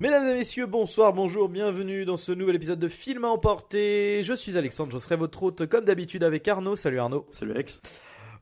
Mesdames et messieurs, bonsoir, bonjour, bienvenue dans ce nouvel épisode de Film à emporter. Je suis Alexandre, je serai votre hôte comme d'habitude avec Arnaud. Salut Arnaud. Salut Alex.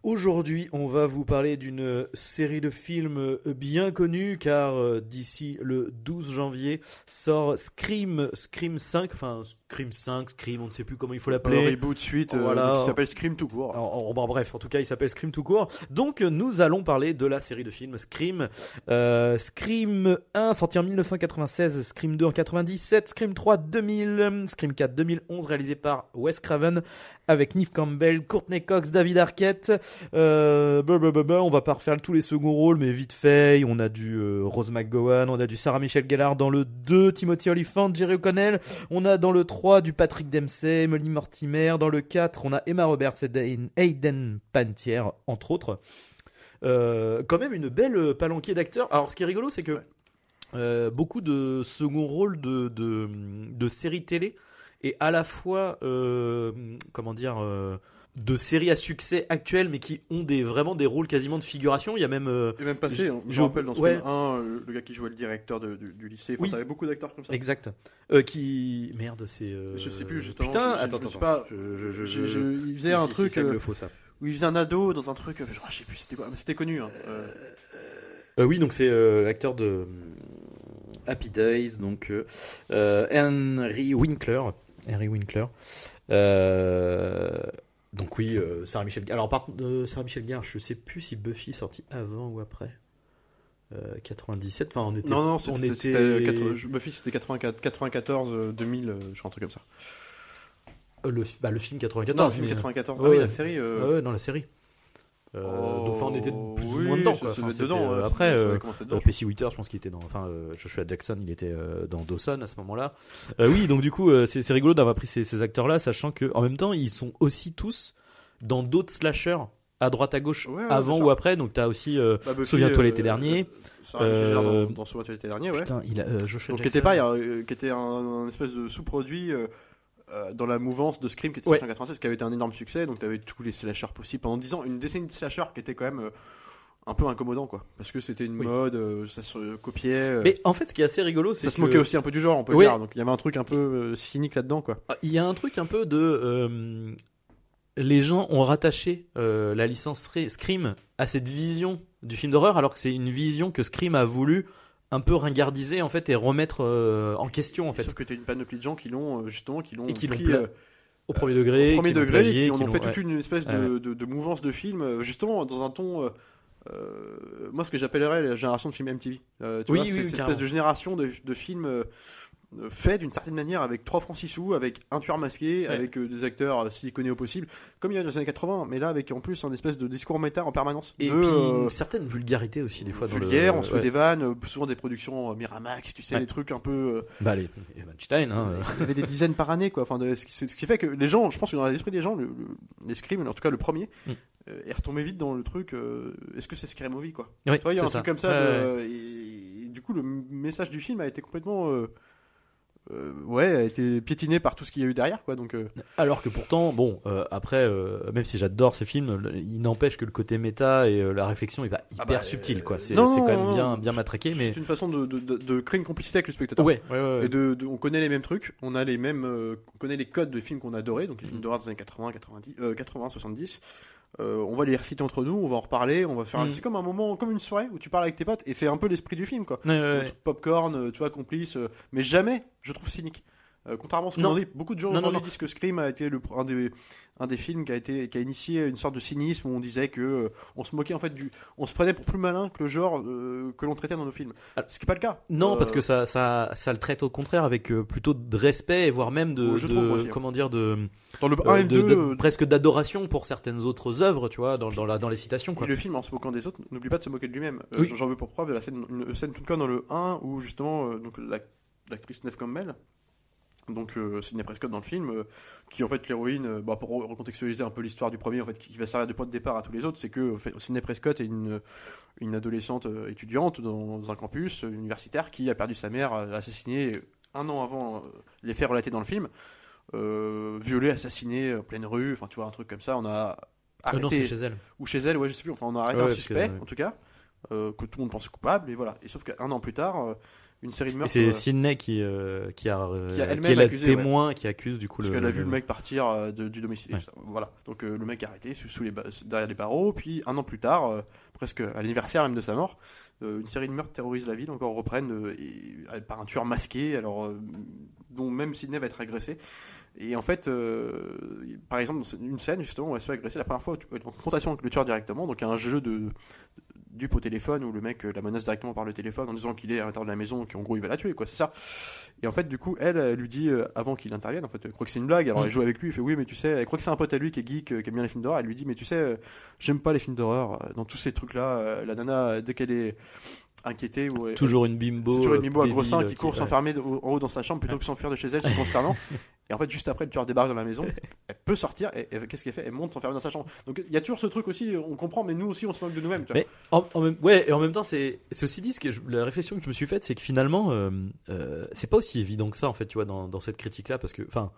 Aujourd'hui, on va vous parler d'une série de films bien connus car euh, d'ici le 12 janvier sort Scream, Scream 5, enfin Scream 5, Scream, on ne sait plus comment il faut l'appeler. reboot suite euh, Voilà. qui s'appelle Scream tout court. En- en- bon, bref, en tout cas, il s'appelle Scream tout court. Donc, nous allons parler de la série de films Scream. Euh, Scream 1 sorti en 1996, Scream 2 en 97, Scream 3 2000, Scream 4 2011 réalisé par Wes Craven avec Neve Campbell, Courtney Cox, David Arquette. Euh, on va pas refaire tous les seconds rôles, mais vite fait, on a du euh, Rose McGowan, on a du Sarah Michelle Gellar dans le 2, Timothy Olyphant, Jerry O'Connell, on a dans le 3 du Patrick Dempsey, Molly Mortimer. Dans le 4, on a Emma Roberts et Aiden- Aiden Pantier, entre autres. Euh, quand même une belle palanquée d'acteurs. Alors, ce qui est rigolo, c'est que beaucoup de second rôles de séries télé et à la fois, euh, comment dire, euh, de séries à succès actuelles, mais qui ont des, vraiment des rôles quasiment de figuration. Il y a même. euh, Et même passé, Je- hein. je je- me rappelle dans ouais. Scream 1, le, le gars qui jouait le directeur de- du, du lycée. Enfin, Oui. t'avais beaucoup d'acteurs comme ça. Exact. Euh, qui. Merde, c'est. euh, Je sais plus, justement. Putain, je- je- attends, je sais attends. pas. Je- je- je- Je- je- je- il faisait Si, un si, truc si, euh, le ça. où il faisait un ado dans un truc. euh, genre, je sais plus c'était quoi, mais c'était connu. hein. Euh, Euh, oui, donc c'est euh, l'acteur de euh, Happy Days, donc euh, euh, Henry Winkler. Henry Winkler. Euh, donc oui, euh, Sarah Michelle. Alors par contre, euh, Sarah Michelle Gellar, je sais plus si Buffy est sorti avant ou après. Euh, 97. Enfin, on était. Non, non, on c'était. était. c'était quatre- je- Buffy, c'était 84, 94, euh, 2000, euh, je crois, un truc comme ça. Le, bah, le film 94. non, le film mais- 94. ouais, ah oui, la série. euh, Ah ouais, dans la série. Euh, oh, donc, enfin, on était plus ou moins dedans. Quoi. Enfin, dedans. euh, après, euh, dedans, Euh, je pense qu'il était dans. Enfin, Joshua Jackson, il était dans Dawson à ce moment-là. Oui, donc du coup, c'est rigolo d'avoir pris ces, ces acteurs-là, sachant que en même temps, ils sont aussi tous dans d'autres slashers à droite à gauche, Ouais, ouais, avant ou après. Donc t'as aussi. euh, Bah, Souviens-toi euh, l'été dernier. Euh, dans, dans Souviens-toi l'été dernier, ouais. Putain, il a Joshua Donc qui était pas, euh, qui était un, un espèce de sous-produit euh, dans la mouvance de Scream qui était Ouais. sorti en 96, qui avait été un énorme succès. Donc tu avais tous les slashers possibles pendant 10 ans, une décennie de slashers qui était quand même euh, un peu incommodant quoi, parce que c'était une Oui. mode, euh, ça se copiait, euh, Mais en fait, ce qui est assez rigolo, c'est ça se moquait aussi un peu du genre, on peut Ouais. dire. Donc il y avait un truc un peu euh, cynique là-dedans quoi. Ah, Il y a un truc un peu de. les gens ont rattaché la licence Scre- Scream à cette vision du film d'horreur, alors que c'est une vision que Scream a voulu un peu ringardiser en fait et remettre euh, en question en fait Sauf que t'as une panoplie de gens qui l'ont euh, justement, qui l'ont Et qui pris pla- euh, au premier degré, au premier qui degré, plagié, qui ont fait ouais. toute une espèce Ouais, de, de- mouvance de film, justement dans un ton. euh, moi, ce que j'appellerais la génération de films MTV. Tu Oui, vois, oui, c'est oui, cette espèce de génération de, de films faits d'une certaine manière avec trois francs six sous, avec un tueur masqué, Ouais. avec euh, des acteurs euh, siliconés au possible, comme il y a dans les années 80, mais là avec en plus un espèce de discours méta en permanence. Et de, puis euh, une certaine vulgarité aussi des fois dans le- vulgaire, on se fait ouais. des vannes, euh, souvent des productions euh, Miramax, tu sais, Ouais. les trucs un peu. Bah les et Weinstein, hein, il y avait des dizaines par année, quoi. Enfin, de- ce, qui, ce qui fait que les gens, je pense que dans l'esprit des gens, le, le- les Scream, en tout cas le premier, Mm. est retombé vite dans le truc. Est-ce que c'est Scream Movie, quoi Tu vois, il y a un truc comme ça. De- et du coup, le message du film a été complètement. Euh, ouais, a été piétiné par tout ce qu'il y a eu derrière, quoi. Donc, euh, Alors que pourtant, bon, euh, après, euh, même si j'adore ces films, il n'empêche que le côté méta et la réflexion est pas hyper Ah bah, subtil, quoi. C'est quand même bien, bien matraqué, mais c'est une façon de, de- de- de créer une complicité avec le spectateur. ouais, ouais, ouais. Et de, de- on connaît les mêmes trucs, on a les mêmes, on connaît les codes de films qu'on adorait, donc les Mm. films d'horreur des années 80, 90, euh, 80, 70. Euh, on va les reciter entre nous, on va en reparler, on va faire. Mm. C'est comme un moment, comme une soirée où tu parles avec tes potes, et c'est un peu l'esprit du film, quoi. Ouais, ouais, ouais. Popcorn, euh, tu vois, complice, euh, mais jamais, je trouve cynique. Euh, contrairement à ce qu'on dit, beaucoup de gens aujourd'hui disent que Scream a été le, un, des, un des films qui a, été, qui a initié une sorte de cynisme où on disait que euh, on se moquait en fait du. On se prenait pour plus malin que le genre euh, que l'on traitait dans nos films. Ah. Ce qui n'est pas le cas. Non, parce que ça, ça, ça le traite au contraire avec plutôt de respect, et voire même de, Oh, je de- trouve, aussi, hein. comment dire, de, Dans le euh, 1 et de- 2, de- euh, presque d'adoration pour certaines autres œuvres, tu vois, dans, dans, la, dans les citations, quoi. Et le film, en se moquant des autres, n'oublie pas de se moquer de lui-même. Oui. J'en veux pour preuve la scène, une scène tout cas dans le 1 où justement donc la- l'actrice Neve Campbell donc euh, Sidney Prescott dans le film, euh, qui en fait l'héroïne, euh, bah, pour recontextualiser un peu l'histoire du premier, en fait, qui va servir de point de départ à tous les autres, c'est que en fait, Sidney Prescott est une, une adolescente euh, étudiante dans un campus euh, universitaire qui a perdu sa mère, euh, assassinée un an avant euh, les faits relatés dans le film, euh, violée, assassinée en pleine rue, enfin tu vois un truc comme ça, on a Euh, arrêté non, c'est chez elle. ou chez elle, ouais, je sais plus. Enfin, on a arrêté Ouais, un suspect, que, ouais. en tout cas, euh, que tout le monde pense coupable, et voilà. Et sauf qu'un an plus tard, euh, une série de meurtres. c'est euh, Sydney qui, euh, qui, a, euh, Qui a elle-même qui est la témoin qui accuse du coup parce le. qu'elle a vu le- mec partir de- du domicile. Ouais. Voilà. Donc euh, le mec est arrêté sous, sous les derrière les barreaux. Puis un an plus tard, euh, presque à l'anniversaire même de sa mort, une série de meurtres terrorise la ville. Encore reprennent et- par un tueur masqué. Alors dont même Sidney va être agressé. Et en fait, euh, par exemple, une scène justement où elle se fait agresser la première fois, tu en confrontation avec le tueur directement. Donc il y a un jeu de dupe au téléphone où le mec euh, la menace directement par le téléphone en disant qu'il est à l'intérieur de la maison qu'en gros il va la tuer quoi c'est ça et en fait du coup elle, elle lui dit euh, avant qu'il intervienne en fait elle croit que c'est une blague alors Mm. elle joue avec lui il fait oui mais tu sais elle croit que c'est un pote à lui qui est geek euh, qui aime bien les films d'horreur elle lui dit mais tu sais euh, j'aime pas les films d'horreur euh, dans tous ces trucs là la nana euh, dès qu'elle est inquiétée ou Toujours une bimbo. toujours une bimbo à gros seins euh, qui court s'enfermer en haut dans sa chambre plutôt que s'enfuir de chez elle, c'est consternant. et en fait, juste après, le tueur débarque dans la maison, elle peut sortir, et, et qu'est-ce qu'elle fait? Elle monte s'enfermer dans sa chambre. Donc il y a toujours ce truc aussi, on comprend, mais nous aussi, on se moque de nous-mêmes. tu vois. Mais en, en même, ouais, et en même temps, c'est ceci dit, ce que je- la réflexion que je me suis faite, c'est que finalement, euh, euh, c'est pas aussi évident que ça en fait, tu vois, dans, dans cette critique-là, parce que, enfin,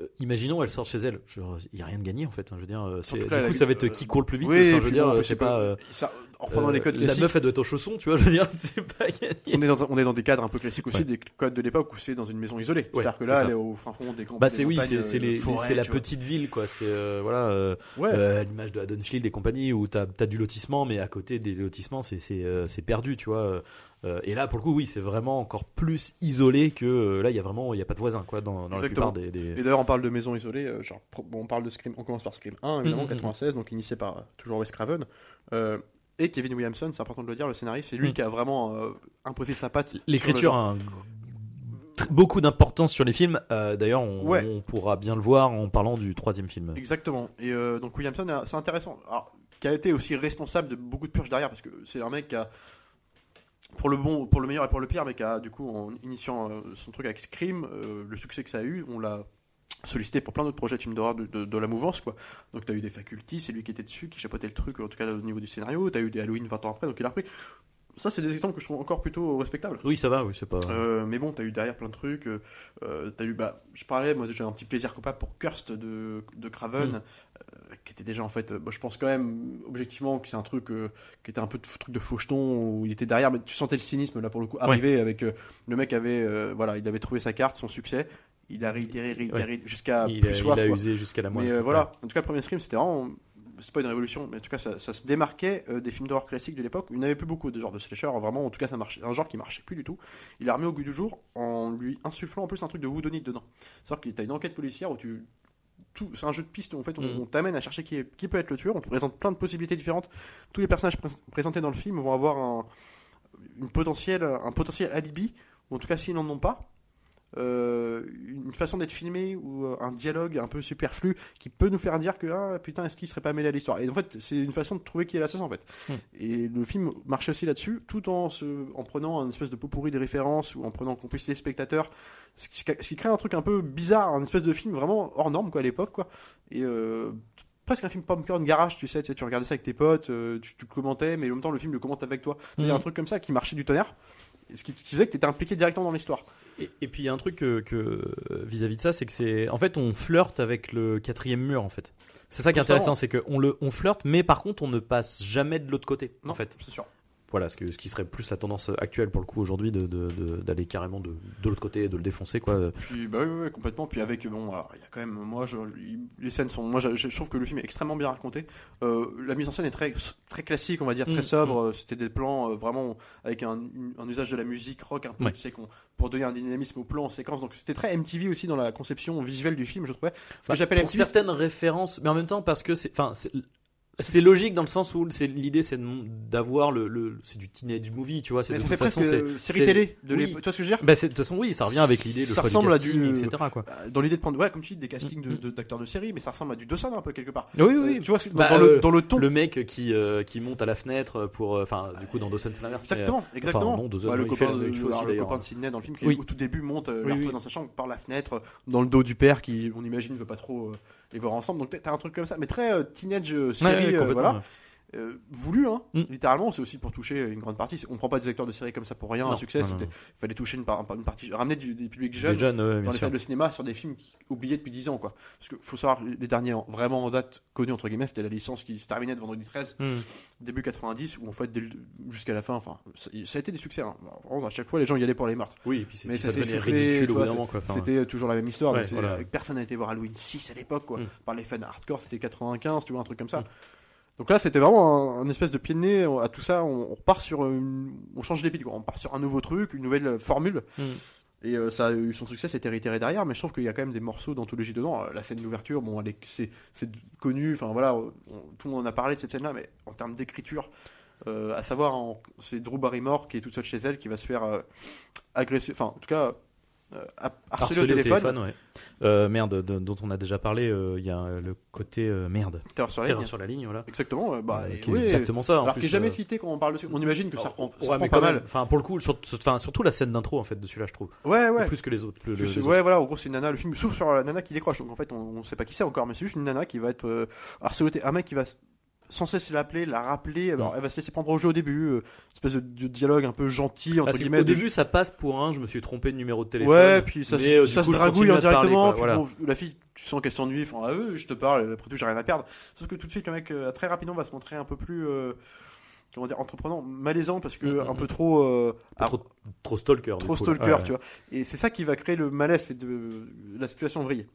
euh, imaginons, elle sort chez elle, il y a rien de gagné en fait. hein, je veux dire, euh, c'est- tout du cas, coup, ça va être euh, qui court le plus vite. Oui, enfin, je veux dire, bon, en c'est c'est pas. que- euh, ça, en reprenant les codes la classiques. meuf, elle doit être au chausson, tu vois. Je veux dire, c'est pas gagné. On est, dans, on est dans des cadres un peu classiques aussi, Ouais. des codes de l'époque où c'est dans une maison isolée. Ouais, C'est-à-dire que là, elle est au fin fond des camps. Bah c'est oui, c'est la petite ville quoi. C'est voilà, Ouais. l'image de Haddonfield et compagnie où t'as as du lotissement, mais à côté des lotissements c'est perdu, tu vois. Euh, et là pour le coup oui, c'est vraiment encore plus isolé que euh, là il y a vraiment il y a pas de voisins quoi dans, dans la plupart des. des- Et d'ailleurs, on parle de maisons isolées. euh, genre, bon, on parle de Scream. On commence par Scream 1, évidemment, Mm, mm, 96, donc initié par euh, toujours Wes Craven. Et Kevin Williamson, c'est important de le dire, le scénariste, c'est lui Mm. qui a vraiment imposé sa patte. L'écriture a un beaucoup d'importance sur les films. D'ailleurs on, Ouais. on pourra bien le voir en parlant du troisième film. Exactement. Et donc Williamson, c'est intéressant. Alors, qui a été aussi responsable de beaucoup de purges derrière, parce que c'est un mec qui a, pour le bon, pour le meilleur et pour le pire, mais qui du coup, en initiant euh, son truc avec Scream, euh, le succès que ça a eu, on l'a sollicité pour plein d'autres projets de d'horreur de, la mouvance, quoi. Donc, t'as eu des facultés, c'est lui qui était dessus, qui chapeautait le truc, en tout cas au niveau du scénario. T'as eu des Halloween 20 ans après, donc il a repris. Ça, c'est des exemples que je trouve encore plutôt respectables. Oui ça va, oui c'est pas. Euh, mais bon, t'as eu derrière plein de trucs. euh, euh, t'as eu, bah, je parlais, moi j'ai un petit plaisir coupable pour Kurst de, de Craven, Mm. euh, qui était déjà en fait, bah, je pense quand même objectivement que c'est un truc qui était un peu de truc de faucheton où il était derrière, mais tu sentais le cynisme là pour le coup arriver avec le mec avait, voilà, il avait trouvé sa carte, son succès, il a réitéré, réitéré jusqu'à plus a, soif. il a quoi. usé jusqu'à la Mais moelle. euh, voilà, en tout cas, le premier Scream, c'était vraiment. C'est pas une révolution, mais en tout cas, ça, ça se démarquait euh, des films d'horreur classiques de l'époque. Il n'y avait plus beaucoup de genres de slasher, vraiment. En tout cas, ça marchait, un genre qui marchait plus du tout. Il l'a remis au goût du jour en lui insufflant en plus un truc de whodunit dedans. C'est-à-dire que tu as une enquête policière où tu. C'est un jeu de piste où en fait on, Mm. on t'amène à chercher qui, est- qui peut être le tueur. On te présente plein de possibilités différentes. Tous les personnages pré- présentés dans le film vont avoir un, une potentielle, un potentiel alibi, ou en tout cas s'ils n'en ont pas. Euh, une façon d'être filmé ou euh, un dialogue un peu superflu qui peut nous faire dire que ah putain est-ce qu'il serait pas mêlé à l'histoire? Et en fait c'est une façon de trouver qui est l'assassin en fait. Hmm. et le film marche aussi là-dessus tout en se, en prenant un espèce de pot pourri des références ou en prenant en complicité des spectateurs ce qui, ce qui crée un truc un peu bizarre un espèce de film vraiment hors norme quoi à l'époque quoi. Et euh, presque un film popcorn garage tu sais, tu sais tu regardais ça avec tes potes euh, tu, tu commentais mais en même temps le film le commente avec toi. Il y a un truc comme ça qui marchait du tonnerre ce qui, qui faisait que tu étais impliqué directement dans l'histoire Et, et puis il y a un truc que que, vis-à-vis de ça, c'est que c'est en fait on flirte avec le quatrième mur en fait. C'est ça qui est intéressant, c'est qu'on le on flirte, mais par contre on ne passe jamais de l'autre côté non en fait. c'est sûr Voilà, ce, que, ce qui serait plus la tendance actuelle pour le coup aujourd'hui de de- de- d'aller carrément de, de l'autre côté et de le défoncer quoi. Puis bah oui, oui, oui, complètement. Puis avec bon, alors, il y a quand même moi, je, les scènes sont, moi, je, je trouve que le film est extrêmement bien raconté. Euh, la mise en scène est très très classique, on va dire, très Mm, sobre. Euh, C'était des plans euh, vraiment avec un, usage de la musique rock un peu, Ouais. tu sais, qu'on- pour donner un dynamisme au plan en séquence. Donc c'était très MTV aussi dans la conception visuelle du film, je trouvais. Ce que Bah, j'appelle pour MTV. certaines références, mais en même temps parce que c'est, enfin, c'est- logique dans le sens où c'est l'idée c'est d'avoir le, le c'est du teenage movie, tu vois. C'est de toute façon c'est euh, série télé de oui. Tu vois ce que je veux dire Bah, de toute façon oui, ça revient avec l'idée, le Ça ressemble du à casting, du- etc. Quoi. Bah, Dans l'idée de prendre, ouais, comme tu dis, des castings de- Mm, de- d'acteurs de série, mais ça ressemble à du Dawson un peu quelque part. Oui Euh, oui. Tu vois, ce que- dans, Bah, dans le, euh, dans le ton. Le mec qui euh, qui monte à la fenêtre pour euh, enfin du coup dans Dawson c'est l'inverse. mais, Exactement, exactement. non, Dawson, Ouais, le, fait copain, de- le copain Sydney dans le film qui au tout début monte euh, dans sa chambre par la fenêtre euh, dans le dos du père qui on imagine veut pas trop euh, les voir ensemble donc t'as- un truc comme ça mais très euh, teenage euh, série ouais, euh, voilà. Euh, voulu hein Mm. littéralement c'est aussi pour toucher une grande partie on prend pas des acteurs de série comme ça pour rien Non, un succès non. fallait toucher une, par- une partie ramener du- des publics jeunes Des jeunes, ouais, bien dans les salles de cinéma sur des films qui- oubliés depuis 10 ans quoi parce que faut savoir les derniers en- vraiment en date connus entre guillemets c'était la licence qui se terminait de vendredi 13 Hmm. début 90 où en fait jusqu'à la fin enfin ça, ça a été des succès hein. Vraiment, à chaque fois les gens y allaient pour les meurtres Oui, et puis, c'est- Mais ça ça, devenait ridicule c'était toujours la même histoire. Ouais, voilà. Personne n'a été voir Halloween 6 à l'époque, quoi. Mm. Par les fans hardcore, c'était 95, tu vois, un truc comme ça. Donc là, c'était vraiment un, un espèce de pied de nez à tout ça. On, on repart sur une, on change les quoi. On part sur un nouveau truc, une nouvelle euh, formule. Mm. Et euh, ça a eu son succès, c'était réitéré derrière, mais je trouve qu'il y a quand même des morceaux d'anthologie dedans. Euh, La scène d'ouverture, bon, elle est- c'est connu, enfin voilà, on- tout le monde en a parlé de cette scène-là, mais en termes d'écriture, euh, à savoir, c'est Drew Barrymore qui est toute seule chez elle, qui va se faire agresser, enfin, en tout cas, euh, harcelé au téléphone, ouais. Euh, merde, de- dont on a déjà parlé, euh, il y a le côté euh, merde. terreur sur la Terreur ligne. sur la ligne, voilà. Exactement, bah, est oui, exactement ça. alors qui est jamais cité quand on parle de on imagine que ça reprend, ça reprend pas mal. Enfin, pour le coup, sur- sur- enfin, surtout la scène d'intro en fait de celui-là, je trouve. Ouais, ouais. Plus que les autres. le- les ouais, autres. voilà, en gros, c'est une nana, le film s'ouvre sur la nana qui décroche. Donc en fait, on, on sait pas qui c'est encore, mais c'est juste une nana qui va être harcelée. Un mec qui va sans cesse l'appeler, la rappeler. Alors, Mm. elle va se laisser prendre au jeu au début. euh, espèce de, de dialogue un peu gentil, entre Ah, c'est- guillemets. au de- début, ça passe pour un. Je me suis trompé de numéro de téléphone. Ouais, puis ça, mais, euh, ça se dragouille parler, indirectement. quoi, puis voilà. bon, la fille, tu sens qu'elle s'ennuie. Enfin, ah, je te parle. Après tout, j'ai rien à perdre. Sauf que tout de suite, le mec, euh, très rapidement, va se montrer un peu plus. euh, comment dire, entreprenant, malaisant, parce que Mm, un mm, peu trop. euh, trop, trop stalker. trop coup, stalker. Ouais, tu vois. Et c'est ça qui va créer le malaise et de la situation vrille.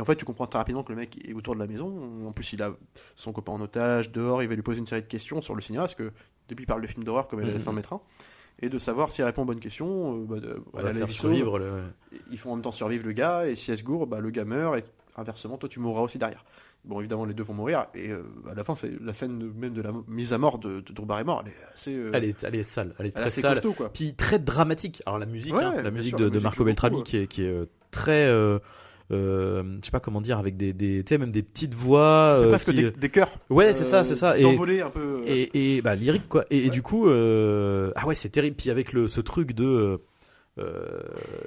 Et en fait, tu comprends très rapidement que le mec est autour de la maison. En plus, il a son copain en otage, dehors, il va lui poser une série de questions sur le cinéma, parce que depuis, il parle de films d'horreur comme elle Mhm. laisse en mettre un. Et de savoir si elle répond aux bonnes questions, euh, bah, de- la faire sauve. survivre. le- Ils font en même temps survivre le gars, et si elle se gourre, bah, le gars meurt, et inversement, toi, tu mourras aussi derrière. Bon, évidemment, les deux vont mourir, et euh, à la fin, c'est la scène de- même de la mise à mort de, de Drew Barrymore, elle est assez, euh, Elle est, elle est sale. Elle est très assez sale. costaud, quoi. Puis très dramatique. Alors la musique, Ouais, hein, la musique sûr, de, la de musique Marco Beltrami qui est, qui est euh, très, euh, euh, je sais pas comment dire, avec des, des tu sais même des petites voix. Ça fait euh, presque qui- des, des cœurs. Ouais, c'est euh, ça, c'est ça. Et, un peu. euh, et, et bah lyrique quoi. Et, et du coup, euh, ah ouais, c'est terrible. Puis avec le ce truc de euh, euh,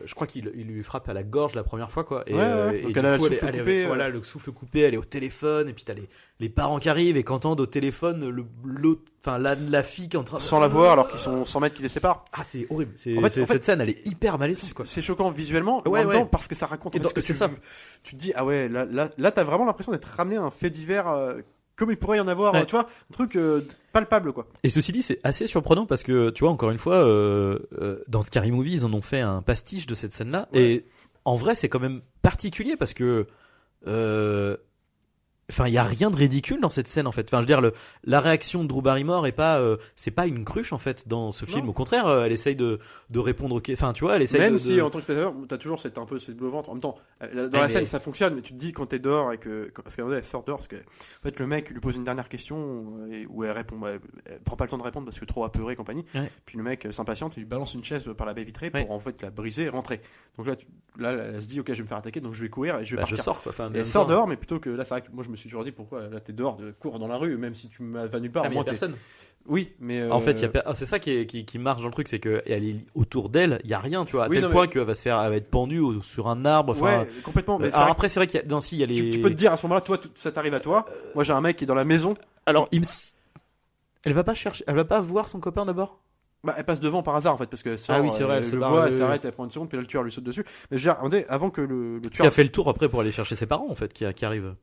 je crois qu'il il lui frappe à la gorge la première fois quoi. Et, Ouais, ouais. euh, et Donc elle a le souffle elle coupé, euh. voilà, le souffle coupé, elle est au téléphone et puis t'as les, les parents qui arrivent et qu'entendent au téléphone le l'autre, enfin la, la fille qui est en train de- sans la voir alors qu'ils sont 100 mètres qui les séparent. Ah c'est horrible. C'est En fait- c'est- en fait- cette scène elle est hyper malaisante quoi. C'est choquant visuellement, Ouais, en même temps ouais. parce que ça raconte. Et donc, ce que c'est tu- ça. Tu te dis ah ouais là là là t'as vraiment l'impression d'être ramené à un fait divers euh, comme il pourrait y en avoir, Ouais. euh, tu vois, un truc euh, palpable quoi. Et ceci dit, c'est assez surprenant parce que, tu vois, encore une fois, euh, euh, dans Scary Movie, ils en ont fait un pastiche de cette scène-là. Ouais. Et en vrai, c'est quand même particulier parce que. Enfin, il y a rien de ridicule dans cette scène en fait. Enfin, je veux dire, le, la réaction de Drew Barrymore est pas, euh, c'est pas une cruche en fait dans ce film. Non. Au contraire, euh, elle essaye de, de répondre. au- Enfin, tu vois, elle essaye Même de. si de- en tant que spectateur, t'as toujours cette un peu cette boule au ventre. En même temps, euh, la- dans Ouais, la mais- scène ça fonctionne, mais tu te dis quand t'es dehors et que quand- parce qu'à un moment, elle sort dehors parce que en fait le mec lui pose une dernière question et, où elle répond, bah, elle prend pas le temps de répondre parce que trop apeuré et compagnie. Ouais. Puis le mec s'impatiente, il lui balance une chaise par la baie vitrée Ouais. pour en fait la briser et rentrer. Donc là, tu- là, elle se dit ok, je vais me faire attaquer, donc je vais courir et je vais Bah, je partir. sors quoi. Enfin, elle sort temps, dehors, mais plutôt que là, c'est vrai que moi je me suis toujours dit pourquoi là t'es dehors, de cours dans la rue, même si tu m'as- vas nulle part. ah, y a personne. Oui, mais euh, En fait, y a ah, c'est ça qui, est- qui, qui marche dans le truc, c'est que elle est autour d'elle, il y a rien, tu vois, à Oui, tel non, mais- point qu'elle va se faire, elle va être pendue au- sur un arbre. Ouais, complètement. Mais euh, alors après, c'est vrai qu'il y a, non, si, il y a que les. tu, tu peux te dire à ce moment-là, toi, tout- ça t'arrive à toi. Moi, j'ai un mec qui est dans la maison. Alors, il me... elle va pas chercher, elle va pas voir son copain d'abord? Bah, elle passe devant par hasard en fait parce que sort, Ah oui, c'est vrai, euh, elle se le barre, voit, elle s'arrête, elle prend une seconde, puis là, le tueur lui saute dessus. Mais je veux dire, attendez, avant que le, le Qui tueur. a fait le tour après pour aller chercher ses parents en fait, qui, qui arrive.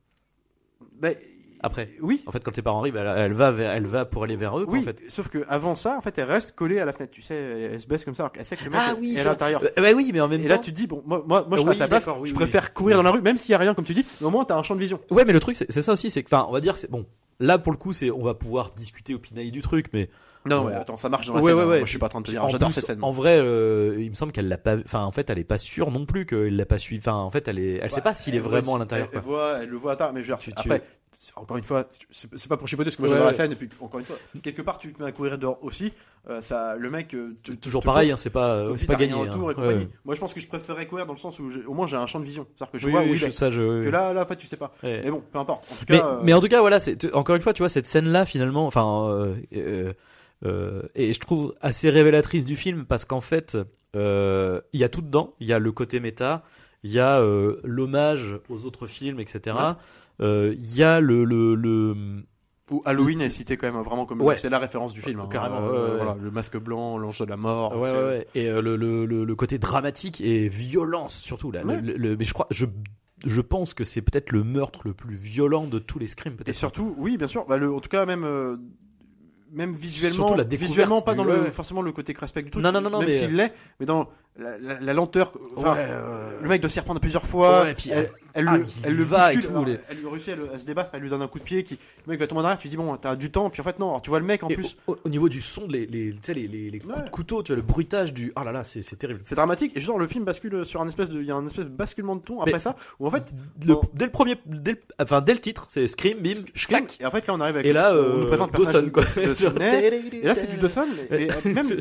Bah, Après. Oui. En fait, quand tes parents arrivent, elle, elle va, vers- elle va pour aller vers eux. quoi, Oui, en fait. sauf que avant ça, en fait, elle reste collée à la fenêtre. Tu sais, elle, elle se baisse comme ça, alors qu'elle sait que le mec Ah est- oui, est c'est à l'intérieur. Euh, bah oui, mais en même Et temps. là, tu te dis, bon, moi, moi, moi je Oui, à sa place, oui, je oui. préfère courir dans la rue, même s'il y a rien, comme tu dis, mais au moins, t'as un champ de vision. Ouais, mais le truc, c'est ça aussi, c'est que, enfin, on va dire, c'est bon. Là, pour le coup, c'est, on va pouvoir discuter, opinailler du truc, mais Non, ouais, attends, ça marche dans la Ouais, scène. ouais, hein. Moi, je suis pas en train de te dire, j'adore cette scène. En vrai, euh, il me semble qu'elle l'a pas. Enfin, en fait, elle est pas sûre non plus qu'il l'a pas suivi. Enfin, en fait, elle est. Elle sait pas s'il est voit- vraiment à l'intérieur. Elle, elle voit, elle le voit à l'intérieur, mais je veux dire, Tu- après, encore une fois, c'est pas pour chipoter parce que moi j'adore la scène et puis encore une fois, quelque part tu te mets à courir dehors aussi. euh, ça, le mec, euh, te- Toujours te pareil, hein, c'est pas, c'est pas gagné. hein. et. Moi, je pense que je préférerais courir dans le sens où au moins j'ai un champ de vision, c'est-à-dire que je vois où il est. Que là, là, en fait, tu sais pas. Mais bon, peu importe. Mais, en tout cas, voilà, encore une fois, tu vois cette scène-là finalement, enfin, et je trouve assez révélatrice du film parce qu'en fait, euh, il y a tout dedans. Il y a le côté méta, il y a euh, l'hommage aux autres films, etc. Euh, Il y a le, le, le où Halloween est cité quand même vraiment comme Ouais. c'est la référence du film. hein. Carrément, Euh, voilà, ouais. le masque blanc, l'ange de la mort. Ouais, ouais, ouais. Et euh, le, le, le, le côté dramatique et violence surtout là. Le- mais je crois, je, je pense que c'est peut-être le meurtre le plus violent de tous les scrims Et peut-être. surtout, oui, bien sûr. Bah, le, en tout cas, même. euh, même visuellement, la visuellement pas dans le forcément le côté craspec du truc. Non, non, non, non, même s'il l'est, mais dans la, la- la lenteur. Enfin, Ouais, ouais, Le mec doit s'y reprendre plusieurs fois. Ouais, et puis elle, elle ah, il elle le va et tout, alors, les- Elle lui réussit à, se débattre, elle lui donne un coup de pied. Qui, le mec va tomber en arrière. Tu dis bon, t'as du temps. Puis en fait non. Alors tu vois le mec en Et plus. au, au niveau du son, les, les, les, les, coups Ouais. de couteau, tu vois, le bruitage du. Ah là là, c'est c'est terrible. C'est dramatique. Et genre le film bascule sur un espèce de, il y a un espèce de basculement de ton après Mais- ça. Où en fait, Le- dès le premier, dès le- enfin dès le titre, c'est Scream, bim, clac. et en fait là on arrive avec. Et là, on euh, nous présente Dawson, quoi. Et là, c'est du Dawson. Et,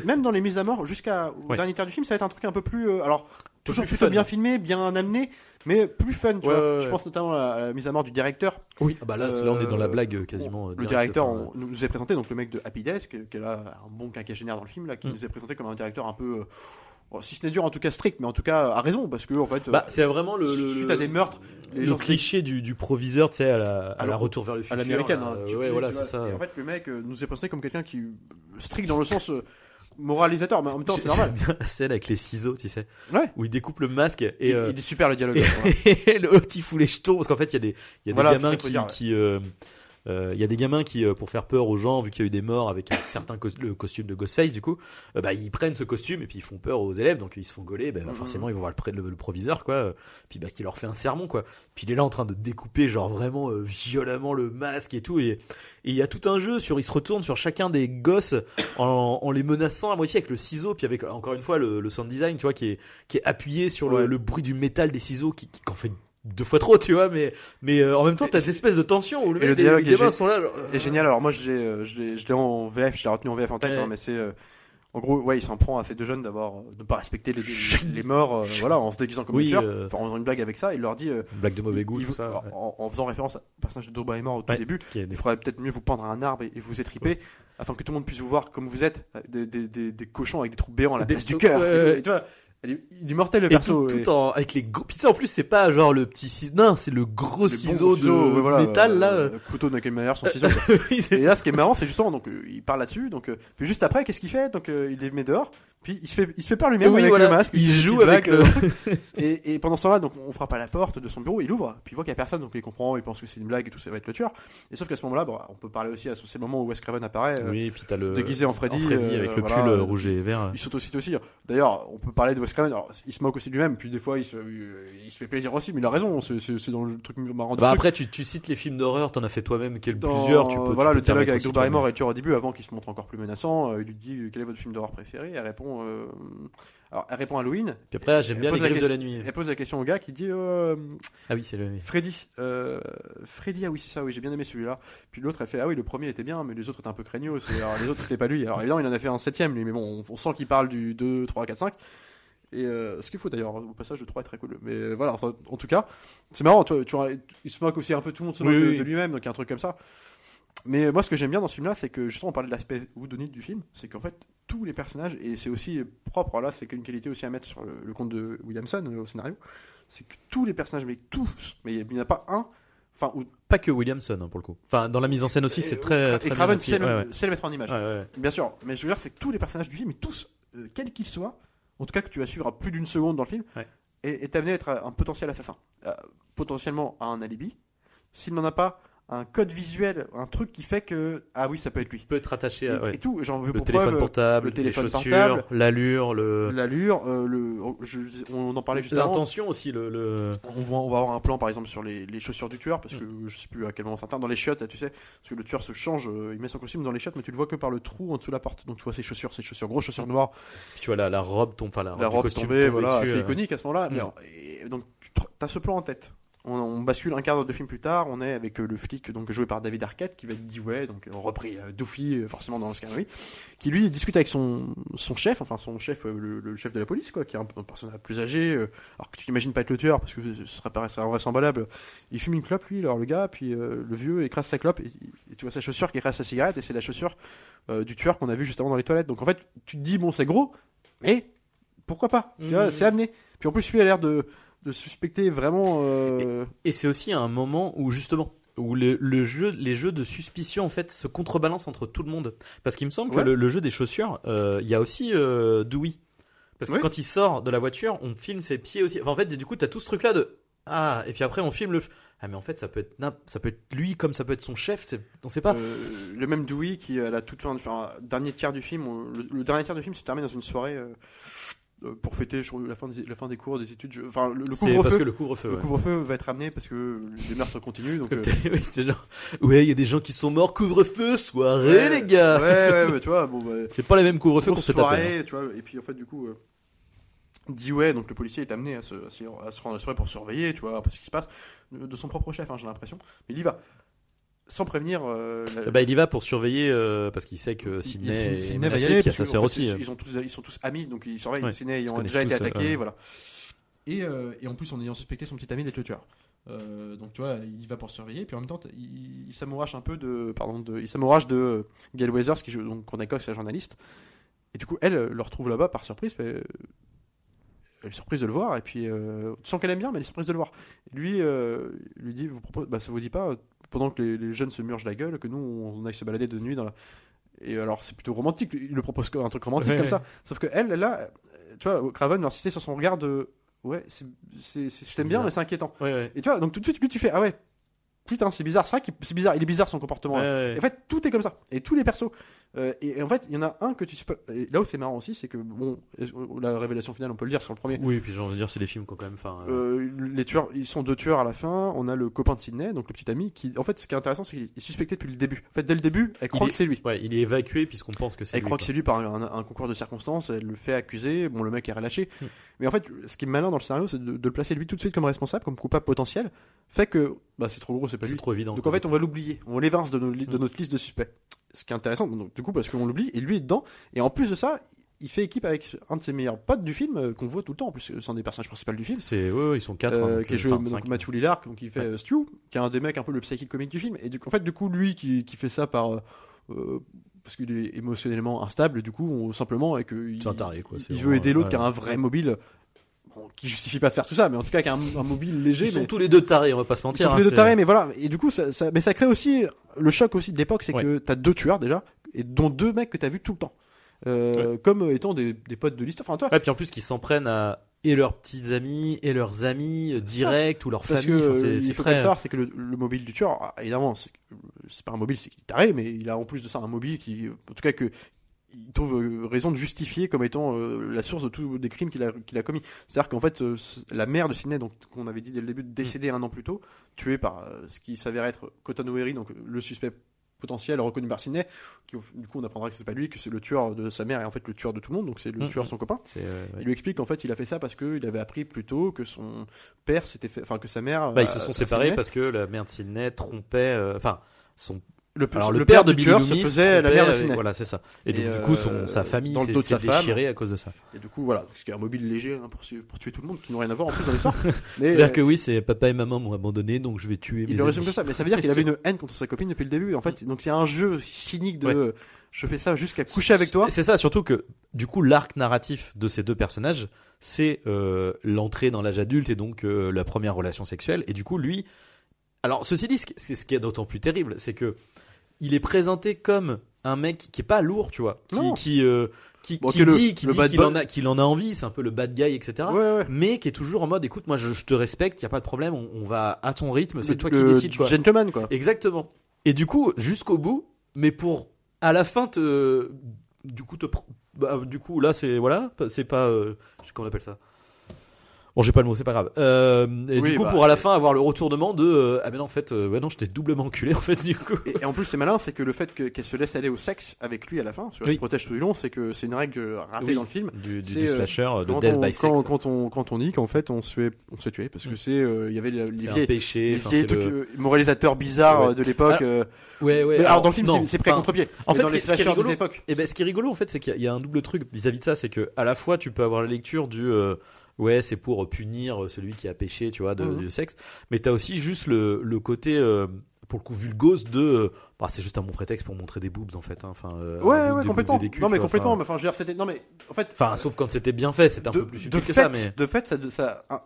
même, dans les mises à mort, jusqu'à au Ouais. dernier tiers du film, ça va être un truc un peu plus. euh, alors, toujours plus plutôt fun. bien filmé, bien amené, mais plus fun. Tu Ouais, vois. ouais, Je pense notamment à la, à mise à mort du directeur. Oui, ah bah là, on est dans la Euh, blague euh, quasiment. le directe, directeur enfin, on- nous est présenté, donc le mec de Happy Desk, qui est là un bon quinquagénaire dans le film, là, qui Mm. nous est présenté comme un directeur un peu. euh, bon, si ce n'est dur, en tout cas strict, mais en tout cas à raison, parce que en fait. Bah, c'est vraiment le, suite le- à des meurtres, les le gens cliché du, du proviseur, tu sais, à la, à retour vers le à futur. l'américaine. là, hein, ouais, voilà, c'est ça. Et en fait, le mec nous est présenté comme quelqu'un qui strict dans le sens euh, moralisateur, mais en même temps, c'est normal. Scène avec les ciseaux, tu sais, Ouais. où il découpe le masque et, Il, euh, il est super le dialogue. et, voilà. et l'autre il fout les jetons parce qu'en fait il y a des, il y a des Voilà, gamins qui euh, euh, il y a des gamins qui, euh, pour faire peur aux gens, vu qu'il y a eu des morts avec un certain cos- le costume de Ghostface, du coup, euh, bah, ils prennent ce costume et puis ils font peur aux élèves, donc ils se font gauler. Bah, Mhm. Forcément, ils vont voir le, le- le proviseur, quoi. euh, Puis bah, qui leur fait un sermon, quoi. Puis il est là en train de découper, genre vraiment euh, violemment le masque et tout. Et il y a tout un jeu sur, il se retourne sur chacun des gosses en, en les menaçant à moitié avec le ciseau, puis avec encore une fois le, le sound design, tu vois, qui est, qui est appuyé sur le, Ouais. le bruit du métal des ciseaux, qui, qui en fait deux fois trop, tu vois, mais mais euh, en même temps, t'as Et cette espèce de tension où le et le mec, les- les est sont là. genre, euh, Et génial. Alors moi, je l'ai, euh, en VF, je l'ai retenu en VF en tête, Ouais. hein, mais c'est. euh, en gros, ouais, il s'en prend à ces deux jeunes d'avoir de pas respecter les, les, morts, voilà, en se déguisant comme Oui, Enfin, en faisant une blague avec ça, il leur dit, Blague de mauvais goût, il tout vous- ça. en, ouais. en- en faisant référence au personnage de Drew Barrymore au tout Ouais. début, est des- il faudrait peut-être mieux vous pendre à un arbre et, et vous étriper afin que tout le monde puisse vous voir comme vous êtes, des, des, des, des cochons avec des trous béants à la place du cœur. Et tout. ouais. Et tu vois, elle est- il est mortel le Et perso. tout, en, avec les gros. Sais, en plus, c'est pas genre le petit ciseau. Non, c'est le gros les bons ciseau de ciseaux, ouais, voilà, métal, là. euh, couteau de Michael Myers, son ciseau. quoi. Oui, c'est Et ça. là, ce qui est marrant, c'est justement, donc, euh, il parle là-dessus, donc, euh, puis juste après, qu'est-ce qu'il fait? Donc, euh, il les met dehors, puis il se fait, il se fait peur lui-même Oui, avec voilà, le masque. il joue avec blague, le- euh, et, et pendant ce temps-là, donc, on frappe à la porte de son bureau, il ouvre, puis il voit qu'il y a personne, donc il comprend, il pense que c'est une blague et tout, ça va être le tueur. Et sauf qu'à ce moment-là, bon, on peut parler aussi à ce, ces moments où Wes Craven apparaît, euh, Oui, et puis t'as le. déguisé en Freddy, Freddy euh, avec le voilà, pull euh, rouge et vert. il saute aussi aussi. D'ailleurs, on peut parler de Wes Craven. Alors, il se moque aussi de lui-même. Puis des fois, il se, euh, il se fait plaisir aussi. Mais il a raison. C'est, dans le truc marrant. Bah truc. après, tu, tu cites les films d'horreur, t'en as fait toi-même quel- Dans- plusieurs. Tu peux, voilà tu le peux te dialogue avec Drew. Barrymore et le tueur au début, avant qu'il se montre encore plus menaçant. euh, il lui dit quel est votre film d'horreur préféré? Elle répond. Euh, Alors, elle répond Halloween. Puis après, j'aime bien les griffes de la question- nuit. Elle pose la question au gars qui dit euh, Ah oui, c'est le. Freddy. euh, Freddy, ah oui, c'est ça, oui, j'ai bien aimé celui-là. Puis l'autre, elle fait Ah oui, le premier était bien, mais les autres étaient un peu craignos. Alors, les autres, c'était pas lui. Alors évidemment, il en a fait un septième, lui, mais bon, on, sent qu'il parle du 2, 3, 4, 5. Et euh, ce qu'il faut d'ailleurs, au passage, le 3 est très cool. Mais euh, voilà, en, en tout cas, c'est marrant, tu vois, tu il se moque aussi un peu, tout le monde se moque Oui, de, oui. de lui-même, donc il y a un truc comme ça. Mais moi, ce que j'aime bien dans ce film-là, c'est que justement, on parlait de l'aspect whodunit du film, c'est qu'en fait, tous les personnages, et c'est aussi propre, là, c'est qu'une qualité aussi à mettre sur le, le compte de Williamson euh, au scénario, c'est que tous les personnages, mais tous, mais il n'y en a pas un, enfin, ou Pas que Williamson, hein, pour le coup. Enfin, dans la mise en scène aussi, c'est très. et très Craven sait le, Ouais, ouais. sait le mettre en image. Ouais. Bien sûr, mais je veux dire, c'est que tous les personnages du film, et tous, euh, quels qu'ils soient, en tout cas que tu vas suivre à plus d'une seconde dans le film, est amené à être un potentiel assassin. Euh, potentiellement à un alibi. S'il n'en a pas, un code visuel, un truc qui fait que ah oui, ça peut être lui. peut être attaché Et, à ouais. et tout, j'en veux le pour téléphone preuve portable, le téléphone les chaussures, portable, l'allure, le l'allure, euh, le, je- on en parlait juste avant. l'intention aussi, le, le... On, voit, on va avoir un plan par exemple sur les, les chaussures du tueur parce que Mm. je sais plus à quel moment ça dans les chiottes là, tu sais parce que le tueur se change euh, il met son costume dans les chiottes mais tu le vois que par le trou en dessous de la porte donc tu vois ses chaussures ses chaussures grosses chaussures noires Puis tu vois la, la robe tombe, enfin la, la robe costume tombée voilà c'est euh. iconique à ce moment là Mm. et donc tu as ce plan en tête on, on bascule un quart d'heure de film plus tard on est avec euh, le flic donc joué par David Arquette qui va être Dewey donc euh, repris euh, Doofy euh, forcément dans le scannery qui lui discute avec son, son chef enfin son chef le, le chef de la police quoi qui est un, un personnage plus âgé euh, alors que tu t'imagines pas être le tueur parce que ce serait pas serait invraisemblable. Il fume une clope lui alors le gars puis euh, le vieux écrase sa clope et, et tu vois sa chaussure qui écrase sa cigarette et c'est la chaussure du tueur qu'on a vu juste avant dans les toilettes. Donc en fait tu te dis bon c'est gros mais pourquoi pas? Mhm. c'est amené. Puis en plus lui a l'air de, de suspecter vraiment euh, Et c'est aussi un moment où justement où le, le jeu, les jeux de suspicion en fait se contrebalancent entre tout le monde. Parce qu'il me semble que le, le jeu des chaussures, euh, il y a aussi euh, Dewey. Parce que quand il sort de la voiture, on filme ses pieds aussi. Enfin, en fait, du coup, t'as tout ce truc là de ah et puis après on filme le ah mais en fait ça peut être ça peut être lui comme ça peut être son chef. On sait pas. Euh, le même Dewey qui à la toute fin, enfin, dernier tiers du film, on- le, le dernier tiers du film se termine dans une soirée pour fêter la fin des, la fin des cours, des études. je- Enfin, le, le c'est parce couvre-feu. que le couvre-feu. Le ouais. couvre-feu va être ramené parce que les meurtres continuent. Donc, euh, oui, c'est genre ouais il y a des gens qui sont morts couvre-feu soirée ouais, les gars. Ouais, ouais, mais tu vois, bon, bah, C'est pas les mêmes couvre-feu grosse se tapait. hein. soirée, tu vois, et puis en fait, du coup, euh, Dewey, donc le policier, est amené à se, à rendre à la soirée pour surveiller, tu vois, un peu ce qui se passe, de, de son propre chef, hein, j'ai l'impression. Mais il y va. Sans prévenir. euh, la- Bah, il y va pour surveiller euh, parce qu'il sait que Il- Sidney, il- est Sidney va y aller a sa sœur aussi. Ils, euh. ils ont tous, ils sont tous amis, donc ils surveillent. Ouais, Sidney ayant déjà été tous, euh, attaqué, voilà. Et, euh, et en plus, en ayant suspecté son petit ami d'être le tueur. Euh, donc tu vois, il va pour surveiller, puis en même temps, il, il s'amourache un peu de, pardon, de, il s'amourache de Gail Weathers qui joue donc qu'on c'est la journaliste. Et du coup, elle le retrouve là-bas par surprise. mais, elle est surprise de le voir, et puis euh, tu sens qu'elle aime bien, mais elle est surprise de le voir. Et lui, euh, lui dit, vous propose, bah ça vous dit pas, pendant que les, les jeunes se murgent la gueule, que nous on aille se balader de nuit dans la. Et alors c'est plutôt romantique, il le propose un truc romantique Ouais, comme ouais. ça. Sauf que elle, là, tu vois, Craven va insister sur son regard de, ouais, c'est, t'aime bien, mais c'est inquiétant. Ouais. Et tu vois, donc tout de suite, lui, tu fais, ah ouais, putain, c'est bizarre, c'est vrai qu'il c'est bizarre, il est bizarre son comportement. Et en fait, tout est comme ça. Et tous les persos. Euh, et, et en fait, il y en a un que tu sais pas. et là où c'est marrant aussi, c'est que, bon, la révélation finale, on peut le dire sur le premier. Oui, puis j'ai envie de dire, c'est des films qui ont quand même. Enfin, euh, Euh, les tueurs, ils sont deux tueurs à la fin. On a le copain de Sidney, donc le petit ami, qui, en fait, ce qui est intéressant, c'est qu'il est suspecté depuis le début. En fait, dès le début, elle croit Il que c'est lui. ouais, il est évacué puisqu'on pense que c'est. Elle lui, croit que c'est lui par un, un concours de circonstances, elle le fait accuser, bon le mec est relâché. Hmm. Mais en fait, ce qui est malin dans le scénario, c'est de, de le placer lui tout de suite comme responsable, comme coupable potentiel, fait que bah, c'est trop gros, c'est pas lui. trop évident. Donc en fait, on va l'oublier, on l'évince de Hmm. notre liste de suspects. Ce qui est intéressant, donc, du coup, parce qu'on l'oublie, et lui est dedans, et en plus de ça, il fait équipe avec un de ses meilleurs potes du film, euh, qu'on voit tout le temps, en plus c'est un des personnages principaux du film. c'est ouais, ouais, ils sont quatre. Euh, hein, qui est euh, joué enfin, donc, Lillard, donc il fait euh, Stu, qui est un des mecs un peu le psychic comique du film. Et du, en fait, du coup, lui qui, qui fait ça par euh, euh, parce qu'il est émotionnellement instable, du coup, on- simplement, et que il, taré, quoi. veut aider l'autre ouais. qui a un vrai mobile, bon, qui justifie pas de faire tout ça, mais en tout cas qui a un, mobile léger. Ils sont mais- tous les deux tarés, on va pas se ils mentir. sont tous hein, les deux tarés, mais voilà. Et du coup, ça, ça- mais ça crée aussi le choc aussi de l'époque, c'est Ouais. que t'as deux tueurs déjà, et dont deux mecs que t'as vu tout le temps, Euh, comme étant des, des potes de l'histoire. Enfin, toi, Ouais, puis en plus qu'ils s'en prennent à et leurs petites amies et leurs amis euh, directs ou leur Parce famille. que Enfin, c'est- euh, c'est il faut très. quand même savoir, c'est que le, le mobile du tueur, ah, évidemment, c'est c'est pas un mobile, c'est qu'il est taré, mais il a en plus de ça un mobile qui, en tout cas, que il trouve euh, raison de justifier comme étant euh, la source de tous des crimes qu'il a, qu'il a commis. C'est-à-dire qu'en fait, euh, la mère de Sidney, donc qu'on avait dit dès le début, décédée un an plus tôt, tuée par euh, ce qui s'avère être Cotton O'Leary, donc le suspect potentiel reconnu par Sidney, qui, du coup on apprendra que c'est pas lui, que c'est le tueur de sa mère et en fait le tueur de tout le monde, donc c'est le Mhm. tueur de son copain. euh, ouais. Il lui explique qu'en fait il a fait ça parce qu'il avait appris plus tôt que son père s'était fait, enfin que sa mère. Bah, ils se sont séparés parce que la mère de Sidney trompait. euh, Enfin, son. Le, Alors, le père de Billy se faisait la mère de Sidney. Voilà, c'est ça. Et, donc, du coup, son, euh, sa famille s'est s'est femme. déchirée à cause de ça. Et du coup voilà, ce qui est un mobile léger hein, pour, pour tuer tout le monde, qui n'ont rien à voir en plus dans l'histoire. C'est-à-dire euh, que oui, c'est papa et maman m'ont abandonné, donc je vais tuer il mes le résume que ça, mais ça veut dire qu'il avait une haine contre sa copine depuis le début. En fait, donc c'est un jeu cynique de Ouais. je fais ça jusqu'à coucher avec toi. C'est ça, surtout que du coup l'arc narratif de ces deux personnages, c'est euh, l'entrée dans l'âge adulte et donc euh, la première relation sexuelle. Et du coup lui, alors ceci dit, ce qui- est d'autant plus terrible, c'est que il est présenté comme un mec qui est pas lourd, tu vois, qui Non. qui euh, Bon, dit qu'il en a qu'il en a envie, c'est un peu le bad guy, etc. Ouais, ouais. Mais qui est toujours en mode, écoute, moi je, je te respecte, y a pas de problème, on, on va à ton rythme, c'est toi qui décides, quoi. Gentleman, quoi. Exactement. Et du coup, jusqu'au bout, mais pour à la fin te, du coup te, bah, du coup là c'est voilà, c'est pas, euh, comment on appelle ça? Bon, j'ai pas le mot, c'est pas grave. Euh, et Oui, du coup, bah, pour à la fin avoir le retournement de euh, ah mais non en fait, euh, ouais non, je t'ai doublement enculé en fait du coup. Et, et en plus, c'est malin, c'est que le fait que- qu'elle se laisse aller au sexe avec lui à la fin, Oui. se protège tout du long, c'est que c'est une règle rappelée Oui. dans le film. Du, du, C'est, du euh, slasher, euh, de death on, by quand, sex. quand on, quand on dit qu'en fait on se fait, on se parce que Mm. c'est, euh, il y avait les, vieilles, péché. les trucs, le- euh, moralisateurs bizarres Ouais. euh, de l'époque. Alors, euh, Ouais, ouais. mais alors, dans le film, c'est- prêt enfin, contre pied. en fait, ce qui- est rigolo-. Et ben, ce qui est rigolo en fait, c'est qu'il y, a- un double truc vis-à-vis de ça, c'est que à la fois tu peux avoir la lecture du euh, ouais, c'est pour punir celui qui a péché, tu vois, de, Mhm. du sexe, mais t'as aussi juste le, le côté euh, pour le coup vulgose de euh, bah, c'est juste un bon prétexte pour montrer des boobs en fait. hein. Enfin, euh, Ouais, ouais, des complètement. et des culs, non, mais vois. complètement. Enfin, je veux dire, c'était. Non, mais en fait. Enfin, sauf quand c'était bien fait, c'était un de, peu plus subtil que ça, mais de fait, ça, ça a-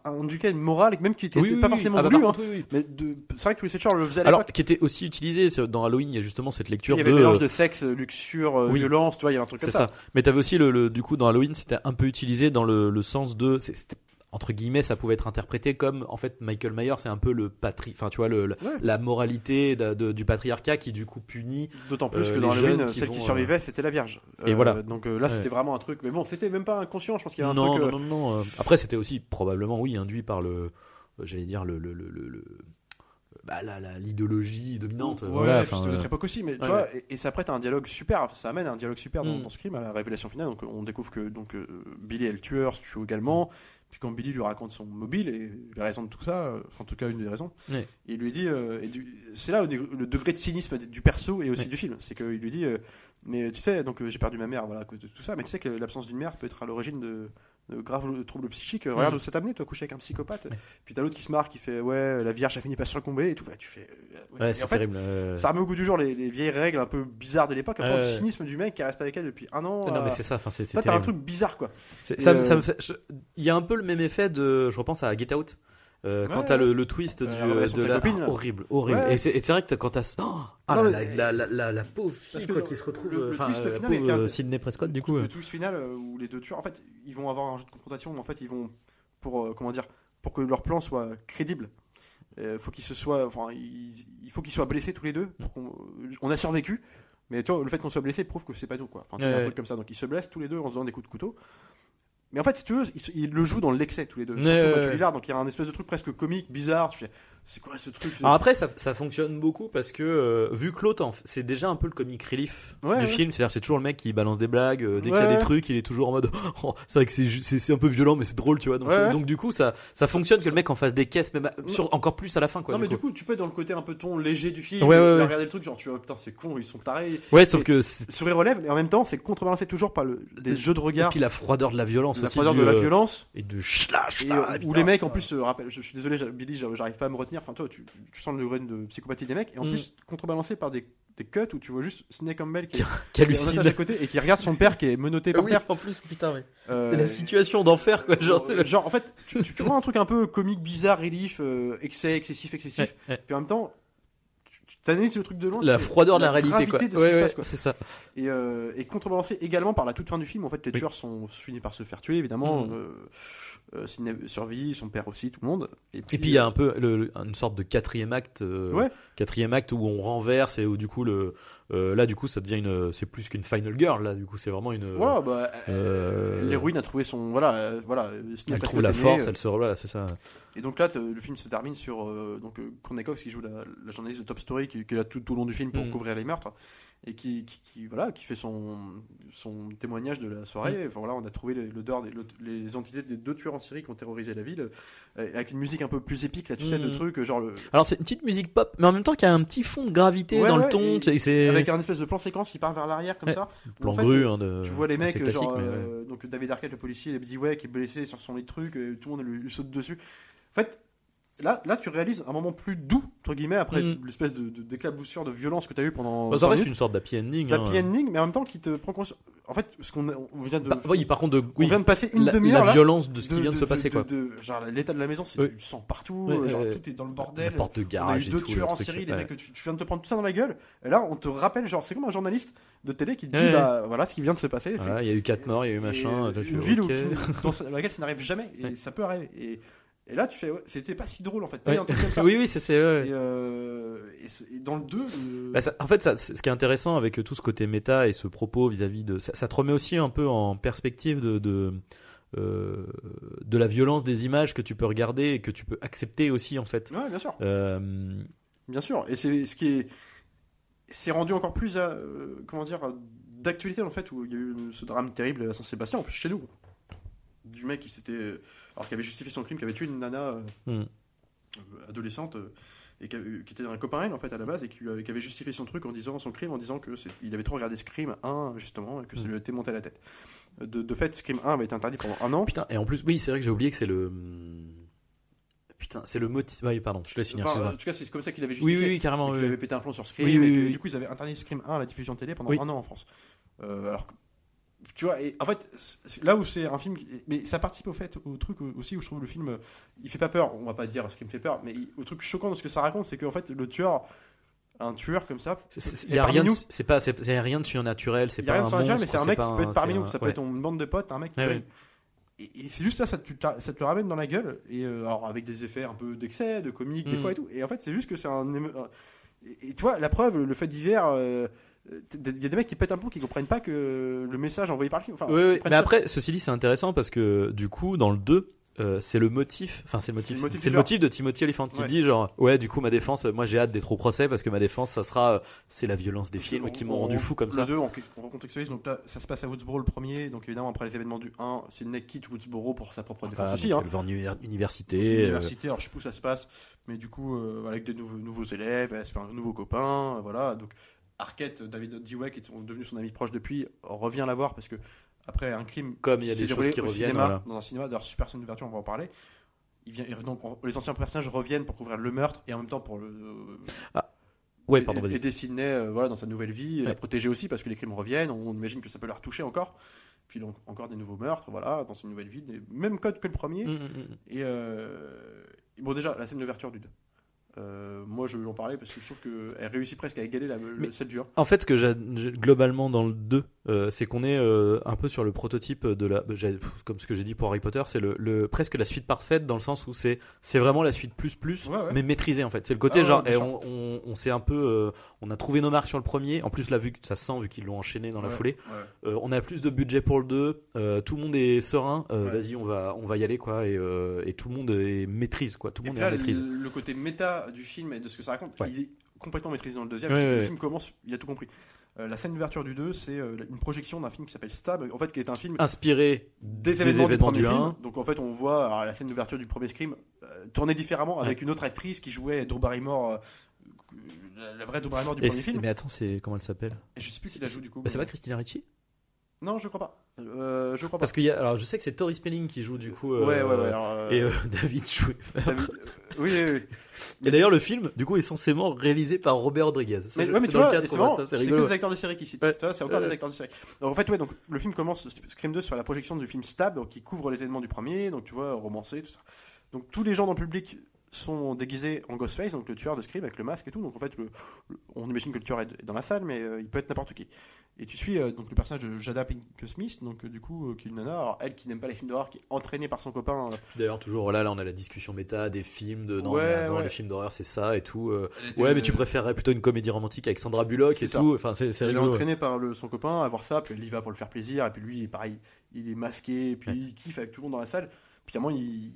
une morale, même qui oui, oui, pas oui. forcément Ah, bah, hein. Mais de- c'est vrai que les slashers le faisaient à Alors, qui était aussi utilisé dans Halloween, il y a justement cette lecture Il y avait de mélange de sexe, luxure, euh, oui. violence, tu vois, il y avait un truc comme C'est ça. ça. Mais t'avais aussi le, le- du coup dans Halloween, c'était un peu utilisé dans le, le sens de, c'était- entre guillemets, ça pouvait être interprété comme en fait Michael Myers, c'est un peu le patri, enfin tu vois le, le- Ouais. la moralité de- de- du patriarcat qui du coup punit. D'autant plus Euh, que dans Halloween, celle vont, qui euh, survivait, c'était la Vierge. Et voilà. Donc euh, là, Ouais. c'était vraiment un truc. Mais bon, c'était même pas inconscient. Je pense qu'il y avait un non, truc. non, euh, non, non, euh, Après, c'était aussi probablement oui induit par le, euh, j'allais dire le- le- bah, la- la- l'idéologie dominante. Ouais, voilà, puis enfin, c'était euh, notre époque aussi, mais tu ouais, vois, et, et ça prête à un dialogue super, ça amène à un dialogue super dans, Mm. dans Scream, à la révélation finale. Donc on découvre que donc euh, Billy est le tueur, se tue également. Puis quand Billy lui raconte son mobile et les raisons de tout ça, euh, enfin en tout cas une des raisons, Ouais. il lui dit, euh, c'est là le degré de cynisme du perso et aussi Ouais. du film, c'est qu'il lui dit, euh, mais tu sais, donc euh, j'ai perdu ma mère, voilà, à cause de tout ça, mais tu sais que l'absence d'une mère peut être à l'origine de, de graves troubles psychiques. Euh, Regarde Mm. où ça t'a amené, toi, coucher avec un psychopathe. Ouais. Puis t'as l'autre qui se marre, qui fait, ouais, la Vierge a fini par succomber et tout. Ouais, tu fais, euh, ouais. C'est fait, terrible. euh, ça remet au goût du jour les, les vieilles règles un peu bizarres de l'époque, le cynisme du mec qui reste avec elle depuis un an. Non, mais c'est ça. Enfin, c'est ça, t'as un truc bizarre, quoi. Ça, me- ça me fait. je- Il y a un peu le même effet de. Je repense à Get Out. Euh, quand Ouais, t'as ouais. le, le twist Euh, du, la relation de la copine, horrible, horrible. Et c'est vrai que t'as- quand t'as oh, ah, Non, la, mais- la, la, la, la pauvre fille quoi, le- qui se retrouve, le- le twist final pauvre euh, Sidney Prescott du coup. Le euh. twist final euh, où les deux tueurs, en fait, ils vont avoir un jeu de confrontation. En fait, ils vont pour euh, comment dire, pour que leur plan soit crédible. euh, faut qu'ils se soient, enfin, ils- il faut qu'ils soient blessés tous les deux. Pour on a survécu, mais tu vois, le fait qu'on soit blessé prouve que c'est pas nous, quoi. Enfin, tu Ouais, un ouais. truc comme ça. Donc ils se blessent tous les deux en se donnant des coups de couteau. Mais en fait, si tu veux, ils, le jouent dans l'excès tous les deux. Ouais, Surtout donc il y a un espèce de truc presque comique, bizarre. Tu fais, c'est quoi ce truc Alors après, ça, ça fonctionne beaucoup parce que euh, vu que l'autre, c'est déjà un peu le comic relief Ouais, du ouais. film. C'est-à-dire, c'est toujours le mec qui balance des blagues. euh, dès qu'il y a des trucs, il est toujours en mode. Oh, c'est vrai que c'est un peu violent, mais c'est drôle, tu vois. Donc, euh, donc du coup, ça, ça fonctionne que le mec en fasse des caisses, même sur, encore plus à la fin, quoi. non, mais du du coup, tu peux être dans le côté un peu ton léger du film. Regarder le truc, genre tu vois, putain, c'est con, ils sont tarés. Ouais, sauf que Sourire relève, mais en même temps, c'est contrebalancé toujours par le, des jeux de et regard, puis la froideur de la violence la aussi, froideur du, de la euh, violence. et de Et, où les mecs en plus se rappellent, je, suis désolé, Billy, j'a- j'arrive pas à me retenir. Enfin, toi, tu, tu sens le degré de psychopathie des mecs, et en Mm. plus contrebalancé par des, des cuts où tu vois juste Snake Campbell qui, Qui qui est en hallucine. à côté et qui regarde son père qui est menotté par oui, terre. en plus, putain, oui. Euh, La situation d'enfer, quoi. Genre, c'est le... genre, en fait, tu, vois un truc un peu comique, bizarre, relief, euh, excès, excessif, excessif. Ouais, ouais. Puis en même temps, tu tu analyses le truc de loin. La froideur de la réalité, quoi. de ce Ouais, qui se ouais, c'est ça. Et, euh, et contrebalancé également par la toute fin du film. En fait, les Oui. tueurs sont finis par se faire tuer, évidemment. Euh, Sidney survit, son père aussi, tout le monde. Et puis il y a un peu le- le- une sorte de quatrième acte, euh, Ouais. quatrième acte où on renverse et où du coup le, euh, là du coup ça devient une, c'est plus qu'une final girl là du coup c'est vraiment une, Voilà, bah, euh, l'héroïne a trouvé son. Voilà, euh, voilà. Sidney elle trouve la force, euh, elle se voilà c'est ça. Et donc là, le film se termine sur euh, donc euh, Kornakov qui joue la, la journaliste de Top Story qui, qui est là tout, tout au long du film pour Mhm. couvrir les meurtres et qui, qui, qui, voilà qui fait son son témoignage de la soirée. Enfin voilà, on a trouvé les- l'odeur des le- les entités des deux tueurs en série qui ont terrorisé la ville euh, avec une musique un peu plus épique là, tu sais, de Mhm. trucs genre le Alors c'est une petite musique pop mais en même temps qui a un petit fond de gravité Ouais, dans ouais, le ton, et- avec un espèce de plan séquence qui part vers l'arrière comme Ouais. ça. plan en fait, grue hein, de, Tu vois les mecs, genre, euh, donc David Arquette, le policier, il dit ouais, qui est blessé sur son lit de trucs, et tout le monde lui, lui saute dessus. En fait, là, là, tu réalises un moment plus doux, entre guillemets, après Mhm. l'espèce de, d'éclaboussure de violence que tu as eu pendant. Bah, ça 20 reste minutes. une sorte d'happy ending. Happy hein. ending, mais en même temps qui te prend conscience. en fait, ce qu'on on vient de, Bah, oui, par contre, de, oui, vient de passer une la, demi-heure la violence de ce qui de- vient de, se passer, quoi. genre l'état de la maison, c'est Oui. du sang partout, genre tout est dans le La bordel. porte de On a garage eu deux tueurs en série, les ouais. mecs, tu, tu viens de te prendre tout ça dans la gueule. Et là, on te rappelle, genre, c'est comme un journaliste de télé qui te dit, Ouais. bah voilà ce qui vient de se passer. il y a eu quatre morts, il y a eu machin. une ville dans laquelle ça n'arrive jamais, et ça peut arriver. Et, là, tu fais, ouais, c'était pas si drôle en fait. T'as eu Ouais. un truc comme ça. oui, oui, c'est ouais. Et, euh, et dans le 2, euh, Bah, en fait, ça, ce qui est intéressant avec tout ce côté méta et ce propos vis-à-vis de. Ça, ça te remet aussi un peu en perspective de. de euh, de la violence des images que tu peux regarder et que tu peux accepter aussi en fait. ouais, bien sûr. Euh, Bien sûr, et c'est ce qui est, c'est rendu encore plus, comment dire, d'actualité en fait où il y a eu ce drame terrible à Saint-Sébastien, en plus chez nous, du mec qui s'était, alors qui avait justifié son crime, qui avait tué une nana euh, Hmm. euh, adolescente euh, et qui, était un copain en fait à la base et qui, avait- justifié son truc en disant son crime en disant que il avait trop regardé Scream 1 justement et que ça Hmm. lui était monté à la tête. De, de fait, Scream 1 avait été interdit pendant un an. Putain, et en plus, oui, c'est vrai que j'ai oublié que c'est le. Putain, c'est le motif. Oui, pardon, je te laisse finir. Enfin, en tout cas, c'est comme ça qu'il avait justifié. oui, oui, carrément. Oui, oui. avait pété un plomb sur Scream. Et que. Du coup, ils avaient interdit Scream 1 à la diffusion télé pendant un an en France. Euh, alors, tu vois, et en fait, là où c'est un film, mais ça participe au fait, au truc aussi où je trouve le film, il fait pas peur. On va pas dire ce qui me fait peur, mais il- au truc choquant de ce que ça raconte, c'est qu'en fait, le tueur, un tueur comme ça, Il y a rien, de- nous. c'est pas, c'est c'est rien de surnaturel, c'est pas un surnaturel, mais monstre, c'est un mec qui peut être parmi nous. Ça peut être une bande de potes, un mec qui. Et, c'est juste là, ça te, ça te le ramène dans la gueule, et euh, alors avec des effets un peu d'excès, de comique, des Mm. fois et tout. Et en fait, c'est juste que c'est un. et tu vois, la preuve, le fait divers, euh, il y a des mecs qui pètent un plomb qui comprennent pas que le message envoyé par le film. Enfin, Oui, mais ça- après, ceci dit, c'est intéressant parce que du coup, dans le 2, euh, c'est le motif, enfin c'est le motif, C'est le motif c'est du le motif de Timothy Olyphant qui Ouais. dit genre ouais du coup ma défense, euh, moi j'ai hâte d'être au procès parce que ma défense ça sera euh, c'est la violence des films On- qui m'ont on- rendu fou comme ça. Le 2, on, on recontextualise, donc là, ça se passe à Woodsboro le premier, donc évidemment, après les événements du 1, Sidney quitte Woodsboro pour sa propre défense Voilà, aussi. hein. elle va en université. euh, université, alors je sais pas où ça se passe, mais du coup, euh, avec des nouveaux, nouveaux élèves, elle se fait un nouveau copain, euh, voilà. Donc, Arquette, David Dweck, qui sont devenus son ami proche depuis, revient la voir parce que, après un crime, comme il y a des choses qui reviennent. cinéma, voilà. dans un cinéma, d'ailleurs, super scène d'ouverture, on va en parler. Il vient, et donc, on- les anciens personnages reviennent pour couvrir le meurtre et en même temps pour le. Ouais, et- pardon, aider Sidney euh, voilà, dans sa nouvelle vie, et la Ouais. protéger aussi parce que les crimes reviennent, on imagine que ça peut la retoucher encore. Puis donc, encore des nouveaux meurtres, voilà, dans une nouvelle vie, des- même code que le premier. Mm, mm, mm. Et euh, bon, déjà, la scène d'ouverture du 2. Euh, moi, je vais en parler parce que je trouve qu'elle réussit presque à égaler la, Mais- celle du 1. En fait, ce que j'ai- globalement dans le 2, euh, c'est qu'on est euh, un peu sur le prototype de la. bah, Comme ce que j'ai dit pour Harry Potter, c'est le, le- presque la suite parfaite dans le sens où c'est c'est vraiment la suite plus plus, Ouais, ouais. mais maîtrisée en fait. C'est le côté Ah genre, et sûr. on, on, on s'est un peu. euh, on a trouvé nos marques sur le premier. En plus, là, vu que ça se sent, vu qu'ils l'ont enchaîné dans la foulée, on a plus de budget pour le 2. euh, tout le monde est serein. Vas-y, on va, on va y aller quoi. Et, et tout le monde est maîtrise quoi. Tout le monde puis est en là, maîtrise. le, le côté méta du film et de ce que ça raconte, il est complètement maîtrisé dans le deuxième. Le film commence, il a tout compris. Euh, la scène d'ouverture du 2, c'est euh, une projection d'un film qui s'appelle Stab, en fait, qui est un film Inspiré des événements, événements du du premier 1. film. Donc en fait, on voit alors, la scène d'ouverture du premier Scream euh, tournée différemment avec une autre actrice qui jouait Drew Barrymore, euh, la, vraie Drew Barrymore du Et premier film. mais attends, c'est comment elle s'appelle? Je sais plus qui la joue du coup. bah, C'est pas Christina Ricci? Non, je crois pas. Euh, je crois pas. Parce qu'il y a, alors je sais que c'est Tori Spelling qui joue du coup. euh, Ouais, ouais, ouais. alors, euh, Et euh, David Chouet. David- oui, oui, oui. Et d'ailleurs, le film, du coup, est censément réalisé par Robert Rodriguez. C'est Mais, ouais, mais tu vois, c'est ça, c'est c'est que des acteurs de série qui citent. Ouais. C'est encore des acteurs de série. Donc en fait, ouais, donc le film commence Scream 2 sur la projection du film Stab, donc qui couvre les événements du premier, donc tu vois, romancé, tout ça. Donc tous les gens dans le public sont déguisés en Ghostface, donc le tueur de Scream avec le masque et tout. Donc en fait, le- le- on imagine que le tueur est est dans la salle, mais euh, il peut être n'importe qui. Et tu suis euh, donc le personnage de Jada Pinkett Smith, donc euh, du coup euh, qui est une nana, alors elle qui n'aime pas les films d'horreur, qui est entraînée par son copain. euh, D'ailleurs, toujours là, là, on a la discussion méta des films de non, Ouais, mais attends, ouais. les films d'horreur, c'est ça et tout. euh, Ouais, mais tu préférerais plutôt une comédie romantique avec Sandra Bullock et ça. tout. Enfin, c'est c'est Elle est ouais. entraînée par le- son copain à voir ça, puis elle y va pour le faire plaisir, et puis lui, pareil, il est masqué, et puis Ouais. il kiffe avec tout le monde dans la salle. Puis à un moment, il,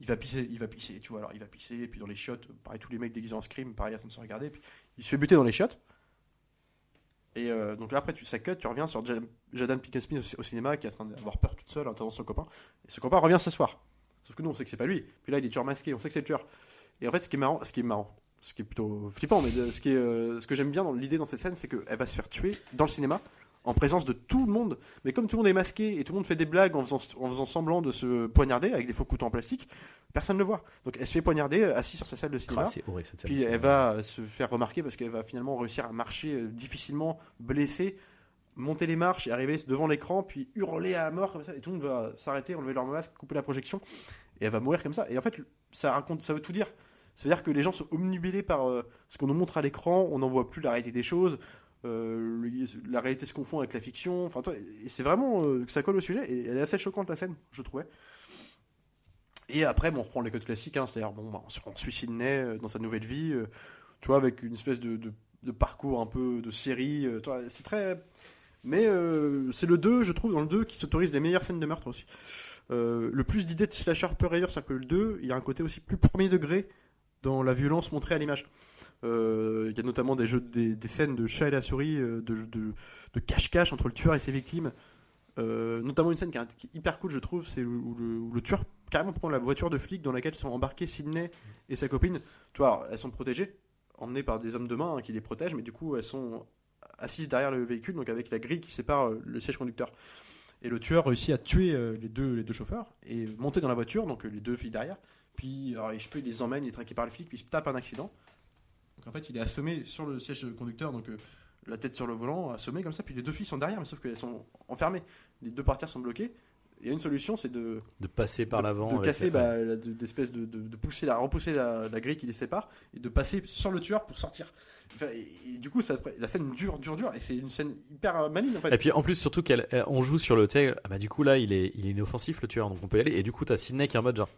il va pisser, il va pisser, tu vois, alors il va pisser, et puis dans les shots, pareil, tous les mecs déguisés en scream, pareil, en train de se regarder, puis il se fait buter dans les shots. Et euh, donc là, après, tu, ça tu reviens sur Jad- Jadan Pinkett Smith au, cinéma, qui est en train d'avoir peur toute seule en attendant son copain. Et ce copain revient s'asseoir. Sauf que nous, on sait que c'est pas lui. Puis là, il est toujours masqué, on sait que c'est le tueur. Et en fait, ce qui est marrant, ce qui est marrant, ce qui est plutôt flippant, mais ce, qui est, euh, ce que j'aime bien dans l'idée dans cette scène, c'est qu'elle va se faire tuer dans le cinéma en présence de tout le monde. Mais comme tout le monde est masqué et tout le monde fait des blagues en faisant, en faisant semblant de se poignarder avec des faux couteaux en plastique, personne ne le voit. Donc elle se fait poignarder euh, assise sur sa salle de cinéma. Ah, c'est horrible cette. Puis elle va se faire remarquer parce qu'elle va finalement réussir à marcher euh, difficilement, blessée, monter les marches et arriver devant l'écran, puis hurler à la mort comme ça, et tout le monde va s'arrêter, enlever leur masque, couper la projection, et elle va mourir comme ça. Et en fait, ça raconte, ça veut tout dire. Ça veut dire que les gens sont omnubilés par euh, ce qu'on nous montre à l'écran, on n'en voit plus la réalité des choses, euh, la réalité se confond avec la fiction. Enfin, c'est vraiment euh, que ça colle au sujet, et elle est assez choquante la scène, je trouvais. Et après, bon, on reprend les codes classiques, hein, c'est-à-dire, bon, bah, on suit Sydney euh, dans sa nouvelle vie, tu vois, avec une espèce de, parcours un peu de série. c'est très. Mais c'est le 2, je trouve, dans le 2, qui s'autorise les meilleures scènes de meurtre aussi. Le plus d'idées de slasher pur ailleurs, c'est que le 2, il y a un côté aussi plus premier degré dans la violence montrée à l'image. Euh, Il y a notamment des, jeux, des, scènes de chat et la souris, euh, de, cache-cache entre le tueur et ses victimes. Euh, notamment une scène qui est, hyper cool, je trouve, c'est où, le, tueur carrément prend la voiture de flic dans laquelle sont embarqués Sidney et sa copine. Tu vois, elles sont protégées, emmenées par des hommes de main hein, qui les protègent, mais du coup, elles sont assises derrière le véhicule, donc avec la grille qui sépare le siège conducteur. Et le tueur réussit à tuer les, deux, les chauffeurs et monter dans la voiture, donc les deux filles derrière. Puis, je peux, il les emmène, il est par le flic, puis il se tape un accident. Donc en fait, il est assommé sur le siège conducteur, donc euh, la tête sur le volant, assommé comme ça. Puis les deux filles sont derrière, mais sauf qu'elles sont enfermées. Les deux portières sont bloquées. Il y a une solution, c'est de, De passer par l'avant. de casser, bah, d'espèce de, de, de pousser la, repousser la, la grille qui les sépare et de passer sur le tueur pour sortir. Enfin, et, et du coup, ça, la scène dure, dure, dure, et c'est une scène hyper euh, maligne en fait. Et puis en plus surtout qu'on joue sur le ah bah du coup là il est il est inoffensif le tueur donc on peut y aller et du coup t'as Sidney qui est en mode genre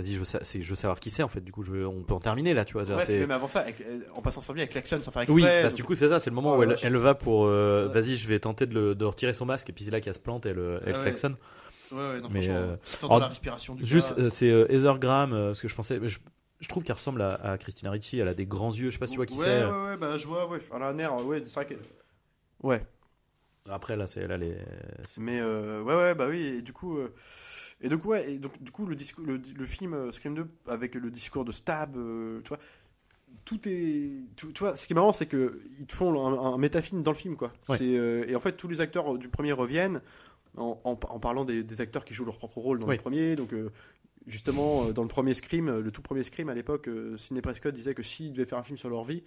vas-y je je veux savoir qui c'est en fait du coup je veux- on peut en terminer là tu vois Ouais, même avant ça, avec- elle- en passant sur lui avec Klaxon sans faire oui exprès. parce que donc- du coup c'est ça c'est le moment Oh où elle, elle va pour euh, Ouais. vas-y je vais tenter de, le, de retirer son masque et puis c'est là qu'elle se plante elle, elle Ah klaxonne Ouais, ouais, non, Mais, euh, alors, la respiration du juste euh, c'est euh, Heather Graham euh, parce que je pensais je, je trouve qu'elle ressemble à, à Christina Ricci elle a des grands yeux je sais pas si tu vois qui ouais, c'est Ouais, ouais, bah je vois, ouais. Elle a un air, ouais, c'est vrai que. Ouais. après là c'est là les Mais euh, ouais, ouais, bah oui, et du coup. Et donc, ouais, et donc, du coup, le, discours, le, le film euh, Scream 2, avec le discours de Stab, euh, tu vois, tout est. Tu, tu vois, ce qui est marrant, c'est qu'ils te font un, un métafilm dans le film, quoi. Ouais. Euh, et en fait, tous les acteurs du premier reviennent en, en- en parlant des, des acteurs qui jouent leur propre rôle dans le premier. Donc, euh, justement, dans le premier Scream, le tout premier Scream à l'époque, Sidney Prescott disait que s'il devait faire un film sur leur vie,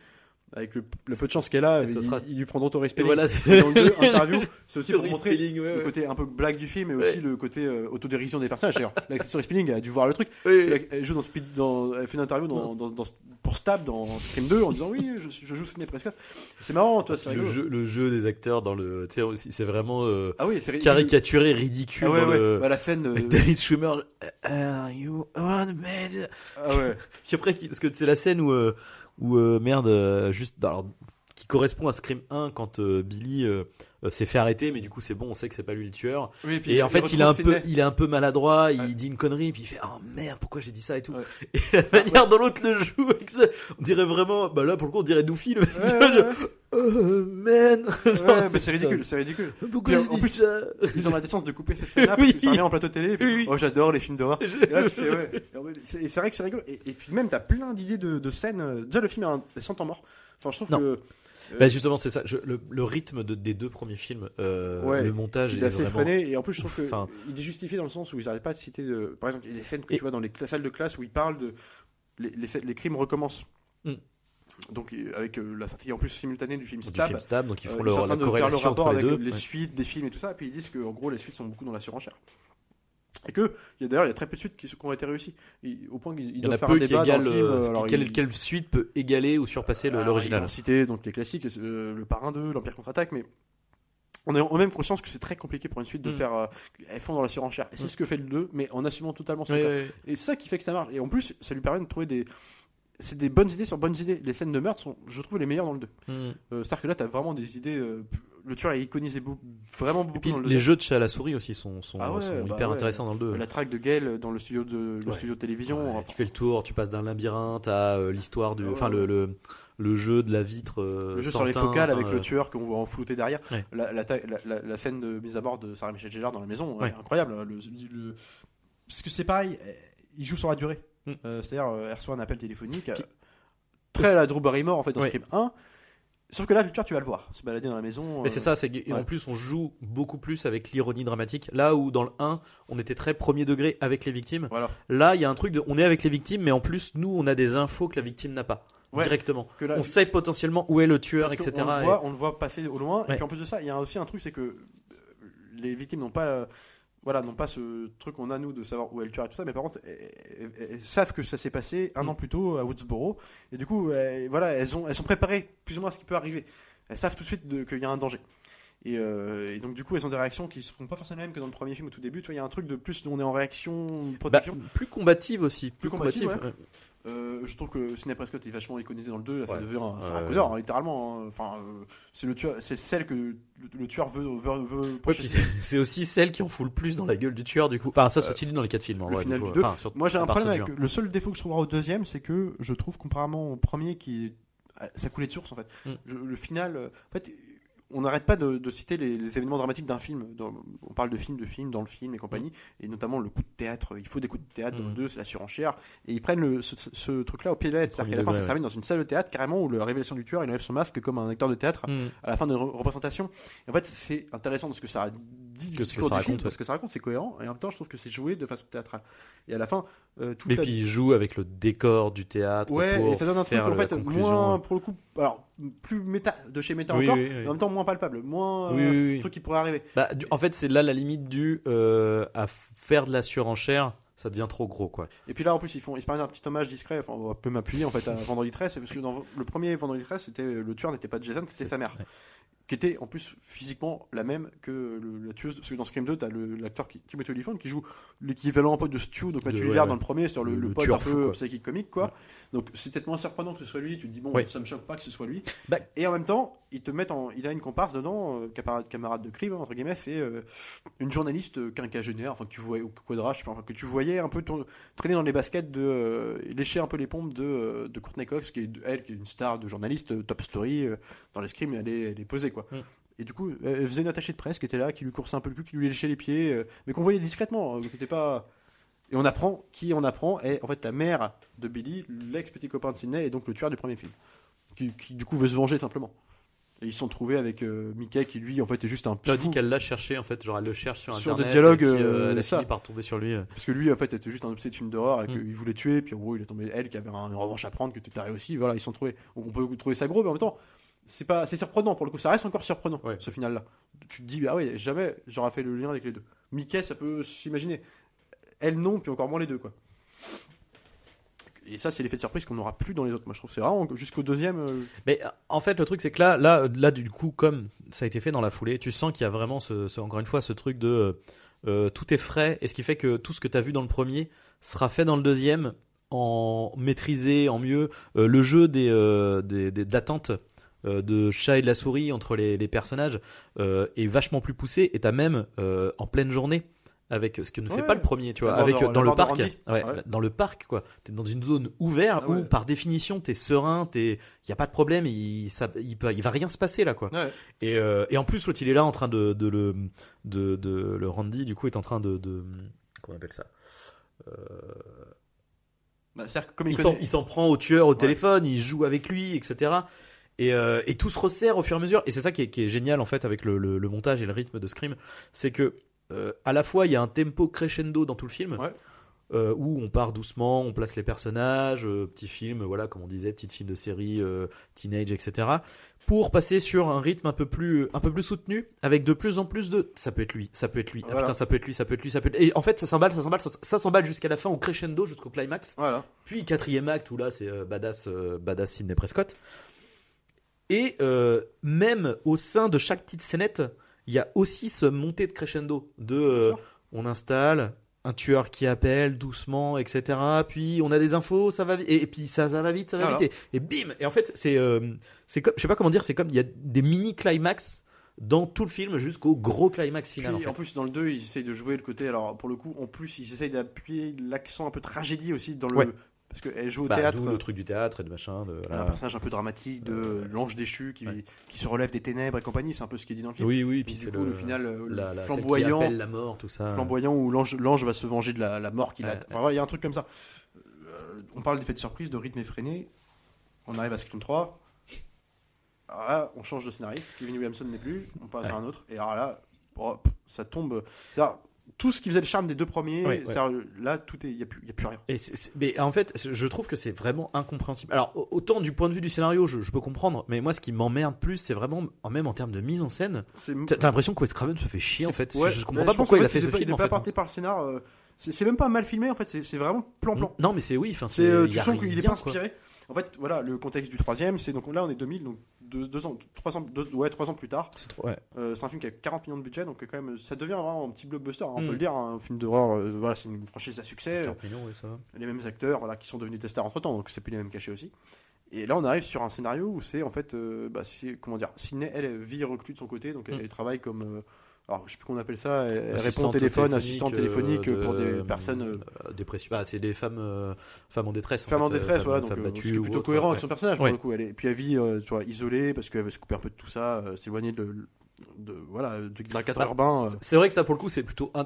avec le, le peu de chance qu'elle a, il, sera- il lui prendront Tori Spelling. voilà c'est dans le deux, interview, c'est aussi pour montrer ouais, le ouais. côté un peu blague du film, mais aussi le côté euh, autodérision des personnages. D'ailleurs, l'actrice Tori Spelling a dû voir le truc. Oui, Elle, elle joue dans Speed, dans, elle fait une interview dans, dans, dans- pour Stab dans Scream 2 en disant oui, je, joue Sidney Prescott. C'est marrant, toi, c'est le rigolo. jeu, le jeu des acteurs dans le c'est vraiment euh, Ah oui, caricaturé ridicule Ah ouais, dans ouais. le Bah, la scène. euh, avec David Schwimmer Are you on mad ah ouais. Puis après, parce que c'est la scène où, où euh, merde, euh, juste, alors, qui correspond à Scream 1 quand euh, Billy euh, euh, s'est fait arrêter, mais du coup c'est bon, on sait que c'est pas lui le tueur. Oui, puis Et en fait, il est un peu, il est un peu maladroit, il dit une connerie, puis il fait oh merde, pourquoi j'ai dit ça et tout. Ouais. Et la manière dont l'autre le joue, on dirait vraiment, bah là pour le coup on dirait Doofy le oh man. Ouais, Genre, mais c'est ridicule, c'est ridicule. Pourquoi Puis, en plus, ça Ils ont la décence de couper cette scène-là Oui. parce que ça revient en plateau télé. Et puis, Oui. Oh, j'adore les films d'horreur. Je- Et là, tu fais, ouais. Et C'est vrai que c'est rigolo. Et, et puis même, t'as plein d'idées de, de scènes. euh, Déjà, le film a un, des 100 ans morts. Enfin, je trouve Non. que. Bah justement c'est ça, Je- le, le rythme de- des deux premiers films, euh, Ouais, le montage Il est est assez vraiment... freiné et en plus je trouve que Enfin- il est justifié dans le sens où ils n'arrêtent pas de citer de... par exemple il y a des scènes que Et- tu vois dans les salles de classe où ils parlent de les, les, les crimes recommencent Mm. Donc avec euh, la sortie en plus simultanée du film du Stab film Stab, donc ils euh, font sont en leur, train la de faire le rapport entre les avec deux. les Ouais. suites des films et tout ça et puis ils disent que en gros les suites sont beaucoup dans la surenchère et que il y a d'ailleurs il y a très peu de suites qui, qui ont été réussies Et au point qu'ils ils Il y en a doivent faire peu un qui débat dans égalent. le film euh, alors, quelle, suite peut égaler ou surpasser alors, l'original citer donc les classiques, euh, le Parrain 2, l'Empire contre-attaque, mais on est en même conscience que c'est très compliqué pour une suite de Mm. faire. euh, elles font dans la surenchère. Et c'est Mm. ce que fait le 2, mais en assumant totalement son Ouais, cas. ouais, ouais. Et c'est ça qui fait que ça marche. Et en plus, ça lui permet de trouver des. C'est des bonnes idées sur bonnes idées. Les scènes de meurtre sont, je trouve, les meilleures dans le 2. Mm. Euh, C'est-à-dire que là, t'as vraiment des idées. euh, le tueur est iconisé vraiment beaucoup Et puis dans le les 2. jeux de chat à la souris aussi sont, sont, Ah ouais, sont bah hyper ouais. intéressants dans le 2. La traque de Gale dans le studio de, le Ouais. studio de télévision. Enfin, tu fais le tour, tu passes d'un labyrinthe à euh, l'histoire du, Ah enfin le, le le jeu de la vitre. euh, le jeu sur les focales avec le tueur qu'on voit en flouté derrière. La, la, scène de mise à bord de Sarah Michelle Gellar dans la maison, incroyable. hein, Le, Parce que c'est pareil, il joue sur la durée. Mm. Euh, C'est-à-dire, euh, elle reçoit un appel téléphonique. euh, Qui- Très à la Drew Barrymore en fait dans Ouais. Scream 1. Sauf que là, le tueur, tu vas le voir se balader dans la maison. Mais c'est euh, ça, c'est en plus on joue beaucoup plus avec l'ironie dramatique. Là où dans le 1, on était très premier degré avec les victimes. Voilà. Là, il y a un truc de on est avec les victimes, mais en plus nous on a des infos que la victime n'a pas Ouais. directement. Que là- on sait potentiellement où est le tueur, Parce etc. le Et- on le voit passer au loin. Ouais. Et puis en plus de ça, il y a aussi un truc, c'est que les victimes n'ont pas, voilà, n'ont pas ce truc qu'on a nous de savoir où est le tueur et tout ça. Mais par contre, elles, elles- elles savent que ça s'est passé un Mm. an plus tôt à Woodsboro. Et du coup, elles- voilà, elles ont, elles sont préparées plus ou moins à ce qui peut arriver. Elles savent tout de suite qu'il y a un danger. Et, euh, et donc du coup, elles ont des réactions qui ne seront pas forcément les mêmes que dans le premier film au tout début. Tu vois, il y a un truc de plus, on est en réaction, Bah, protection. plus combative aussi, plus, Plus combative, combative. ouais. Euh, je trouve que Sidney Prescott est vachement iconisé dans le 2. Là, ça Ouais. devient un hein, littéralement. hein. Enfin, euh, c'est le tueur, c'est celle que le, le tueur veut, veut, Ouais, c'est aussi celle qui en fout le plus dans la gueule du tueur du coup. Enfin ça se dit dans les quatre films. le vrai, final du coup. du deux. Enfin, sur- Moi, j'ai un problème avec le seul défaut que je trouverai au deuxième, c'est que je trouve comparément au premier qui ça coulait de source en fait. Mm. Je- le final, euh, en fait. On n'arrête pas de, de citer les, les événements dramatiques d'un film. Dans- on parle de film, de film, dans le film et compagnie. Et notamment le coup de théâtre. Il faut des coups de théâtre dans le Mm. 2, c'est la surenchère. Et ils prennent le- ce, ce- ce truc-là au pied de la lettre. C'est-à-dire qu'à la fin, ça termine dans une salle de théâtre, carrément, où la révélation du tueur, il enlève son masque comme un acteur de théâtre Mm. à la fin de re- représentation. Et en fait, c'est intéressant de ce que ça dit Que ce que ça film, raconte, parce que ça raconte, c'est cohérent, et en même temps, je trouve que c'est joué de façon théâtrale. Et à la fin, euh, tout Et puis il joue avec le décor du théâtre ouais, pour et ça donne un truc en fait moins, pour le coup, alors plus méta, de chez méta Oui, encore, oui, oui. mais en même temps moins palpable, moins Oui, euh, oui, oui. truc qui pourrait arriver. Bah, en fait, c'est là la limite du euh, à faire de la surenchère, ça devient trop gros quoi. Et puis là, en plus, ils font, ils se un petit hommage discret. Enfin, on peut m'appuyer en fait à Vendredi 13, parce que dans le premier Vendredi 13, c'était le tueur n'était pas Jason, c'était sa mère. ouais. Qui était en plus physiquement la même que le- la tueuse. Parce que dans Scream 2, t'as l'acteur qui- Timothy Olyphant qui joue l'équivalent un peu de Stu, donc ouais, Lillard ouais. dans le premier, sur le, Le- le pote un peu psychic comique, quoi. Donc c'est peut-être moins surprenant que ce soit lui. Tu te dis, bon, Ouais. ça me choque pas que ce soit lui. Bah- Et en même temps, ils te mettent en. Il a une comparse dedans, euh, camarade, camarade de crime, entre guillemets, c'est euh, une journaliste euh, quinquagénaire, enfin que tu voyais, ou quadrage, je sais pas, enfin, que tu voyais un peu tourner- traîner dans les baskets de. euh, lécher un peu les pompes de, de Courtney Cox, qui est, elle, qui est une star de journaliste, top story, dans les scrims, elle est, elle est posée, quoi. Mm. Et du coup, elle faisait une attachée de presse qui était là, qui lui coursait un peu le cul, qui lui léchait les pieds, mais qu'on voyait discrètement, qui était pas. Et on apprend, qui on apprend est en fait la mère de Billy, l'ex-petit copain de Sidney, et donc le tueur du premier film. Qui, qui, du coup veut se venger simplement. Et ils se sont trouvés avec euh, Mickey qui lui en fait est juste un Tu as pifou. dit qu'elle l'a cherché en fait, genre elle le cherche sur Sur internet. des dialogues, et puis, euh, elle a ça. fini par tomber sur lui. euh. Parce que lui en fait était juste un obsédé de film d'horreur et Mm. qu'il voulait tuer, puis en gros il est tombé elle qui avait un- une revanche à prendre, que tu taré aussi, voilà, ils se sont trouvés. Donc on peut trouver ça gros, mais en même temps, c'est pas c'est surprenant pour le coup, ça reste encore surprenant Ouais. ce final là. Tu te dis, ah oui, jamais j'aurais fait le lien avec les deux. Mickey ça peut s'imaginer. Elle non, puis encore moins les deux quoi. Et ça, c'est l'effet de surprise qu'on n'aura plus dans les autres. Moi, je trouve c'est vraiment jusqu'au deuxième. euh, Mais en fait, le truc, c'est que là, là, là, du coup, comme ça a été fait dans la foulée, tu sens qu'il y a vraiment, ce, encore une fois, ce truc de euh, euh, tout est frais, et ce qui fait que tout ce que tu as vu dans le premier sera fait dans le deuxième en maîtrisé, en mieux. Le jeu des, des, d'attente de chat et de la souris entre les, personnages est vachement plus poussé, et t'as même en pleine journée. Avec ce que ne fait Ouais. pas le premier, tu vois, avec dans le parc, ouais, Ouais. dans le parc quoi. T'es dans une zone ouverte Ah où par définition t'es serein, t'es, y a pas de problème, il, ça, il, peut, il va rien se passer là quoi. Et, euh, et en plus l'autre il est là en train de, de le, de, de le Randy du coup est en train de, de comment on appelle ça Bah, c'est-à-dire que comme il s'en prend au tueur au téléphone, il joue avec lui, etc. Et, euh, et tout se resserre au fur et à mesure. Et c'est ça qui est, qui est génial en fait avec le, le- le montage et le rythme de Scream, c'est que euh, à la fois il y a un tempo crescendo dans tout le film. Ouais. euh, où on part doucement, on place les personnages, euh, petit film, voilà, comme on disait, petit film de série, euh, teenage, etc. Pour passer sur un rythme un peu plus, un peu plus soutenu, avec de plus en plus de, ça peut être lui, ça peut être lui, ah, putain, ça peut être lui, ça peut être lui, ça peut être. Et en fait, ça s'emballe, ça s'emballe, ça, s'emballe jusqu'à la fin, au crescendo, jusqu'au climax. Voilà. Puis quatrième acte où là c'est badass, badass Sidney Prescott. Et même au sein de chaque petite scénette, il y a aussi ce montée de crescendo de euh, on installe un tueur qui appelle doucement, etc. Puis on a des infos, ça va vite, et, et puis ça, ça va vite, ça va vite, et, et bim. Et en fait c'est euh, c'est comme je sais pas comment dire, c'est comme il y a des mini climax dans tout le film jusqu'au gros climax final. Puis, en plus, dans le 2, ils essayent de jouer le côté. Alors, pour le coup, en plus, ils essayent d'appuyer l'accent un peu tragédie aussi dans le. Ouais. Parce qu'elle joue au Bah, théâtre. le truc du théâtre et de machin. De, a voilà. un personnage un peu dramatique de l'ange déchu qui, ouais. qui se relève des ténèbres et compagnie. C'est un peu ce qui est dit dans le film. Oui, oui, Et puis c'est le, le, final euh, la, la, qui flamboyant, appelle la mort, tout ça. flamboyant où l'ange, va se venger de la, la mort qu'il a. Ouais, Enfin, voilà, il y a un truc comme ça. Euh, on parle d'effet de surprise, de rythme effréné. On arrive à Scream 3. Alors là, on change de scénariste, Kevin Williamson n'est plus, on passe à un autre, et alors là, oh, ça tombe. Tout ce qui faisait le charme des deux premiers, Ouais, ouais. là, tout est, il y a plus, il y a plus rien. Et c'est- c'est- mais en fait, je trouve que c'est vraiment incompréhensible. Alors, au- autant du point de vue du scénario, je, je peux comprendre, mais moi, ce qui m'emmerde plus, c'est vraiment, en même en termes de mise en scène, t'as l'impression que Wes Craven se fait chier, en fait. Ouais, je, je comprends pas pense pourquoi il a fait, ce est pas- film, Il en est pas fait. apporté par le scénar. euh, c'est même pas mal filmé, en fait, c'est vraiment plan-plan. Non, mais c'est oui, enfin, C'est, euh, tu sens qu'il est pas inspiré. En fait, voilà, le contexte du troisième, c'est donc là on est 2000, donc deux, deux ans, trois ans, deux- ouais, trois ans plus tard. C'est trop, ouais. Euh, un film qui a 40 millions de budget, donc quand même, ça devient vraiment un petit blockbuster, hein, on Mm. peut le dire, hein, un film d'horreur. euh, voilà, c'est une franchise à succès. 40 millions, ouais, ça va. les mêmes acteurs, voilà, qui sont devenus des stars entre temps, donc c'est plus les mêmes cachets aussi. Et là, on arrive sur un scénario où c'est en fait, euh, bah, comment dire, Sidney, elle, vit reclus de son côté, donc elle, Mm. elle travaille comme, euh, alors je sais plus qu'on appelle ça, elle, répond au téléphone, assistante téléphonique euh, pour de- des personnes. euh, euh, dépressives. Ah, c'est des femmes, euh, femmes en détresse. Femme en fait, euh, détresse, femmes- voilà, donc femmes euh, battues ce qui est ou plutôt cohérent ouais. avec son personnage pour le coup. Elle est, et puis elle vit, euh, tu vois, isolée parce qu'elle veut se couper un peu de tout ça, euh, s'éloigner de, de, voilà, du- d'un cadre Bah, urbain. euh. C'est vrai que ça, pour le coup, c'est plutôt. euh,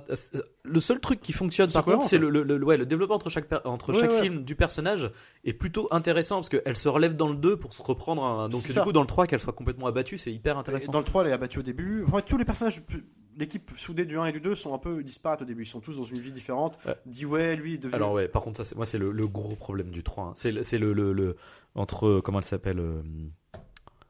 Le seul truc qui fonctionne, C'est par cohérent, contre, c'est le, le, le- ouais, le développement entre chaque, per- entre Ouais, chaque ouais. film du personnage est plutôt intéressant parce qu'elle se relève dans le 2 pour se reprendre un. Donc, du ça. coup, dans le 3, qu'elle soit complètement abattue, c'est hyper Et intéressant. Dans le 3, elle est abattue au début. Enfin, tous les personnages, l'équipe soudée du 1 et du 2 sont un peu disparates au début. Ils sont tous dans une vie différente. Ouais. Dewey, lui, est devenu. Alors, ouais, par contre, ça, c'est- moi, c'est le, le gros problème du 3. hein. C'est le, c'est le, le, le- Entre. Comment elle s'appelle euh,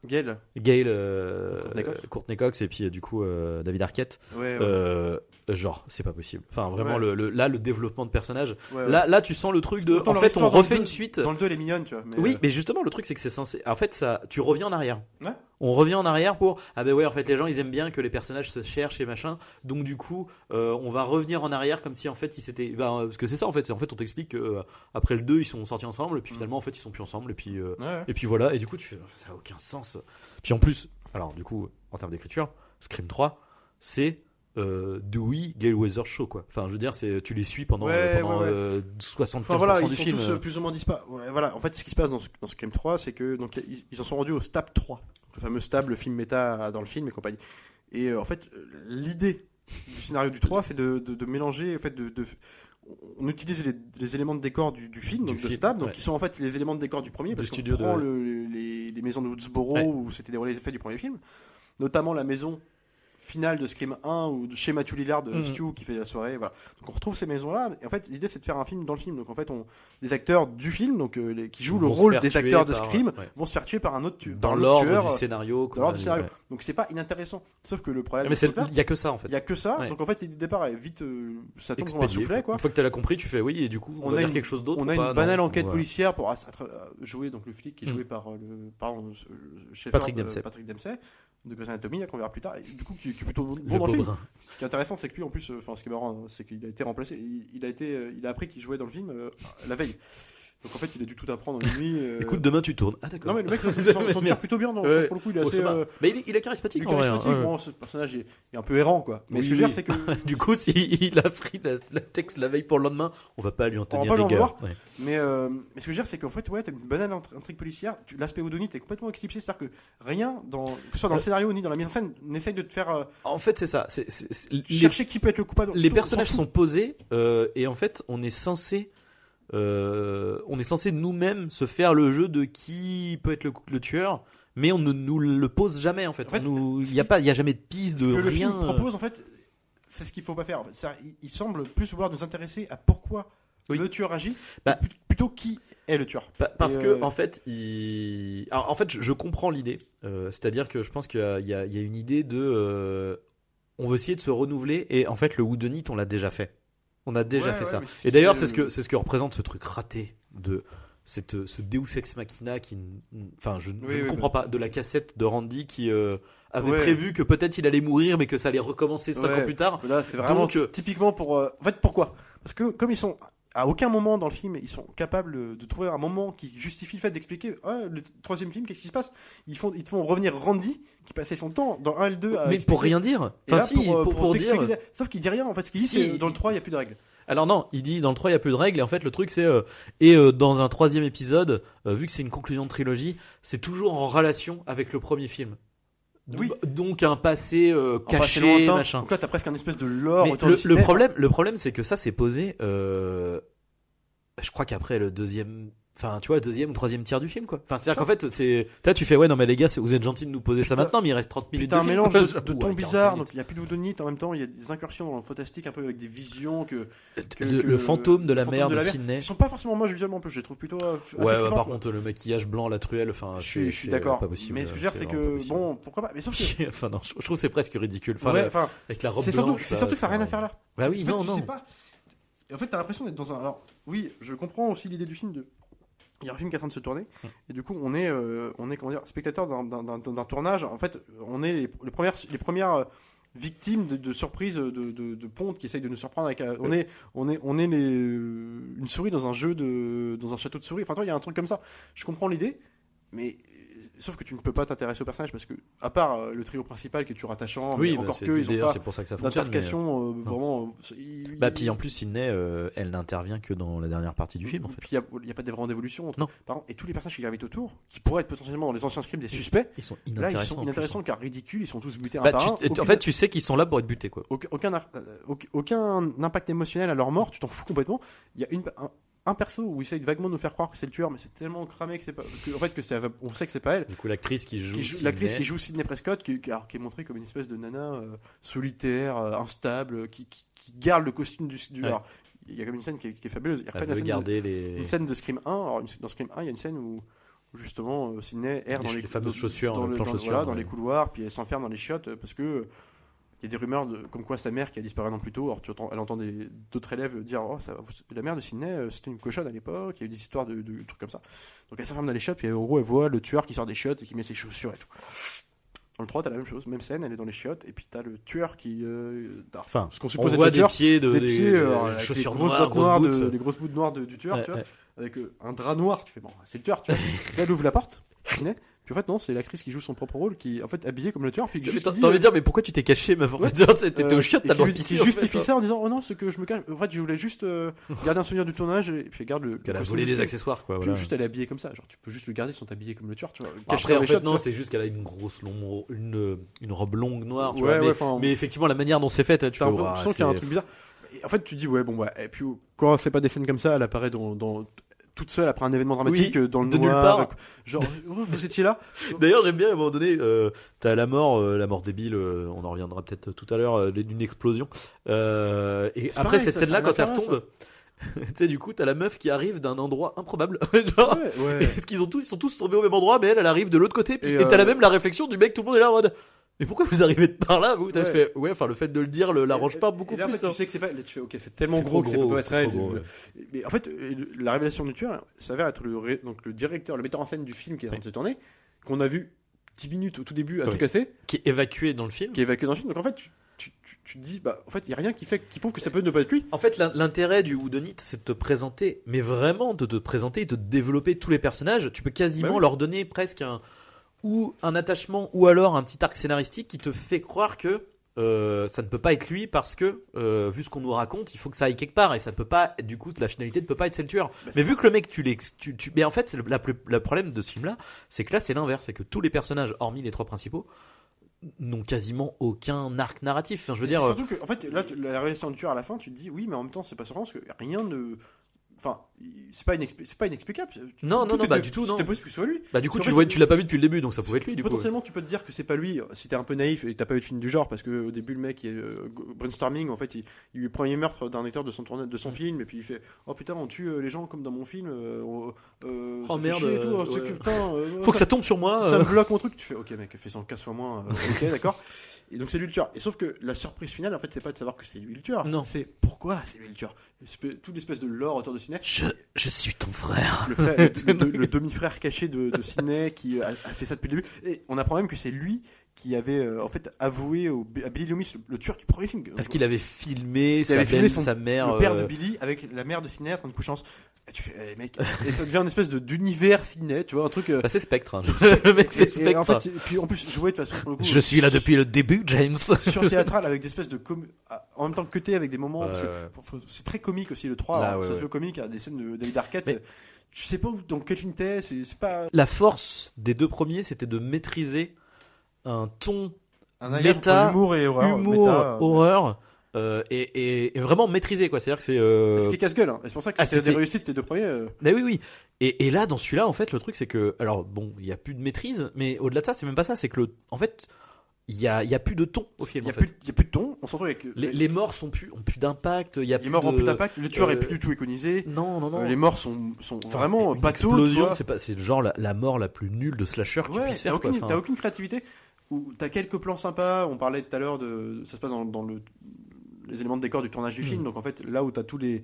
Gail. Gail euh, Courtney Cox. Courtney Cox et puis euh, du coup euh, David Arquette. Ouais, ouais. Euh, genre, c'est pas possible. Enfin, vraiment, Ouais. le, le- là, le développement de personnage. Ouais, ouais. Là, là, tu sens le truc de. Autant En fait, on refait deux- une suite. Dans le 2, elle est mignonne, tu vois. mais, Oui, euh, mais justement, le truc, c'est que c'est censé. En fait, ça, tu reviens en arrière. Ouais. On revient en arrière pour. Ah ben ouais, en fait, les gens, ils aiment bien que les personnages se cherchent et machin. Donc, du coup, euh, on va revenir en arrière comme si, en fait, ils s'étaient. Ben, parce que c'est ça, en fait. C'est en fait, on t'explique que euh, après le 2, ils sont sortis ensemble. Et puis Mm. finalement, en fait, ils sont plus ensemble. Et puis, euh, ouais, ouais. et puis voilà. Et du coup, tu fais. Ça a aucun sens. Puis en plus, alors, du coup, en termes d'écriture, Scream 3, c'est. Euh, Dewey, Gail Weathers Show quoi. Enfin, je veux dire, c'est tu les suis pendant, Ouais, pendant ouais, ouais. euh, 75% Enfin voilà, du ils sont film. tous euh. plus ou moins dispas. Ouais, voilà, en fait, ce qui se passe dans, ce- dans Scream 3, c'est que donc ils, ils en sont rendus au Stab 3, le fameux Stab, le film méta dans le film et compagnie. Et euh, en fait, l'idée du scénario du 3, c'est de, de, de mélanger, en fait, de, de- on utilise les, les éléments de décor du, du film, Du donc de film, Stab, donc ouais. qui sont en fait les éléments de décor du premier, parce qu'on prend de- le- les, les maisons de Woodsboro Ouais. où s'étaient déroulés les effets du premier film, notamment la maison finale de Scream 1 ou de chez Matthew Lillard de Mhm. Stu qui fait la soirée voilà donc on retrouve ces maisons là et en fait l'idée c'est de faire un film dans le film donc en fait on les acteurs du film donc euh, les, qui jouent le rôle des acteurs de Scream ouais. vont se faire tuer par un autre tu- dans l'ordre du euh, scénario. dans l'ordre du scénario ouais. donc c'est pas inintéressant sauf que le problème Ah, mais il y a que ça en fait. il y a que ça Ouais. donc en fait l'idée de départ est vite euh, ça tombe comme un Expédié. soufflet quoi Une fois que tu l'as compris, tu fais oui et du coup on, a dire une- quelque chose d'autre. on a une banale enquête policière pour att- jouer donc le flic qui est Mm. joué par euh, le euh, Patrick euh, Dempsey. Patrick Dempsey de Grey's Anatomy qu'on verra plus tard du coup qui, qui est plutôt bon Le dans le beau film brun. ce qui est intéressant, c'est que lui, en plus, euh, enfin, ce qui est marrant, c'est qu'il a été remplacé. Il, il a été, euh, il a appris qu'il jouait dans le film euh, la veille. Donc en fait, il a dû tout apprendre en une nuit. euh, Écoute, demain tu tournes. Ah d'accord. non mais le mec s'en- tire plutôt bien. Dans, je Ouais. pour le coup, il est assez. euh. Mais il est, il est charismatique. il est hein. charismatique. Ouais. Bon, ce personnage est, est un peu errant, quoi. Mais Oui, ce que je veux oui. dire, c'est que. Du coup, s'il a pris la, la texte la veille pour le lendemain, on va pas lui en tenir rigueur. Mais, euh, mais ce que je veux dire, c'est qu'en fait, ouais, t'as une banale int- intrigue policière. L'aspect Odonite est complètement éclipsé. C'est-à-dire que rien, dans, que ce soit dans le scénario ni dans la mise en scène, n'essaye de te faire euh, En fait, c'est ça. C'est- chercher qui peut être le coupable. les personnages sont posés et en fait, on est censé, euh, on est censé nous-mêmes se faire le jeu de qui peut être le, le tueur, mais on ne nous le pose jamais en fait. En ce il y a pas, il y a jamais de piste Ce de que le rien. film propose, en fait, c'est ce qu'il faut pas faire. En fait. C'est-à-dire, Il, semble plus vouloir nous intéresser à pourquoi Oui. le tueur agit, Bah- que plut- plutôt qui est le tueur. Pa- Parce que euh, en fait, il... Alors, en fait, je, je comprends l'idée. Euh, C'est-à-dire que je pense qu'il y, a- y une idée de, euh, on veut essayer de se renouveler et en fait, le Whodunit, on l'a déjà fait. On a déjà Ouais, fait ouais, ça. Et d'ailleurs, c'est- ce que c'est ce que représente ce truc raté de cette ce Deus ex machina qui, enfin, je, je Oui, ne comprends pas de la cassette de Randy qui euh, avait Ouais. prévu que peut-être il allait mourir, mais que ça allait recommencer cinq Ouais. ans plus tard. Là, c'est vraiment Donc, euh, typiquement pour. euh, En fait, pourquoi? Parce que comme ils sont à aucun moment dans le film, ils sont capables de trouver un moment qui justifie le fait d'expliquer. Ah, le troisième film, qu'est-ce qui se passe? Ils font, ils te font revenir Randy qui passait son temps dans 1 et le 2 à mais expliquer. pour rien dire. Enfin, si, euh, pour, pour t'expliquer dire. Sauf qu'il dit rien en fait. Ce qu'il dit, Si. c'est dans le 3, il n'y a plus de règles. Alors non, il dit dans le 3 il y a plus de règles et en fait le truc c'est euh, et euh, dans un troisième épisode, euh, vu que c'est une conclusion de trilogie, c'est toujours en relation avec le premier film. Oui. Donc un passé euh, passé caché, lointain. machin. Donc là, t'as presque un espèce de lore Mais autour le, du le problème, le problème c'est que ça c'est posé. euh, je crois qu'après le deuxième Enfin, tu vois, deuxième ou troisième tiers du film, quoi. Enfin, c'est-à-dire qu'en fait, c'est. Tu fais, ouais, non, mais les gars, vous êtes gentils de nous poser ça Putain. maintenant, mais il reste 30 Puis minutes. t'as de un film, mélange de, de ouais, 45 bizarres, minutes. donc il n'y a plus d'oudonite, en même temps il y a des incursions dans le fantastique un peu avec des visions que, que- De- que- le fantôme de la fantôme de mer. Sydney. Ils sont pas forcément moches visuellement, en plus je les trouve plutôt. euh, assez Ouais, ouais, par quoi. contre, le maquillage blanc, la truelle, enfin. je suis, suis c'est d'accord. Mais ce que je veux dire, c'est que bon, pourquoi pas. Mais sauf que. enfin, non, je trouve que c'est presque ridicule. Enfin, Ouais, enfin, avec la robe blanche. c'est surtout que ça n'a rien à faire là. Bah oui, non, non. En fait, t'as l'impression d'être dans un. Alors, oui, je comprends aussi l'idée du film de. Il y a un film qui est en train de se tourner, et du coup, on est, euh, on est comment dire, spectateur d'un- tournage. En fait, on est les, les premières, les premières euh, victimes de, de surprises de, de, de pontes qui essayent de nous surprendre. Avec, euh, on est, on est, on est les, une souris dans un jeu de, dans un château de souris. Enfin, toi, il y a un truc comme ça. Je comprends l'idée, mais sauf que tu ne peux pas t'intéresser au personnage parce que, à part euh, le trio principal qui est toujours attachant, Oui, mais bah, encore que ils ont pas c'est pour ça que ça fonctionne. mais- euh, vraiment. euh, il- Bah, puis en plus, Sydney, euh, elle n'intervient que dans la dernière partie du film, en fait. Puis il n'y a, pas de vraiment d'évolution. entre- Non. Par contre, et tous les personnages qui gravitent autour, qui pourraient être potentiellement dans les anciens scripts des suspects, Ils sont là ils inintéressants. sont en inintéressants hein. car ridicules, ils sont tous butés un Bah, par tu- un. En Aucune- fait, tu sais qu'ils sont là pour être butés, quoi. aucun, impact émotionnel à leur mort, tu t'en fous complètement. Il y a une, un, un perso où ils essayent vaguement de nous faire croire que c'est le tueur, mais c'est tellement cramé que c'est pas. que, en fait, que c'est, on sait que c'est pas elle. Du coup, l'actrice qui joue. Qui joue- Sydney- L'actrice qui joue Sidney Prescott, qui, qui- alors, qui est montrée comme une espèce de nana euh, solitaire, euh, instable, qui, qui, garde le costume du. du- Ouais. alors, il y a comme une scène qui est, qui est fabuleuse. Il y a de- garder les. une scène de Scream 1. Alors, une- dans Scream 1, il y a une scène où où justement euh, Sydney erre Les dans les, les fameuses chaussures, dans, le le- plan dans- chaussures, voilà, dans ouais. les couloirs, puis elle s'enferme dans les chiottes euh, parce que euh, il y a des rumeurs de, comme quoi sa mère qui a disparu un an plus tôt. Alors tu entends, elle entend d'autres élèves dire oh, ça, la mère de Sydney euh, c'était une cochonne à l'époque. Il y a eu des histoires de, de trucs comme ça. Donc elle s'enferme dans les chiottes, puis en gros elle voit le tueur qui sort des chiottes et qui met ses chaussures et tout. Dans le 3, t'as la même chose, même scène, elle est dans les chiottes, et puis t'as le tueur qui. euh, Enfin, parce qu'on on suppose être voit des tueur, pieds de des des- pieds, des euh, chaussures les grosses noires, grosses noires boots. de, les grosses bouts noires de- du tueur, Ouais, tu vois ouais. avec euh, un drap noir. Tu fais bon, c'est le tueur, tu vois. Elle ouvre la porte, Sydney, puis en fait, non, c'est l'actrice qui joue son propre rôle, qui est en fait habillée comme le tueur, puis T'as envie de euh, dire, mais pourquoi tu t'es caché, meuf En Ouais. fait, t'étais euh, au chiotte, et t'as le pisser, justifie fait. ça en disant oh non, c'est que je me cache. En fait, je voulais juste euh, garder un souvenir du tournage, et puis garde le. Qu'elle a volé de des accessoires, quoi. Puis Voilà. Juste, elle est habillée comme ça. Genre, tu peux juste le garder sans t'habiller comme le tueur, tu vois. Après, dans en fait, non, c'est juste qu'elle a une grosse longue, une, une robe longue noire, tu Ouais, vois. ouais, Mais, effectivement, la manière dont c'est fait, là, tu sens qu'il y a un truc bizarre. En fait, tu dis, ouais, bon, bah, et puis quand c'est pas des scènes comme ça, elle apparaît dans- toute seule après un événement dramatique, Oui, euh, dans le de nulle noir. part. euh, Genre, vous étiez là D'ailleurs, j'aime bien à un moment donné, euh, t'as la mort, euh, la mort débile, euh, on en reviendra peut-être tout à l'heure, d'une explosion. Et après pareil, cette scène-là, quand elle retombe, tu sais, du coup, t'as la meuf qui arrive d'un endroit improbable. Genre, Ouais, ouais. Parce qu'ils ont tous, ils sont tous tombés au même endroit, mais elle, elle arrive de l'autre côté. Puis, Et, t'as la même la réflexion du mec, tout le monde est là en mode. Mais pourquoi vous arrivez de par là, vous? T'as Ouais. fait, ouais, enfin, le fait de le dire l'arrange pas beaucoup et là, en plus. fait, hein. tu sais que c'est pas. là, tu fais, ok, c'est tellement C'est gros que peut pas c'est réel. ouais. Mais en fait, euh, la révélation du tueur s'avère être le, ré- donc, le directeur, le metteur en scène du film qui est en train de se tourner, qu'on a vu 10 minutes au tout début à Oui. tout casser, Qui est évacué dans le film. qui est évacué dans le film. Donc en fait, tu, tu, tu- tu te dis, bah, en fait, il y a rien qui fait qui prouve que ça peut ne pas être lui. En fait, l'in- l'intérêt du Whodunit, c'est de te présenter, mais vraiment de te présenter et de développer tous les personnages. Tu peux quasiment Bah oui. leur donner presque un ou un attachement ou alors un petit arc scénaristique qui te fait croire que euh, ça ne peut pas être lui parce que euh, vu ce qu'on nous raconte, il faut que ça aille quelque part et ça peut pas. Du coup, la finalité ne peut pas être c'est le tueur. Bah, mais vu que le mec, tu l'ex, tu, tu- mais en fait, c'est le, la plus- le problème de ce film-là, c'est que là, c'est l'inverse, c'est que tous les personnages, hormis les trois principaux, n'ont quasiment aucun arc narratif. Enfin, je veux dire. euh, surtout que, en fait, là, la révélation du tueur à la fin, tu te dis, oui, mais en même temps, c'est pas surprenant parce que rien ne. Enfin, c'est pas, inexpli- c'est pas inexplicable. Non, non, non, bah, de- du tout. C'était possible que ce soit lui. Bah du coup tu tu l'as pas vu depuis le début donc ça pouvait être lui du coup. Potentiellement, tu peux te dire que c'est pas lui si t'es un peu naïf et t'as pas eu de film du genre parce que au début le mec il est euh, brainstorming en fait il, il eut le premier meurtre d'un acteur de son tournage de son film et puis il fait oh putain on tue euh, les gens comme dans mon film euh, Oh, ça merde, et tout, oh, ouais. que, putain, Faut que ça tombe sur moi. ça me bloque mon truc tu fais ok mec fais 115 fois moins ok d'accord et donc c'est lui le tueur et sauf que la surprise finale en fait c'est pas de savoir que c'est lui le tueur Non. c'est pourquoi c'est lui le tueur toute l'espèce de lore autour de Sidney Je, je suis ton frère. le, frère- le- le- le demi-frère caché de, de Sidney qui a, a fait ça depuis le début. Et on apprend même que c'est lui qui avait euh, en fait avoué au, à Billy Loomis, le, le tueur du premier film. Parce qu'il avait filmé Il sa avait belle, son- sa mère. le père euh, de Billy avec la mère de Sidney en train de coucher. Et tu fais, eh, mec, et ça devient une espèce d'univers Sidney, tu vois, un truc. euh, bah, c'est Spectre. hein. le mec c'est et Spectre. en fait, puis en plus, jouer de façon pour le coup, je suis là depuis le début, James. sur théâtral avec des espèces de com- en même temps que avec des moments. c'est très comique aussi le 3 Là, alors, ouais, ça se veut comique des scènes de David Arquette Mais- tu sais pas où, dans quel film t'es c'est pas La force des deux premiers, c'était de maîtriser un ton un Méta, humour et horreur humour, méta, euh, horreur, euh, et, et- et vraiment maîtrisé quoi. C'est-à-dire que c'est. euh, Ce qui casse-gueule, hein. C'est pour ça que ah, c'est- des réussites les deux premiers. euh, Mais oui, oui. Et, et là, dans celui-là, en fait, le truc, c'est que, alors bon, il y a plus de maîtrise, mais au-delà de ça, c'est même pas ça. C'est que le, en fait, il y a, il y a plus de ton au Il film. y a en fait. plus, il y a plus de ton. On s'en trouve avec. Les, les morts sont plus, ont plus d'impact. Il y a Il est plus mort en de- plus d'impact. Le tueur euh, est plus du tout iconisé. Non, non, non. Les morts sont, sont vraiment bateaux. explosion, c'est pas, c'est genre la, la mort la plus nulle de slasher que tu puisses faire. aucune, t'as aucune créativité. Ou t'as quelques plans sympas. On parlait tout à l'heure de. Ça se passe dans, dans le les éléments de décor du tournage du Mm. film. Donc en fait, là où t'as tous les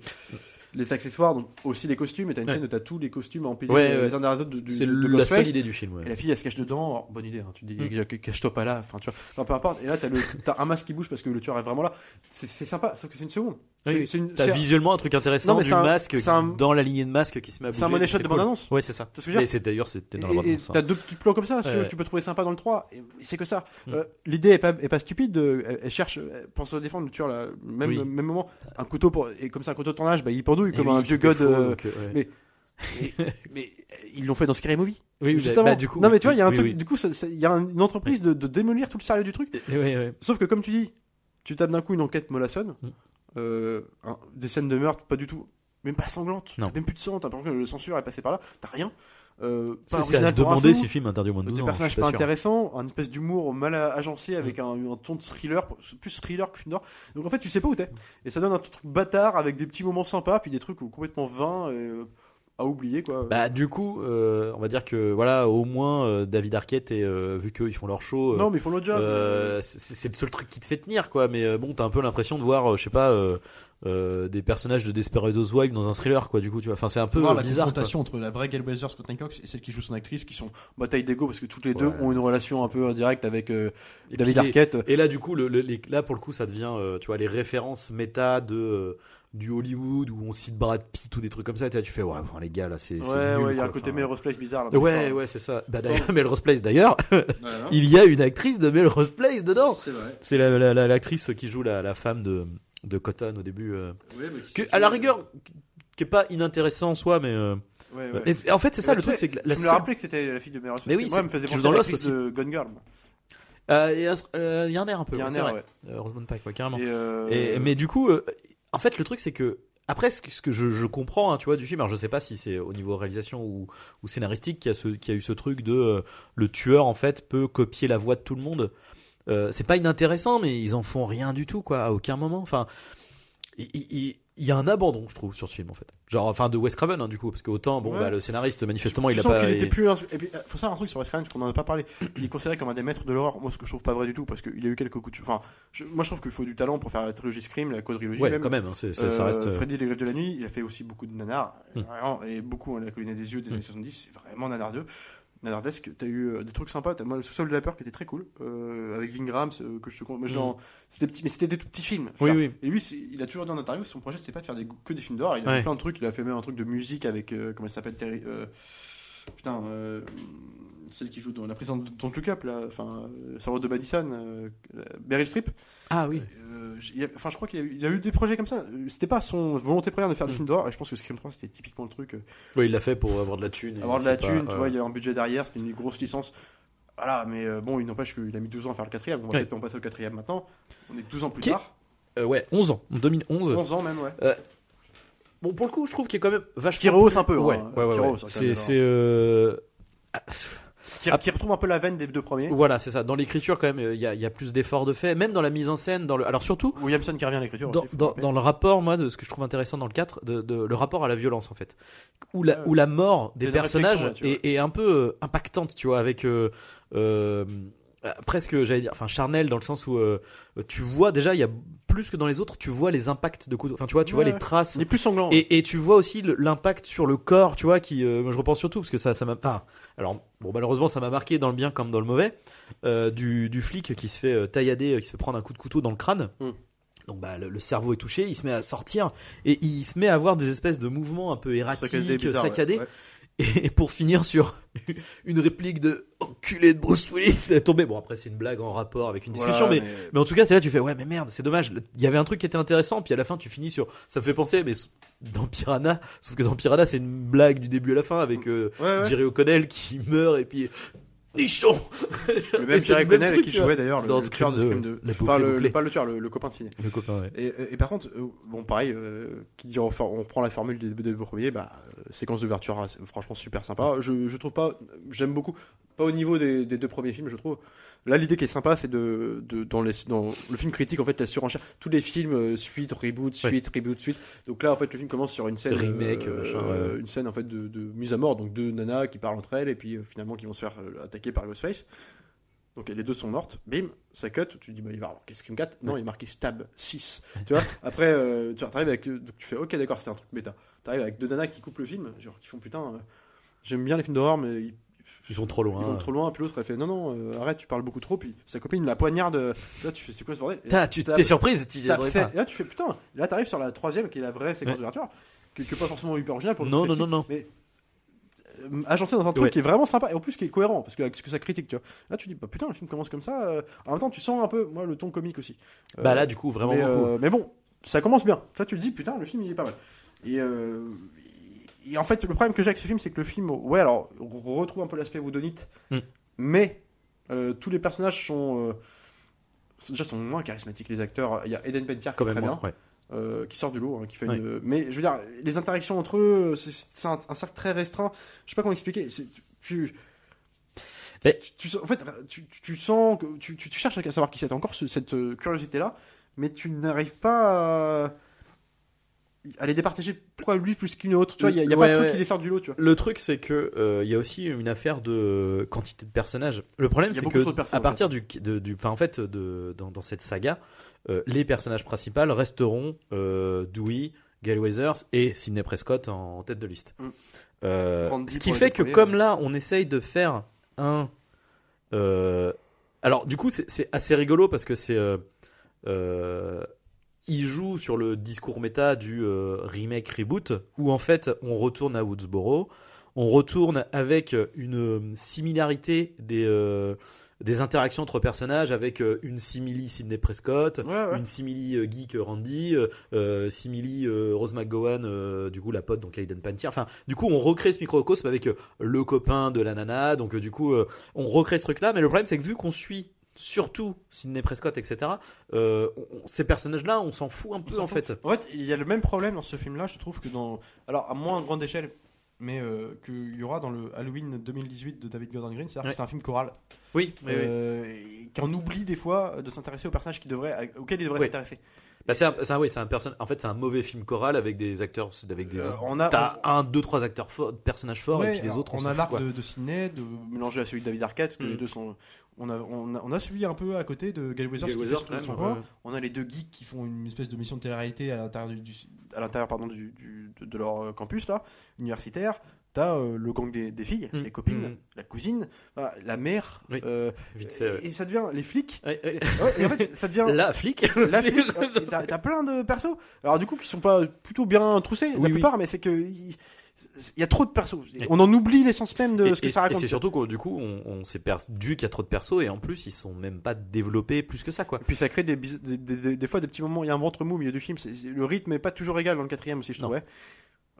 les accessoires, donc aussi les costumes, et t'as une Ouais. scène où t'as tous les costumes empilés Ouais, ouais. les uns derrière les autres c'est la seule idée du film. ouais. Et la fille, elle se cache dedans. Alors, bonne idée, hein, tu te dis, Mm. cache-toi pas là. Enfin, tu vois. Enfin, peu importe. Et là, t'as le, t'as un masque qui bouge parce que le tueur est vraiment là. C'est sympa, sauf que c'est une seconde. Oui, une, T'as visuellement un truc intéressant Non, du un- masque un- dans la lignée de masque qui se met à c'est un money shot de cool. bande-annonce. Ouais, c'est ça. Ce Mais c'est d'ailleurs c'était dans la Et- bande et annonce. t'as deux petits plans comme ça, Ouais, tu peux trouver sympa dans le 3, et c'est que ça. Mm. Euh, L'idée est pas, est pas stupide, de- elle, elle cherche, elle pense à défendre le tueur là, même, Oui. même moment, un couteau pour, et comme c'est un couteau de tournage, bah, il pendouille Et comme oui, un vieux god. euh, euh, ouais. mais- mais ils l'ont fait dans Scary Movie. Oui, bah, avant. bah, du coup. non mais tu vois, il y a un oui, truc, oui. du coup, il y a un- une entreprise de, de démolir tout le sérieux du truc. Ouais, ouais. Sauf que comme tu dis, tu tapes d'un coup une enquête mollassonne, Mm. Euh, des scènes de meurtre, pas du tout, même pas sanglantes, Non. même plus de sang, t'as l'impression que le censure est passé par là, t'as rien. Euh, pas C'est à se demander si le film interdit au moins de Des 12 ans. personnages pas pas intéressants, un espèce d'humour mal agencé Mm. avec un, un ton de thriller, plus thriller que film d'horreur. Donc en fait, tu sais pas où t'es. Et ça donne un truc bâtard avec des petits moments sympas, puis des trucs complètement vains euh, à oublier quoi. Bah du coup, euh, on va dire que voilà, au moins euh, David Arquette et euh, vu qu'ils font leur show, euh, non, mais ils font le job. euh, c'est le seul truc qui te fait tenir quoi. Mais euh, bon, t'as un peu l'impression de voir, euh, je sais pas, euh, euh, des personnages de Desperate Housewives dans un thriller quoi. Du coup, tu vois, enfin c'est un peu Voir euh, la bizarre. quoi. confrontation entre la vraie Gail Scott Cox et celle qui joue son actrice, qui sont bataille d'ego parce que toutes les deux Ouais, ont une relation un peu indirecte avec euh, David puis, Arquette. Et là, du coup, le, le- les- là pour le coup, ça devient, euh, tu vois, les références méta de euh, du Hollywood où on cite Brad Pitt ou des trucs comme ça. Et tu fais, ouais, enfin les gars là, c'est Ouais, nul, ouais, il y a un côté Melrose Place bizarre. là, Ouais, ouais, c'est ça. Bah d'ailleurs, Melrose Place d'ailleurs, il y a une actrice de Melrose Place dedans. C'est vrai. C'est la- la- l'actrice qui joue la, la femme de, de Cotton au début. euh, Ouais, mais que, à la rigueur, qui est pas inintéressant en soi, mais. euh, Ouais, ouais. et- en fait, c'est ça Mais le tu truc, c'est que tu la me seule- l'as rappelé que c'était la fille de Melrose Mais Place. oui, Moi, elle me faisait penser à dans Lost l'actrice de Gone Girl. Euh, Il y, a un- euh, il y a un air un peu. Il y a un air, ouais. Rosamund Pike, ouais, carrément. Mais du coup, en fait, le truc, c'est que. Après, ce que, je, comprends, hein, tu vois, du film, alors je sais pas si c'est au niveau réalisation ou, scénaristique qu'il y, a eu ce truc de euh, le tueur, en fait, peut copier la voix de tout le monde. Euh, c'est pas inintéressant, mais ils en font rien du tout, quoi, à aucun moment. Enfin, il y a un abandon, je trouve, sur ce film, en fait. Genre, enfin, de Wes Craven, hein, du coup, parce que autant, bon, Ouais. bah, le scénariste, manifestement, tu il a pas. qu'il était il- plus. ins- Et puis, euh, faut savoir un truc sur Wes Craven, parce qu'on en a pas parlé. Il est considéré comme un des maîtres de l'horreur. Moi, ce que je trouve pas vrai du tout, parce qu'il a eu quelques coups de. Enfin, je- moi, je trouve qu'il faut du talent pour faire la trilogie Scream, la quadrilogie Ouais, même. quand même, hein, ça Euh, reste. euh, Freddy les griffes de la nuit, il a fait aussi beaucoup de nanars, Hmm. vraiment, et beaucoup, hein, la colline des yeux des Hmm. années 70, c'est vraiment nanardeux. Nanardesque, t'as eu euh, des trucs sympas, t'as moi le sous-sol de la peur qui était très cool, euh, avec Vingrams, euh, que je te Hmm. l'en- c'était petit, mais c'était des tout petits films. Oui, oui. Et lui, il a toujours dit en interview, son projet c'était pas de faire des, que des films d'horreur, il a Ouais. fait plein de trucs, il a fait même un truc de musique avec, euh, comment elle s'appelle, Terry, putain, euh, celle qui joue dans la prison de Don't Look Up, là, enfin, euh, Sarah de Madison, euh, Beryl Streep. Ah oui. Euh, enfin, je crois qu'il a, eu- il a eu des projets comme ça. Euh, C'était pas son volonté première de faire des Mm. films d'horreur. Et je pense que Scream 3 c'était typiquement le truc. euh, Ouais, il l'a fait pour avoir de la thune. avoir de la pas- thune, tu vois, il y a un budget derrière. C'était une grosse licence. Voilà, mais euh, bon, il n'empêche qu'il a mis 12 ans à faire le quatrième. On va Ouais. peut-être en passer au quatrième maintenant. On est 12 ans plus Qui- tard. Euh, ouais, 11 ans, en 2011. 11 ans même, ouais. Bon, pour le coup, je trouve qu'il est quand même vachement. Qui rehausse plus- un peu, hein. Ouais, ouais, ouais. Ouais. hein, C'est. c'est, euh, Qui, qui retrouve un peu la veine des deux premiers. Voilà, c'est ça. Dans l'écriture, quand même, il y a, il y a plus d'efforts de fait. Même dans la mise en scène, dans le. Alors, surtout. Williamson qui revient à l'écriture Dans, aussi. dans- le rappeler. dans le rapport, moi, de ce que je trouve intéressant dans le 4, de, de- le rapport à la violence, en fait. Où la, où la mort des personnages là, est, est un peu euh, impactante, tu vois, avec. euh, euh, euh, presque, j'allais dire, enfin, charnel, dans le sens où euh, tu vois, déjà, il y a plus que dans les autres, tu vois les impacts de couteau. Enfin, tu vois, tu vois Ouais. les traces. Il est plus sanglant. Et, et tu vois aussi l'impact sur le corps, tu vois, qui, euh, moi, je repense surtout parce que ça, ça m'a pas. Alors, bon, malheureusement, ça m'a marqué dans le bien comme dans le mauvais, euh, du, du flic qui se fait euh, taillader, euh, qui se fait prendre un coup de couteau dans le crâne. Mm. Donc, bah, le, le cerveau est touché, il se met à sortir et il se met à avoir des espèces de mouvements un peu erratiques, bizarre, ouais. saccadés. Ouais. Et pour finir sur une réplique de enculé de Bruce Willis, est tombé. Bon, après, c'est une blague en rapport avec une discussion, Voilà, mais mais en tout cas, c'est là tu fais ouais mais merde, c'est dommage. Il y avait un truc qui était intéressant, puis à la fin tu finis sur ça me fait penser mais dans Piranha, sauf que dans Piranha c'est une blague du début à la fin avec euh, Ouais, ouais. Jerry O'Connell qui meurt et puis Nichon Le même même Connell qui jouait d'ailleurs le, dans le tueur de Scream Scream 2, 2. la boucle Enfin, le, pas le tueur, le, le copain de ciné. Le copain, ouais. Et, et par contre, euh, bon, pareil, euh, qui dit on, prend la formule des, deux premiers, bah, euh, séquence d'ouverture, hein, franchement super sympa. Je, je trouve pas, j'aime beaucoup, pas au niveau des, des deux premiers films, je trouve. Là, l'idée qui est sympa, c'est de, de dans, les, dans le film critique, en fait, la surenchère. Tous les films, euh, suite, reboot, suite, reboot, suite. Donc là, en fait, le film commence sur une scène, Remake, machin, ouais. une scène en fait de, de mise à mort, donc deux nanas qui parlent entre elles et puis euh, finalement qui vont se faire euh, attaquer par Ghostface. Donc les deux sont mortes, bim, ça cut, tu te dis bah il va avoir marqué Scream 4, non il est marqué Stab 6. tu vois, après euh, tu arrives avec, donc tu fais ok d'accord c'était un truc méta. Tu arrives avec deux nanas qui coupent le film, genre qui font putain, euh, j'aime bien les films d'horreur mais ils, Ils vont trop loin. ils vont trop loin, puis l'autre elle fait non non euh, arrête tu parles beaucoup trop, puis sa copine la poignarde, euh, là tu fais c'est quoi ce bordel? T'as- tu t'es surprise, tu tapes et là tu fais putain, là t'arrives sur la troisième qui est la vraie séquence Ouais. d'ouverture, qui qui est pas forcément hyper originale pour le Non, non, non, non. mais euh, agencé dans un truc Ouais. qui est vraiment sympa et en plus qui est cohérent parce que avec ce que ça critique tu vois là tu dis bah putain le film commence comme ça euh, en même temps tu sens un peu moi le ton comique aussi Euh, Bah là, du coup, vraiment mais, euh, mais bon ça commence bien ça tu le dis putain le film il est pas mal et, euh, et en fait le problème que j'ai avec ce film c'est que le film ouais alors on retrouve un peu l'aspect woodonite Mm. mais euh, tous les personnages sont euh, déjà sont moins charismatiques les acteurs il y a Eden Panettiere qui est très moins, bien ouais. euh, qui sort du lot, hein, qui fait Ouais. une... Mais je veux dire, les interactions entre eux, c'est- un, un cercle très restreint. Je sais pas comment expliquer. Tu, Mais- tu, tu- en fait, tu, sens que tu, cherches à savoir qui c'est. Encore ce- cette euh, curiosité-là, mais tu n'arrives pas à, à les départager. Pourquoi lui plus qu'une autre Tu vois, il y a, y a Ouais, pas de truc ouais. qui les sort du lot, tu vois. Le truc, c'est que euh, il y a aussi une affaire de quantité de personnages. Le problème, c'est que à partir du, de- du, enfin, en fait, de, dans, dans cette saga, euh, les personnages principaux resteront euh, Dewey, Gail Weathers et Sidney Prescott en, tête de liste. Mm. Ce qui fait que premiers, comme là, on essaye de faire un. alors, du coup, c'est assez rigolo parce que c'est. euh, il joue sur le discours méta du euh, remake reboot où en fait on retourne à Woodsboro, on retourne avec une euh, similarité des euh, des interactions entre personnages avec euh, une simili Sidney Prescott, Ouais, ouais. une simili euh, geek Randy, euh, euh, simili euh, Rose McGowan, euh, du coup la pote donc Aiden Pantier. Enfin, du coup on recrée ce microcosme avec euh, le copain de la nana, donc euh, du coup euh, on recrée ce truc là. Mais le problème c'est que vu qu'on suit surtout Sidney Prescott, etc. euh, on- ces personnages-là, on s'en fout un peu en fait. En fait, il y a le même problème dans ce film-là, je trouve, que dans. Alors, à moins grande échelle, mais euh, qu'il y aura dans le Halloween 2018 de David Gordon Green, c'est-à-dire Ouais. que c'est un film choral. Oui, Euh, et qu'on oublie des fois de s'intéresser aux personnages qui devraient, auxquels il devrait Oui. s'intéresser. Bah, c'est un, c'est un- oui, c'est un person- En fait, c'est un mauvais film choral avec des acteurs, avec des. Euh, on a- T'as un, deux, trois acteurs forts, personnages forts, Ouais, et puis les alors, autres, on, on, a quoi. de, de Sidney, de mélanger à celui de David Arquette, parce que Mm. les deux sont. On a, on, a, on a celui un peu à côté de Weathers, qui Weathers, même, ouais, ouais. On a les deux geeks qui font une espèce de mission de télé-réalité à l'intérieur du, du- à l'intérieur pardon du, du- de, de leur euh, campus là, universitaire. T'as euh, le gang des, des filles, Mm. les copines, Mm. la cousine, voilà, la mère, Oui, euh, Vite fait. ouais. et ça devient les flics. Ouais, ouais. Ouais, et en fait, ça devient La flic. la t'as t'as plein de persos. Alors du coup, qui sont pas plutôt bien troussés, Oui, la oui. plupart, mais c'est que il y a trop de persos. On en oublie l'essence même de Et, ce que et- ça et raconte. c'est surtout que du coup, on, on s'est perdu qu'il y a trop de persos et en plus, ils sont même pas développés plus que ça, quoi. Et puis ça crée des, des, des- fois des petits moments. Il y a un ventre mou au milieu du film. le rythme est pas toujours égal dans le quatrième aussi, je Non. trouvais.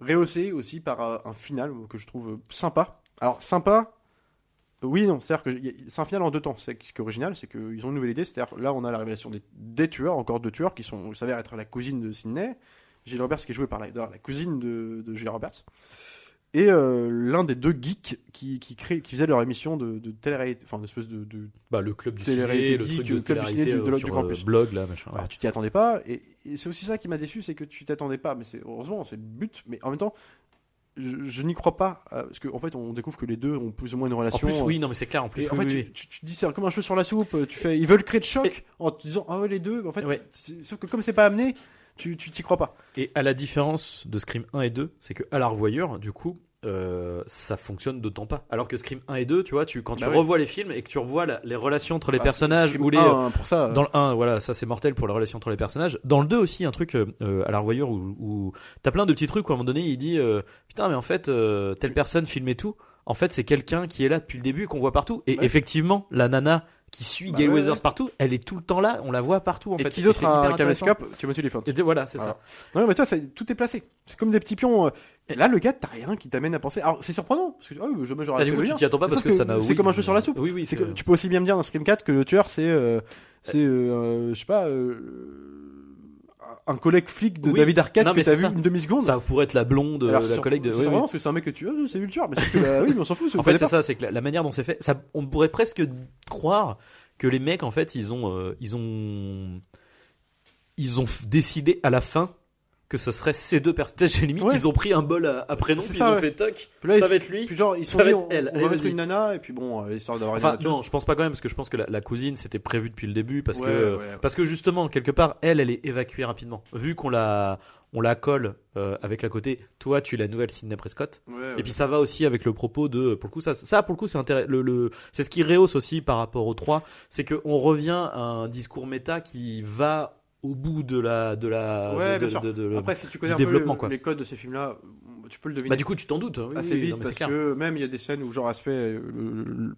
Rehaussé aussi par euh, un final que je trouve sympa. Alors sympa. Oui, non, c'est-à-dire que c'est un final en deux temps. C'est ce qui est original, c'est qu'ils ont une nouvelle idée. C'est-à-dire là, on a la révélation des, des tueurs, encore deux tueurs qui sont s'avèrent être la cousine de Sidney, Gilles Roberts qui est joué par la, cousine de, de Julia Roberts, et euh, l'un des deux geeks qui, qui, crée, qui faisait leur émission de, de télé-réalité, enfin une espèce de, de Bah, le club du ciné, le geek, truc de club du ciné du- de- euh, du sur campus. euh, blog, là, machin. ouais. Alors tu t'y attendais pas, et, et c'est aussi ça qui m'a déçu, c'est que tu t'attendais pas, mais c'est heureusement c'est le but, mais en même temps je, je n'y crois pas, euh, parce qu'en fait on découvre que les deux ont plus ou moins une En relation. plus, oui, non, mais c'est clair, en plus. Et en oui, fait, oui, tu, dis c'est comme un cheveu sur la soupe. Tu fais, ils veulent créer de choc Et- en te disant ah ouais les deux. En fait, Ouais. sauf que comme c'est pas amené, tu tu t'y crois pas. Et à la différence de Scream 1 et 2, c'est que à la revoyure, du coup, euh, ça fonctionne d'autant pas. Alors que Scream 1 et 2, tu vois, tu, quand Bah tu oui. revois les films et que tu revois la- les relations entre les Bah, personnages ou les. 1, hein, pour ça. Dans le 1, voilà, ça c'est mortel pour les relations entre les personnages. Dans le 2 aussi, un truc euh, euh, à la revoyure où, où t'as plein de petits trucs où à un moment donné il dit euh, Putain, mais en fait, euh, telle personne filmait tout. En fait, c'est quelqu'un qui est là depuis le début, qu'on voit partout. Et Ouais. effectivement, la nana qui suit Bah Gail ouais, Weathers ouais. partout, elle est tout le temps là, on la voit partout en Et fait. qui d'autre c'est a un caméscope Timothy Olyphant. Voilà, c'est Voilà. ça. Non, mais toi, tout est placé. C'est comme des petits pions. euh. Et là, le gars, t'as rien qui t'amène à penser. Alors, c'est surprenant. Parce que, ah oui, jamais j'aurais Ah, du coup, le tu t'y attends pas parce que, ça n'a. C'est oui, comme un cheveu sur la soupe. Oui, oui, C'est c'est que tu peux aussi bien me dire dans Scream 4 que le tueur, c'est. euh, c'est. euh, je sais pas. euh, un collègue flic de Oui. David Arquette Non, que t'as vu une demi-seconde. Ça pourrait être la blonde, Alors, la c'est collègue de. c'est oui, parce que c'est un mec que tu. Ah, c'est vu le tueur. Mais que. bah, oui, mais on s'en fout. En fait, c'est ça, c'est que la, la manière dont c'est fait, ça, on pourrait presque croire que les mecs, en fait, ils ont, euh, ils ont, ils ont décidé à la fin que ce serait ces deux personnes. J'ai limite, Ouais. ils ont pris un bol à, à prénom, puis ça, ils ont ouais. fait toc. Puis là, ça va être lui. Puis genre, ils sont Ça va être on, elle. on va mettre une nana et puis bon, euh, histoire d'avoir une Enfin, non, je pense pas quand même parce que je pense que la, la cousine c'était prévu depuis le début parce Ouais, que parce que justement quelque part elle elle est évacuée rapidement vu qu'on la on la colle euh, avec la côté toi tu es la nouvelle Sidney Prescott et puis ça va aussi avec le propos de pour le coup ça ça pour le coup c'est intéressant le, le- c'est ce qui rehausse aussi par rapport aux trois c'est que on revient à un discours méta qui va au bout de la de la Ouais, de, bien de- sûr. de- de- Après, si tu connais un peu le- les codes de ces films-là, tu peux le deviner. bah du coup tu t'en doutes oui, assez vite non, parce c'est clair. que même il y a des scènes où genre aspect euh, le- le-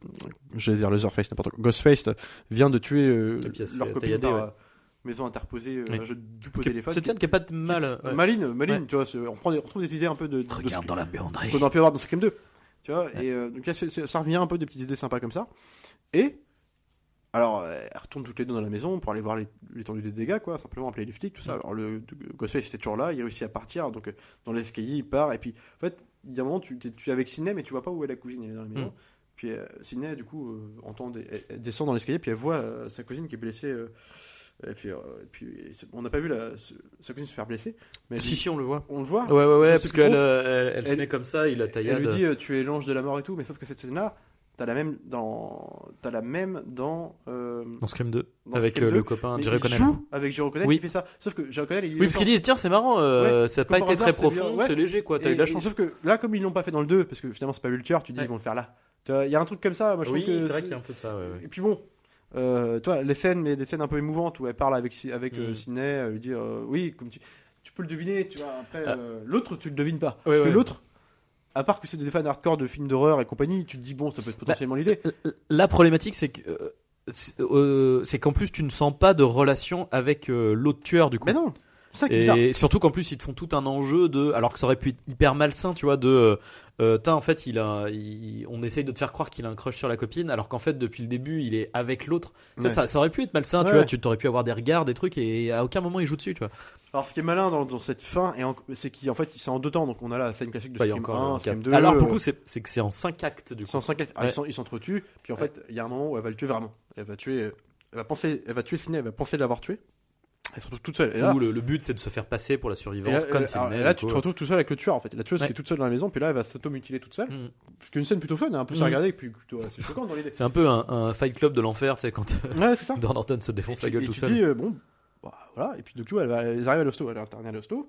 j'allais dire Leatherface n'importe quoi Ghostface vient de tuer euh, leur copine par ouais. euh, maison interposée euh, Oui. un jeu du pot téléphone cette scène qui est pas de mal ouais. maline maline Ouais. tu vois c'est- on prend des, on trouve des idées un peu de, de, de regarde ce dans la buanderie qu'on aurait pu avoir dans Scream 2 tu vois et euh, donc là, c'est- c'est- ça revient un peu des petites idées sympas comme ça et alors, euh, elle retourne toutes les deux dans la maison pour aller voir l'étendue des dégâts, quoi, simplement appeler les flics, tout ça. Alors, le Ghostface était toujours là, il réussit à partir, donc euh, dans l'escalier, il part, et puis, en fait, il y a un moment, tu, es avec Sidney, mais tu vois pas où est la cousine, elle est dans la maison. Mm. Puis, euh, Sidney, du coup, euh, entend des- elle, elle descend dans l'escalier, puis elle voit euh, sa cousine qui est blessée. elle et puis, on n'a pas vu la, sa cousine se faire blesser, mais elle si si on le voit on le voit. Ouais, ouais, ouais, parce qu'elle elle, elle se Elle- met comme ça, il a Elle taillade. lui dit tu es l'ange de la mort et tout, mais sauf que cette scène-là, t'as la même dans, t'as la même dans, euh, Dans Scream 2, dans avec Scream euh, 2, le copain Jerry avec Jerry Connell Oui. qui fait ça. Sauf que Jerry Connell, il Oui, parce qu'ils disent tiens, c'est marrant, euh, ça n'a pas été très c'est profond, ouais. c'est léger quoi, t'as eu de la chance. Sauf que là, comme ils l'ont pas fait dans le 2, parce que finalement c'est pas tueur, tu dis Ouais. ils vont le faire là. Il y a un truc comme ça, moi je Oui, c'est vrai qu'il y a un peu de ça. Et puis bon, euh, toi, les scènes, mais des scènes un peu émouvantes où elle parle avec avec euh, Mm. Elle lui dit euh, oui, comme tu, tu peux le deviner, tu vois. Après, Ah. l'autre, tu le devines pas, Ouais, parce ouais. que l'autre. À part que c'est des fans hardcore de films d'horreur et compagnie, tu te dis bon, ça peut être potentiellement l'idée. La problématique, c'est que euh, c'est euh, c'est qu'en plus tu ne sens pas de relation avec euh, l'autre tueur du coup. Mais non, ça qui est bizarre. Et surtout qu'en plus ils te font tout un enjeu de, alors que ça aurait pu être hyper malsain, tu vois, de, euh, euh, en fait il a, il- on essaye de te faire croire qu'il a un crush sur la copine, alors qu'en fait depuis le début il est avec l'autre. Ouais. Ça, ça aurait pu être malsain, tu Ouais. vois, tu t'aurais pu avoir des regards, des trucs, et à aucun moment il joue dessus, tu vois. Alors, ce qui est malin dans, dans cette fin, en- c'est qu'en fait, c'est en deux temps. Donc, on a la scène classique de Bah, il y a Scream encore 1, un Scream cap. 2. Alors pour le euh, coup c'est c'est que c'est en 5 actes du coup. 105 ah, Ouais. ils s'en- ils s'entretuent. Puis en fait, il y a un moment où elle va le tuer vraiment. Elle va tuer, elle va penser, elle va tuer Sidney, elle va penser l'avoir tué. Elle se retrouve toute seule. Et là, Où le, le but c'est de se faire passer pour la et survivante, là, comme euh, là, tu te retrouves tout seul avec le tueur en fait. La tueuse Ouais. qui est toute seule dans la maison, puis là, elle va s'automutiler toute seule. Mm. Ce qui est une scène plutôt fun, hein, un peu Mm. à regarder, et puis assez choquant dans l'idée. C'est un peu un, un fight club de l'enfer, tu sais, quand Ouais, c'est ça. Don Norton se défonce la gueule et tout tu seul. dis, euh, bon, bah, voilà. Et puis du coup, elle va, ils arrivent à l'hosto, elle internée à l'hosto.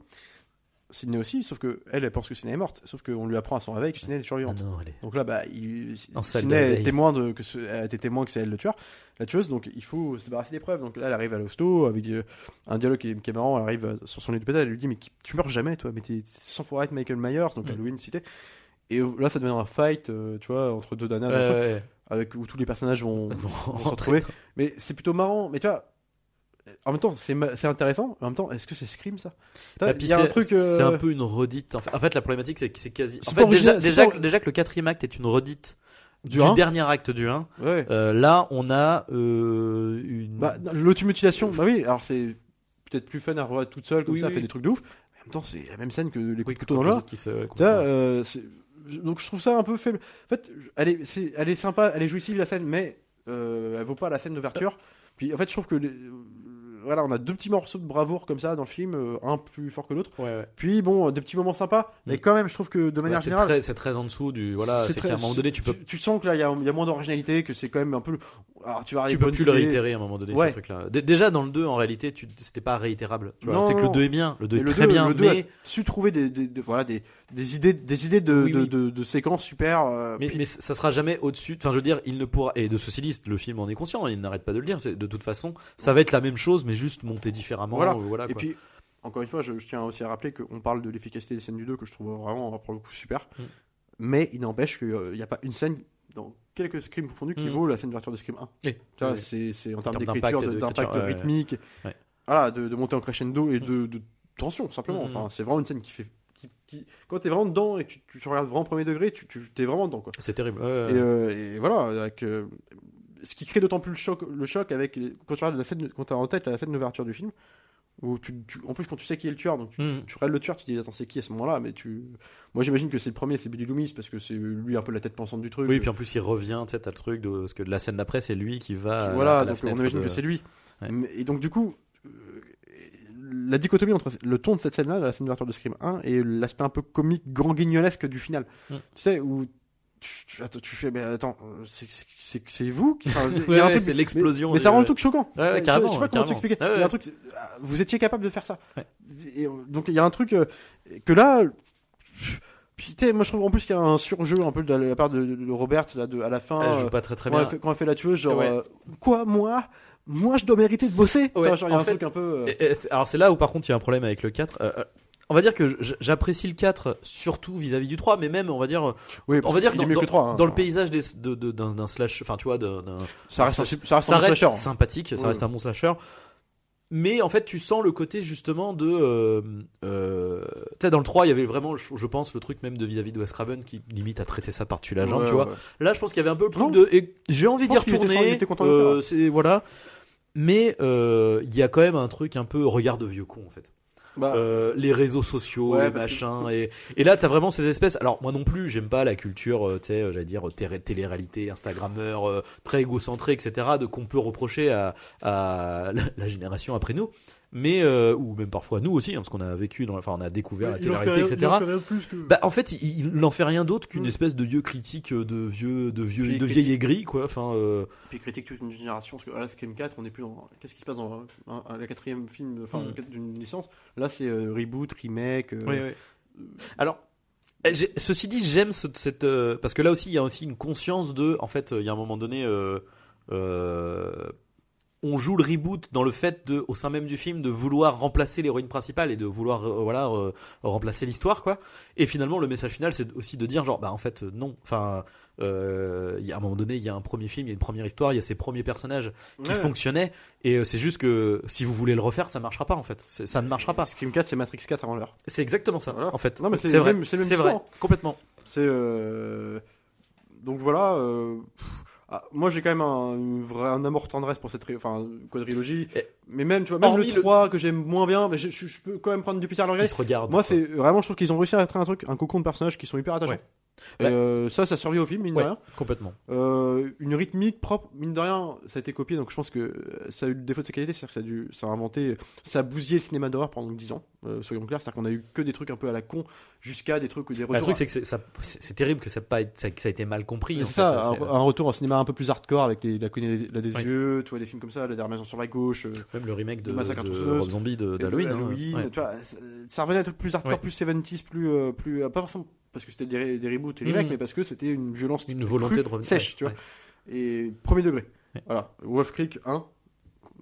Sidney aussi, sauf que elle, elle pense que Sidney est morte. Sauf qu'on lui apprend à son réveil que Sidney est toujours Ah vivante. non, est- Donc là, bah, il, de est témoin de, que ce- elle a été témoin que c'est elle le tueur, la tueuse, donc il faut se débarrasser des preuves. Donc là, elle arrive à l'hosto avec euh, un dialogue qui est, qui est marrant. Elle arrive euh, sur son lit de pédale, elle lui dit Mais tu meurs jamais, toi, mais t'es sans fois être Michael Myers, donc Mm. Halloween cité. Et euh, là, ça devient un fight, euh, tu vois, entre deux Ouais, donc, ouais, avec où tous les personnages vont, vont se retrouver. Mais c'est plutôt marrant. Mais tu vois, en même temps, c'est intéressant. En même temps, est-ce que c'est Scream ça? Bah, Il y a un c'est- truc. euh, C'est un peu une redite. En fait, en fait, la problématique, c'est que c'est quasi. En fait, déjà, déjà, pas- que- déjà que le quatrième acte est une redite Du dernier acte du 1. Ouais. Euh, là, on a euh, une. Bah, l'automutilation, bah oui, alors c'est peut-être plus fun à revoir toute seule, comme Oui, ça, oui. fait des trucs de ouf. Mais en même temps, c'est la même scène que les oui, de couteau dans euh, c'est- donc je trouve ça un peu faible. En fait, elle est, elle est sympa, elle est jouissive la scène, mais euh, elle vaut pas la scène d'ouverture. Puis en fait, je trouve que les- euh, voilà, on a deux petits morceaux de bravoure comme ça dans le film, euh, un plus fort que l'autre. Ouais, ouais. Puis bon, des petits moments sympas, mais Mm. quand même, je trouve que de manière générale, très, c'est très en dessous du. Voilà, c'est très- qu'à un moment donné, tu peux, tu, sens que là, il y, y a moins d'originalité, que c'est quand même un peu. Alors, tu vas tu arriver peux plus le réitérer à un moment donné, Ouais. ce truc-là. Dé- Déjà, dans le 2, en réalité, tu... c'était pas réitérable. tu vois. Non, C'est que le non. 2 est bien. Le 2 Mais est le très 2, bien, le 2 mais. a su trouver des, des- des- voilà, des, des idées, des idées de, Oui, de, oui. de- de séquences super. euh, Mais, puis- mais ça sera jamais au-dessus. Enfin, je veux dire, il ne pourra. Et de ceci dit, le film en est conscient. Il n'arrête pas de le dire. De toute façon, ça va être la même chose, mais juste monté différemment. Voilà. voilà Et quoi. puis, encore une fois, je, je tiens aussi à rappeler qu'on parle de l'efficacité des scènes du 2 que je trouve vraiment, pour le coup, super. Mm. mais il n'empêche qu'il n'y a pas une scène dans quelques scrims confondus qui Mm. vaut la scène d'ouverture de Scream 1. Oui. Tu vois, Oui. c'est, c'est en termes termes d'écriture, d'impact, ouais, rythmique, ouais. Voilà, de, de monter en crescendo et Mm. de, de tension, simplement. Mm. Enfin, c'est vraiment une scène qui fait. Qui, qui- quand t'es vraiment dedans et que tu, tu regardes vraiment premier degré, tu, tu t'es vraiment dedans. Quoi. C'est terrible. Et, euh, et voilà, avec, euh, ce qui crée d'autant plus le choc, le choc avec quand tu regardes la scène, quand t'as en tête la scène d'ouverture du film, où tu, tu- en plus quand tu sais qui est le tueur, donc tu, Mm. tu regardes le tueur, tu te dis attends c'est qui à ce moment-là, mais tu, moi j'imagine que c'est le premier, c'est Billy Loomis parce que c'est lui un peu la tête pensante du truc. Oui, puis en plus il revient, tu sais, t'as le truc de parce que la scène d'après c'est lui qui va. la- voilà, à la donc on imagine de- que c'est lui. Ouais. Et donc du coup, euh, la dichotomie entre le ton de cette scène-là, la scène d'ouverture de Scream 1, et l'aspect un peu comique, grand guignolesque du final. Mm. Tu sais, où tu, tu- attends, tu fais, mais attends, euh, c'est- vous qui. enfin, Ouais, ouais, c'est l'explosion. Mais, ça rend le truc choquant. Ouais, carrément, Je sais pas comment t'expliquer. Ouais, Il y a ouais. un truc, ah, vous étiez capable de faire ça. Et, euh, donc il y a un truc euh, que là. Sais, moi je trouve en plus qu'il y a un surjeu un peu de la, part de, de Roberts là, de, à la fin. Elle joue euh, pas très très quand, bien. elle fait, quand elle fait la tueuse, genre, euh, quoi, moi Moi, je dois mériter de bosser Ouais, Enfin, genre, il y a un fait, truc un peu. euh, Et- et c'est- Alors c'est là où par contre il y a un problème avec le 4. Euh, euh, on va dire que j'apprécie le 4 surtout vis-à-vis du 3, mais même on va dire oui, on va dire dans, mieux que 3. dans le paysage de- de- d'un slash, enfin tu vois, d'un- Ça reste un, ça- ça reste ça un reste slasher. sympathique, ça reste un bon slasher. Mais en fait, tu sens le côté justement de. Euh, euh, tu sais, dans le 3, il y avait vraiment, je je pense, le truc même de vis-à-vis de Wes Craven qui limite à traiter ça par-dessus la jambe, Ouais, tu vois. ouais. Là, je pense qu'il y avait un peu le truc Non. de. J'ai envie d'y retourner. était content de euh, c'est voilà. Mais euh, il y a quand même un truc un peu regard de vieux con en fait. Bah, Euh, les réseaux sociaux, Ouais, les que-. Et, et là, t'as vraiment ces espèces. Alors, moi non plus, j'aime pas la culture, euh, tu sais, euh, j'allais dire, télé- télé-réalité, Instagrammeur, euh, très égocentré, etc., de qu'on peut reprocher à, à la, la génération après nous. Mais, euh, ou même parfois nous aussi, hein, parce qu'on a vécu, dans, enfin, on a découvert la télé-réalité, rien- il en etc. fait rien de plus que- Bah, en fait, il, il n'en fait rien d'autre qu'une espèce de vieux critique de vieux, de vieux, Vieille de vieille aigri, quoi. Enfin, euh, Puis critique toute une génération, parce que là, Scream 4, on est plus dans. Qu'est-ce qui se passe dans un, un- la quatrième film, enfin, d'une licence? Là, c'est euh, reboot, remake. euh, Oui, oui. Alors, eh, ceci dit, j'aime ce- cette euh, parce que là aussi, il y a aussi une conscience de, en fait, il y a un moment donné, euh, euh, on joue le reboot dans le fait de, au sein même du film, de vouloir remplacer l'héroïne principale et de vouloir, euh, voilà, euh, remplacer l'histoire, quoi. Et finalement, le message final, c'est aussi de dire, genre, bah en fait, euh, non. Enfin, euh, y a un moment donné, il y a un premier film, il y a une première histoire, il y a ces premiers personnages qui Ouais. fonctionnaient, et c'est juste que si vous voulez le refaire, ça marchera pas, en fait. Ça ne marchera pas. Scream 4, c'est Matrix 4 avant l'heure. C'est exactement ça, Voilà. en fait. Non, mais c'est vrai, c'est vrai, complètement. C'est. Donc voilà. pff, ah, moi, j'ai quand même un, vraie, un amour tendresse pour cette enfin, quadrilogie. Et- Mais même, tu vois, même le le- 3 que j'aime moins bien, mais je, je- je peux quand même prendre du plaisir à le regarder. Moi, c'est vraiment, je trouve qu'ils ont réussi à être un truc, un cocon de personnages qui sont hyper attachants. Ouais. Et euh, ça, ça survit au film, mine Ouais, de rien. complètement. Euh, une rythmique propre, mine de rien, ça a été copié, donc je pense que ça a eu le défaut de sa qualité, c'est-à-dire que ça a, dû, ça a inventé, ça a bousillé le cinéma d'horreur pendant 10 ans, euh, soyons clairs, c'est-à-dire qu'on a eu que des trucs un peu à la con, jusqu'à des trucs ou des retours. Bah, le truc, à- c'est que c'est, terrible que ça, pas, été- ça, que ça a été mal compris. C'est en ça, fait. un, retour au cinéma un peu plus hardcore avec les, la cogné là, des Ouais. yeux, tu vois, des films comme ça, la dernière sur la gauche, Même le remake de, massacre de. Rob Zombie de- et d'Halloween. hein. Ça, revenait à un truc plus hardcore, plus 70s, plus, plus pas forcément parce que c'était des, des reboots et des remakes, Mhm. mais parce que c'était une violence Une volonté crue, de revenir. sèche, tu vois. et premier degré. Voilà, Wolf Creek 1,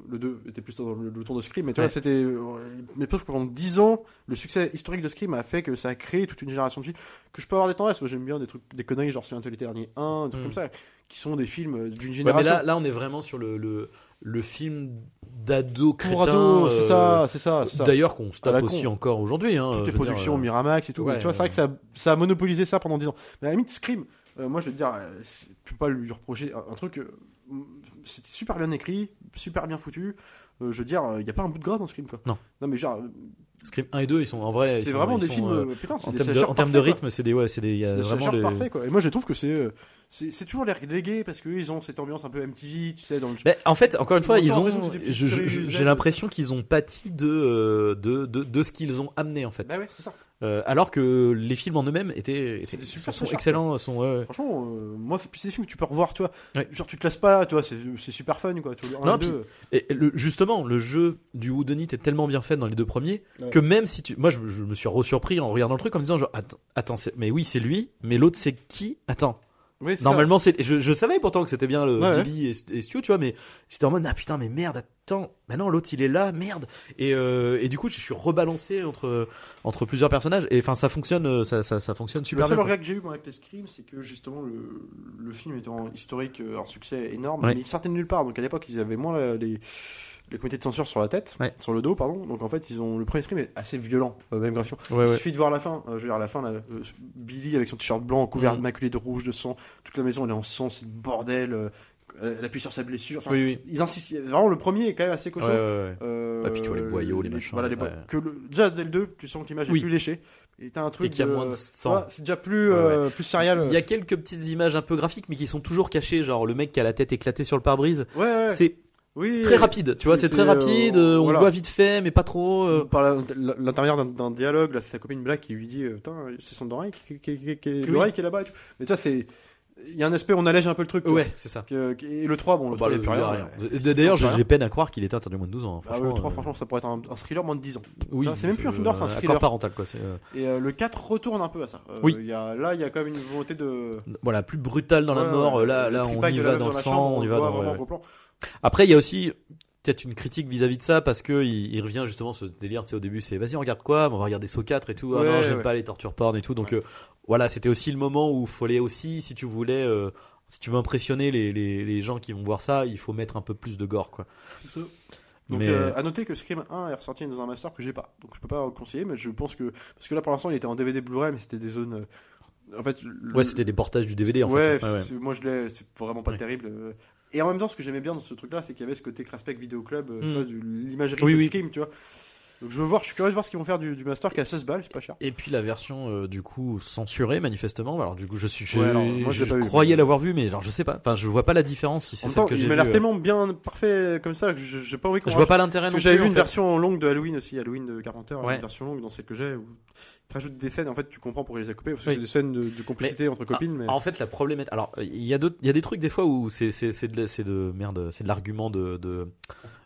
le 2 était plus dans le, le tour de Scream, mais tu Ouais. vois, c'était. euh, Mais sauf que pendant 10 ans, le succès historique de Scream a fait que ça a créé toute une génération de films que je peux avoir des tendances. Moi, j'aime bien des trucs, des conneries, genre Silent Hill l'éternel 1, des trucs Mm. comme ça, qui sont des films euh, d'une Ouais, mais génération. là, là, on est vraiment sur le, le, le film d'ado crétin. Pour ados, c'est euh, ça, c'est ça, c'est ça. D'ailleurs, qu'on se tape aussi con. encore aujourd'hui. Hein, Toutes je les veux dire, productions euh, Miramax et tout. ouais, tu vois, c'est vrai que ça, ça a monopolisé ça pendant 10 ans. Mais à la limite, Scream, euh, moi je veux dire, euh, tu peux pas lui reprocher un, un truc. euh, c'était super bien écrit, super bien foutu. Euh, je veux dire, il n'y a pas un bout de gras dans Scream quoi. Non. Non mais genre, Scream 1 et 2, ils sont en vrai. c'est vraiment des sont, films. euh, euh, putain, c'est en des termes de, en termes de quoi. rythme, c'est des, ouais, c'est des, y a C'est des vraiment des. parfaits, quoi. Et moi je trouve que c'est euh, c'est c'est toujours les relégués parce qu'ils ont cette ambiance un peu MTV, tu sais, dans le. Mais en fait, encore une fois, ils ont. je- je-. J'ai l'impression qu'ils ont pâti de, euh, de, de, de ce qu'ils ont amené en fait. Bah ouais, c'est ça. Euh, alors que les films en eux-mêmes étaient, super sont excellents, sont ouais. Franchement, euh, moi c'est des films que tu peux revoir, tu vois. Ouais. Genre tu te lasses pas, tu vois, c'est c'est super fun quoi. Tu vois, Non, et puis- deux. Et le- justement, le jeu du Whodunit est tellement bien fait dans les deux premiers Ouais. que même si tu, moi je, je me suis surpris en regardant le truc en me disant genre attends, attends mais oui c'est lui, mais l'autre c'est qui? Attends, Oui, normalement c'est, je, je savais pourtant que c'était bien le Ouais, ouais. Billy et, et Stu, tu vois, mais j'étais en mode ah putain mais merde, attends, bah non, l'autre il est là, merde. Et, euh, et du coup, je suis rebalancé entre entre plusieurs personnages. Et enfin, ça fonctionne, euh, ça, ça, ça fonctionne Le super seul bien. regret que j'ai eu moi, avec les Scream, c'est que justement le, le film étant historique, euh, un succès énorme, Ouais. mais il sortait de nulle part. Donc à l'époque, ils avaient moins la- les, les comités de censure sur la tête, Ouais. sur le dos, pardon. Donc en fait, ils ont le premier Scream est assez violent, euh, même graphiquement. Ouais, Il ouais. suffit de voir la fin. euh, je veux dire, la fin, là, euh, Billy avec son t-shirt blanc couvert de maculé de rouge, de sang, toute la maison elle est en sang, c'est le bordel. elle appuie sur sa blessure. Enfin, Oui, oui. Ils insistent. Vraiment, le premier est quand même assez cochon. Ah, puis tu vois les boyaux, les machins, Voilà, les que le- déjà dès le 2, tu sens que l'image Oui. est plus léchée. Et t'as un truc. Et qu'il y a de- moins de sang. vois, C'est déjà plus, plus sérial. Il y a quelques petites images un peu graphiques, mais qui sont toujours cachées. Genre le mec qui a la tête éclatée sur le pare-brise. Ouais, ouais. C'est oui, très rapide, tu vois, c'est très rapide. euh, euh, on voilà. voit vite fait, mais pas trop. euh. Par l'intérieur d'un- dialogue, là, c'est sa copine Black qui lui dit euh, Putain, c'est son oreille qui, qui, qui, qui, Oui. est là-bas. et tout. Mais tu vois, c'est. Il y a un aspect, on allège un peu le truc. Ouais, c'est ça. Et le 3, bon, le Bah, 3, il n'y a plus rien. rien. D'ailleurs, j'ai peine à croire qu'il était interdit au moins de 12 ans. Ah, Franchement, le 3, euh, franchement, ça pourrait être un, un thriller moins de 10 ans. oui, c'est même plus un film d'horreur, c'est un euh, thriller. parental, quoi. Et euh, le 4 retourne un peu à ça. Euh, Oui. Y a, là, il y a quand même une volonté de. Voilà, plus brutal dans la mort. là, là, on y va dans le sang, on y va dans. Après, il y a aussi peut-être une critique vis-à-vis de ça parce que il, il revient justement ce délire, tu sais, au début, c'est vas-y, on regarde quoi? On va regarder Saw 4 et tout. Ah non, j'aime ouais. pas les torture porn et tout. Donc euh, voilà, c'était aussi le moment où il fallait aussi, si tu voulais, euh, si tu veux impressionner les, les, les gens qui vont voir ça, il faut mettre un peu plus de gore, quoi. C'est ça. Donc, Mais- euh, à noter que Scream 1 est ressorti dans un master que j'ai pas. Donc, je peux pas conseiller, mais je pense que. Parce que là, pour l'instant, il était en DVD Blu-ray, mais c'était des zones. En fait. le- Ouais, c'était des portages du DVD en ouais, fait. Ouais, moi je l'ai, c'est vraiment pas Ouais. terrible. euh. Et en même temps, ce que j'aimais bien dans ce truc-là, c'est qu'il y avait ce côté Craspec Vidéo Club, euh, tu Mm. vois, du- l'imagerie Oui, de oui. Scream, tu vois. Donc je veux voir, je suis curieux de voir ce qu'ils vont faire du, du master qui à 16 balles, c'est pas cher. Et puis la version euh, du coup censurée manifestement. Alors du coup je suis, je, Ouais, alors, moi, je l'ai je pas vu. croyais l'avoir vu, mais genre je sais pas. Enfin je vois pas la différence si c'est En même celle temps, que j'ai il m'a l'air tellement bien parfait comme ça que je- j'ai pas envie qu'on Je vois pas l'intérêt Parce que j'avais vu une fait. version longue de Halloween aussi, Halloween de Carpenter, Ouais. une version longue dans celle que j'ai où rajoutes des scènes, en fait tu comprends pourquoi les a coupées, parce que Oui. c'est des scènes de, de complicité entre copines, mais En fait, la problématique. Alors, il y a d'autres, il y a des trucs des fois où c'est c'est c'est de, c'est de merde, c'est de l'argument de, de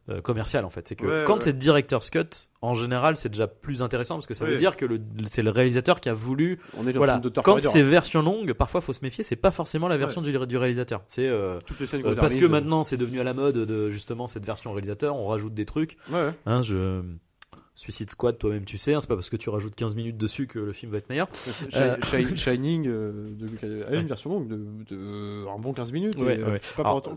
euh, commercial en fait. C'est que Ouais, quand ouais. c'est director's cut, en général, c'est déjà plus intéressant parce que ça veut dire que le, c'est le réalisateur qui a voulu. on est dans Voilà. Quand Corridor, c'est hein. version longue, parfois faut se méfier. C'est pas forcément la version du, du réalisateur. C'est euh, toutes les scènes euh, parce que maintenant c'est devenu à la mode de justement cette version réalisateur. On rajoute des trucs. Hein, je Suicide Squad, toi-même tu sais, hein, c'est pas parce que tu rajoutes 15 minutes dessus que le film va être meilleur. Shi- Shining, euh, de, Ouais. une version longue de, de un bon 15 minutes. Ouais, et, euh, ouais.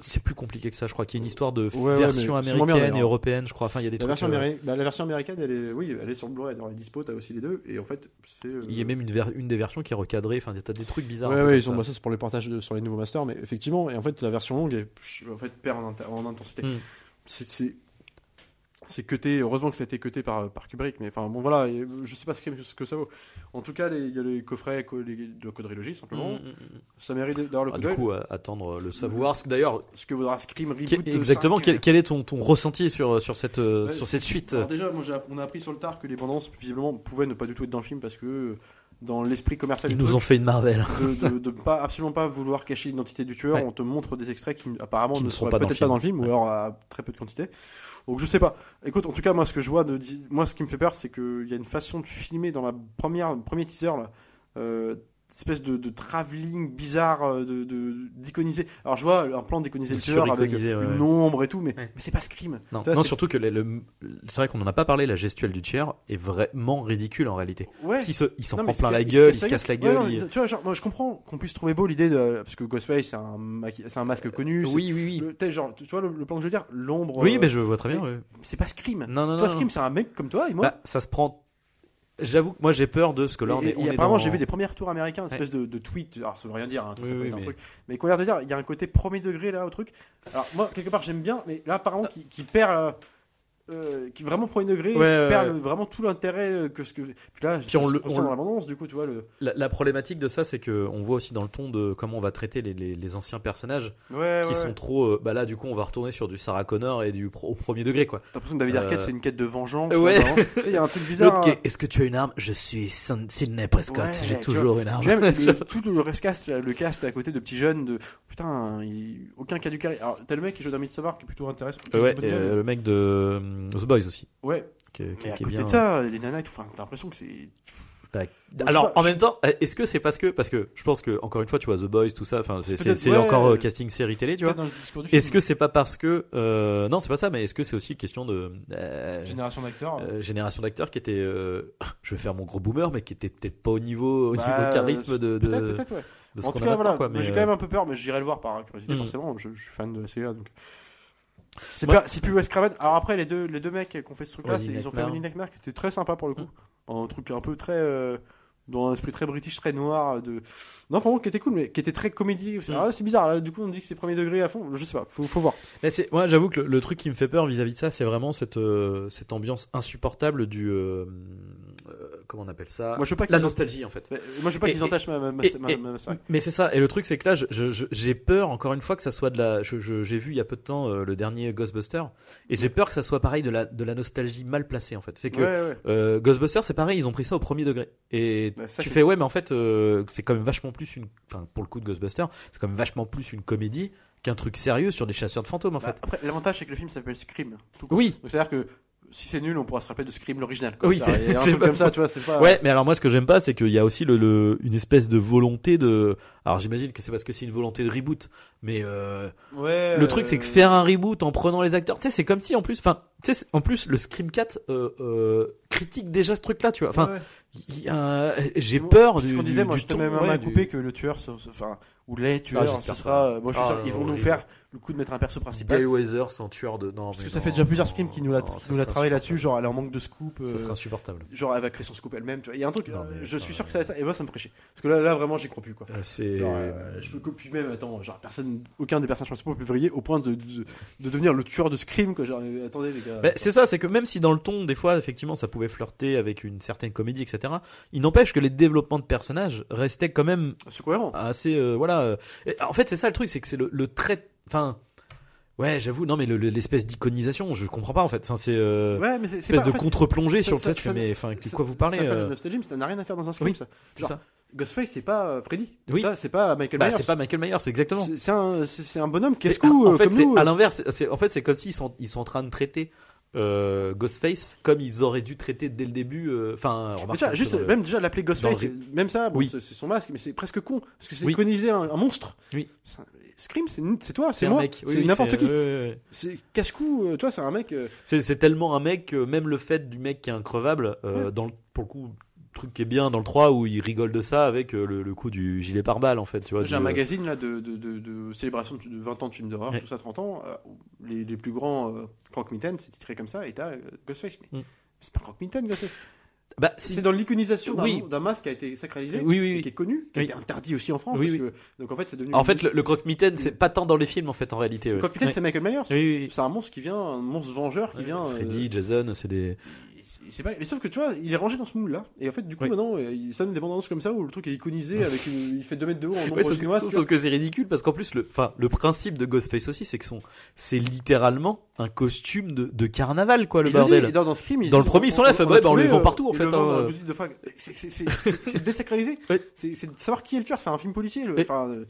C'est plus compliqué que ça, je crois qu'il y a une histoire de version américaine et d'ailleurs. européenne, je crois. Enfin, il y a des La trucs. version, euh, bah, la version américaine, elle est, oui, elle est sur Blu-ray, elle est dispo, t'as aussi les deux, et en fait, euh, Il y a même une, ver- une des versions qui est recadrée. Enfin, t'as des trucs bizarres. Ouais, ouais, ils ont, ça. bah, ça c'est pour les partages de- sur les nouveaux masters, mais effectivement, et en fait, la version longue, est, en fait, perd en, intensité. Mm. C'est- C'est. Cuté, heureusement que ça a été cuté par, par Kubrick, mais enfin bon voilà, euh, je sais pas ce que, ce que ça vaut. En tout cas, il y a les coffrets co- les- de quadrilogie, simplement. Mm, mm, mm. Ça mérite d'avoir le Ah, coup du coup, à- attendre le savoir. Ce que- D'ailleurs, Ce que vaudra Scream Reboot. exactement, 5. quel, quel est ton, ton ressenti sur, sur, cette, euh, Ouais, sur cette suite? Alors déjà, moi, on a appris sur le tard que les bandes annonces, visiblement, pouvaient ne pas du tout être dans le film parce que euh, dans l'esprit commercial Ils du nous truc, ont fait une Marvel. de, de, de pas absolument pas vouloir cacher l'identité du tueur, Ouais. on te montre des extraits qui apparemment Qui ne ne seront peut-être pas dans le film ou alors à très peu de quantité. Donc je sais pas. Écoute, en tout cas moi ce que je vois de moi ce qui me fait peur c'est qu'il y a une façon de filmer dans la première premier teaser là. Euh, espèce de, de travelling bizarre euh, de de- d'iconiser alors je vois un plan d'iconiser De le tueur avec ouais, une ouais. ombre et tout mais, Ouais. mais c'est pas Scream Non, c'est- surtout que le- le- c'est vrai qu'on en a pas parlé. La gestuelle du tiers est vraiment ridicule en réalité. ouais Qui se, il s'en Non, prend plein la il gueule, il se se casse la gueule. non, il- Tu vois, genre, moi je comprends qu'on puisse trouver beau l'idée de. Parce que Ghostface, c'est un, maqui- c'est un masque connu. Oui, oui, oui. le- t'es genre, tu vois le, le plan que je veux dire L'ombre. Oui, euh, mais je vois très bien. mais- ouais. C'est pas Scream. Non, non, Toi, non. Scream, c'est un mec comme toi et moi. Bah, ça se prend. J'avoue que moi j'ai peur de ce que là on est. et on est apparemment, dans- j'ai vu des premiers retours américains, une espèce de, de tweet. Alors, ça veut rien dire, hein, ça, ça Oui, peut oui, être un mais- truc. Mais qu'on a l'air de dire, il y a un côté premier degré là au truc. Alors, moi, quelque part, j'aime bien, mais là, apparemment, qui, qui perd. Euh, qui vraiment premier degré, Ouais, qui ouais, perd ouais. le- vraiment tout l'intérêt euh, que ce que. Puis là, Puis on le- on dans l'abondance, du coup, tu vois le. La, la problématique de ça, c'est que on voit aussi dans le ton de comment on va traiter les, les- les anciens personnages Ouais, qui ouais, sont ouais. trop. euh, bah là, du coup, on va retourner sur du Sarah Connor et du pro- au premier degré, quoi. T'as l'impression que David Arquette, Euh, c'est une quête de vengeance. ouais. Il y a un truc bizarre. Hein. est, Est-ce que tu as une arme? Je suis Sidney Prescott. Ouais, J'ai toujours une arme. Même le- tout le recast, là, le cast à côté de petits jeunes, de putain, il- aucun cas du carré. Alors t'as le mec qui joue dans Midsommar qui est plutôt intéressant. ouais, le mec de The Boys aussi, ouais. qui, Mais à qui est côté bien. de ça, les nanas et tout, enfin, t'as l'impression que c'est Bah, alors en je- même temps, est-ce que c'est parce que parce que je pense que encore une fois tu vois The Boys tout ça, enfin c'est c'est Peut-être, c'est ouais, encore euh, euh, casting série télé tu vois. Est-ce film. que c'est pas parce que euh, non c'est pas ça mais est-ce que c'est aussi une question de euh, Génération d'acteurs. euh, génération d'acteurs qui étaient euh, je vais faire mon gros boomer mais qui étaient peut-être pas au niveau au Bah, niveau charisme de de, Peut-être, peut-être, ouais. de ce En tout a cas, voilà. quoi, Mais mais, j'ai euh, quand même un peu peur, mais j'irai le voir par curiosité, Mm. forcément. Je, je suis fan de la série, donc. C'est c'est plus Wes Craven. Alors après, les deux, les deux mecs qui ont fait ce truc-là, ils ont fait. Wedding Nightmare qui était très sympa pour le coup. Un truc un peu très. euh, dans un esprit très british, très noir. De... Non, vraiment, qui était cool, mais qui était très comédie. C'est Mm. ah, c'est bizarre, là, du coup, on dit que c'est premier degré à fond. Je sais pas, faut, faut voir. Mais moi, j'avoue que le, le truc qui me fait peur vis-à-vis de ça, c'est vraiment cette, euh, cette ambiance insupportable du, euh, comment on appelle ça Moi, je veux pas qu'ils La nostalgie, en fait. Mais Moi, je veux pas qu'ils entachent ma, ma, ma, Et- ma- et- ma- ma- mais c'est ça. Et le truc, c'est que là, j'ai peur, encore une fois, que ça soit de la. j'ai vu il y a peu de temps euh, le dernier Ghostbuster, et j'ai peur que ça soit pareil de la, de la nostalgie mal placée, en fait. C'est que Ouais, ouais. euh, Ghostbuster, c'est pareil, ils ont pris ça au premier degré. Et Ouais, ça tu fais, ouais, mais en fait, euh, c'est quand même vachement plus une. Enfin, pour le coup de Ghostbuster, c'est quand même vachement plus une comédie qu'un truc sérieux sur des chasseurs de fantômes, en Bah, fait. après, l'avantage, c'est que le film s'appelle Scream. tout. Oui, Donc, c'est-à-dire que si c'est nul, on pourra se rappeler de Scream l'original. Oui, Ça, c'est- un truc pas comme ça, tu vois, c'est pas. Ouais, mais alors moi, ce que j'aime pas, c'est qu'il y a aussi le, le- une espèce de volonté de. Alors j'imagine que c'est parce que c'est une volonté de reboot, mais euh, Ouais, le truc c'est que euh, faire un reboot en prenant les acteurs, tu sais, c'est comme si en plus, enfin, tu sais, en plus le Scream 4 euh, euh, critique déjà ce truc-là, tu vois. Enfin, ouais, ouais. j'ai peur c'est du. ce qu'on disait, du- moi, je te main du- coupée que le tueur, enfin, ou les tueurs, Ah, j'espère sera. Moi, je suis Ah, sûr, ils vont nous faire le coup de mettre un perso principal. Gail Weathers en tueur de. Non, Parce que ça non, fait déjà plusieurs scrims qui nous la, qui ça nous la travaillent là-dessus, genre elle est en manque de scoop. Ça euh, serait insupportable. Genre elle va créer son scoop elle-même, tu vois. Il y a un truc, Non, euh, mais je suis sûr que ça va être ça. Et moi ça me chier. Parce que là, là vraiment j'y crois plus quoi. Euh, c'est. Euh, je peux puis même, attends, genre personne, aucun des personnages principaux peut vriller au point de, de, de devenir le tueur de Scream quoi. Genre, euh, attendez les gars. Bah, c'est ça, c'est que même si dans le ton, des fois, effectivement, ça pouvait flirter avec une certaine comédie, etc., il n'empêche que les développements de personnages restaient quand même c'est cohérent. assez. euh, voilà. euh, et en fait, c'est ça le truc, c'est que c'est le, le trait. Enfin. Ouais, j'avoue, non, mais le- le- l'espèce d'iconisation, je comprends pas en fait. Enfin, c'est. euh, Ouais, mais c'est c'est espèce pas- de en fait, contre-plongée sur le ça- tu ça- fais, mais enfin, de quoi vous parlez Ça fait euh, ça n'a rien à faire dans un Scream Oui, ça. Genre, ça. Ghostface c'est pas euh, Freddy. Oui. C'est pas Michael Bah, Myers. c'est pas Michael Myers, exactement. C'est- un, un bonhomme qui est C'est- cou en fait, comme c'est à l'inverse. c'est- En fait, c'est comme s'ils sont, ils sont en train de traiter euh, Ghostface comme ils auraient dû traiter dès le début. euh, Enfin, peu juste, le- même déjà l'appeler Ghostface, même ça, bon, Oui. c'est son masque, mais c'est presque con parce que c'est Oui. iconiser un, un monstre. Oui. Scream, c'est toi, c'est c'est un moi, c'est oui, n'importe qui. ouais. C'est casse-cou, euh, tu vois, c'est un mec. euh, C'est tellement un mec, que même le fait du mec qui est increvable, euh, dans le, pour le coup, truc qui est bien dans le 3 où il rigole de ça avec euh, le, le coup du gilet pare-balles en fait, tu vois. J'ai un magazine là de, de, de, de célébration de 20 ans de films d'horreur, Ouais. tout ça, 30 ans. euh, les, les plus grands euh, croque-mitaine, c'est titré comme ça, et t'as euh, Ghostface. Mais Mm. c'est pas croque-mitaine, Ghostface. Bah, C'est dans l'iconisation d'un Oui. masque qui a été sacralisé, Oui, oui, et qui est connu, qui a été interdit aussi en France. Oui, parce oui. que, donc en fait, c'est devenu. En fait, le, le croque-mitaine, c'est pas tant dans les films en fait en réalité. le ouais. croque-mitaine, Ouais. c'est Michael Myers. Oui, oui, oui. C'est un monstre qui vient, un monstre vengeur qui vient. euh, Freddy, Jason, c'est des. C'est- c'est pas... Mais sauf que tu vois, il est rangé dans ce moule là. Et en fait, du coup, Oui. maintenant, euh, il sonne des bandes comme ça où le truc est iconisé avec une... il fait 2 mètres de haut en Ouais, ombre sauf, sauf que c'est ridicule parce qu'en plus le, enfin, le principe de Ghostface aussi, c'est que son, c'est littéralement un costume de, de carnaval quoi le le dit, bordel. dans, dans Scream, Dans le premier, ils sont là, on- on ouais, bah, on trouvé, vend partout, en ils fait, le hein. C'est- désacralisé. Ouais. C'est de savoir qui est le tueur. C'est un film policier. le- euh,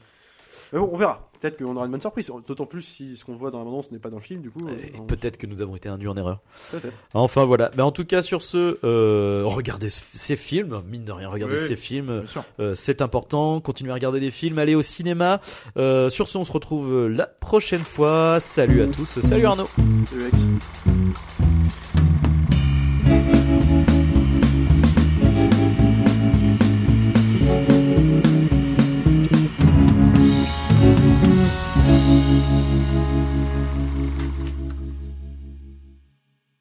mais bon, on verra. Peut-être qu'on aura une bonne surprise. D'autant plus si ce qu'on voit dans la bande-annonce n'est pas dans le film, du coup. Et euh, Peut-être que nous avons été induits en erreur. Peut-être. Enfin voilà. Mais en tout cas sur ce, euh, regardez ces films, mine de rien, regardez Oui. ces films. Euh, c'est important. Continuez à regarder des films, allez au cinéma. Euh, sur ce, on se retrouve la prochaine fois. Salut à tous. Salut Arnaud. C'est le ex.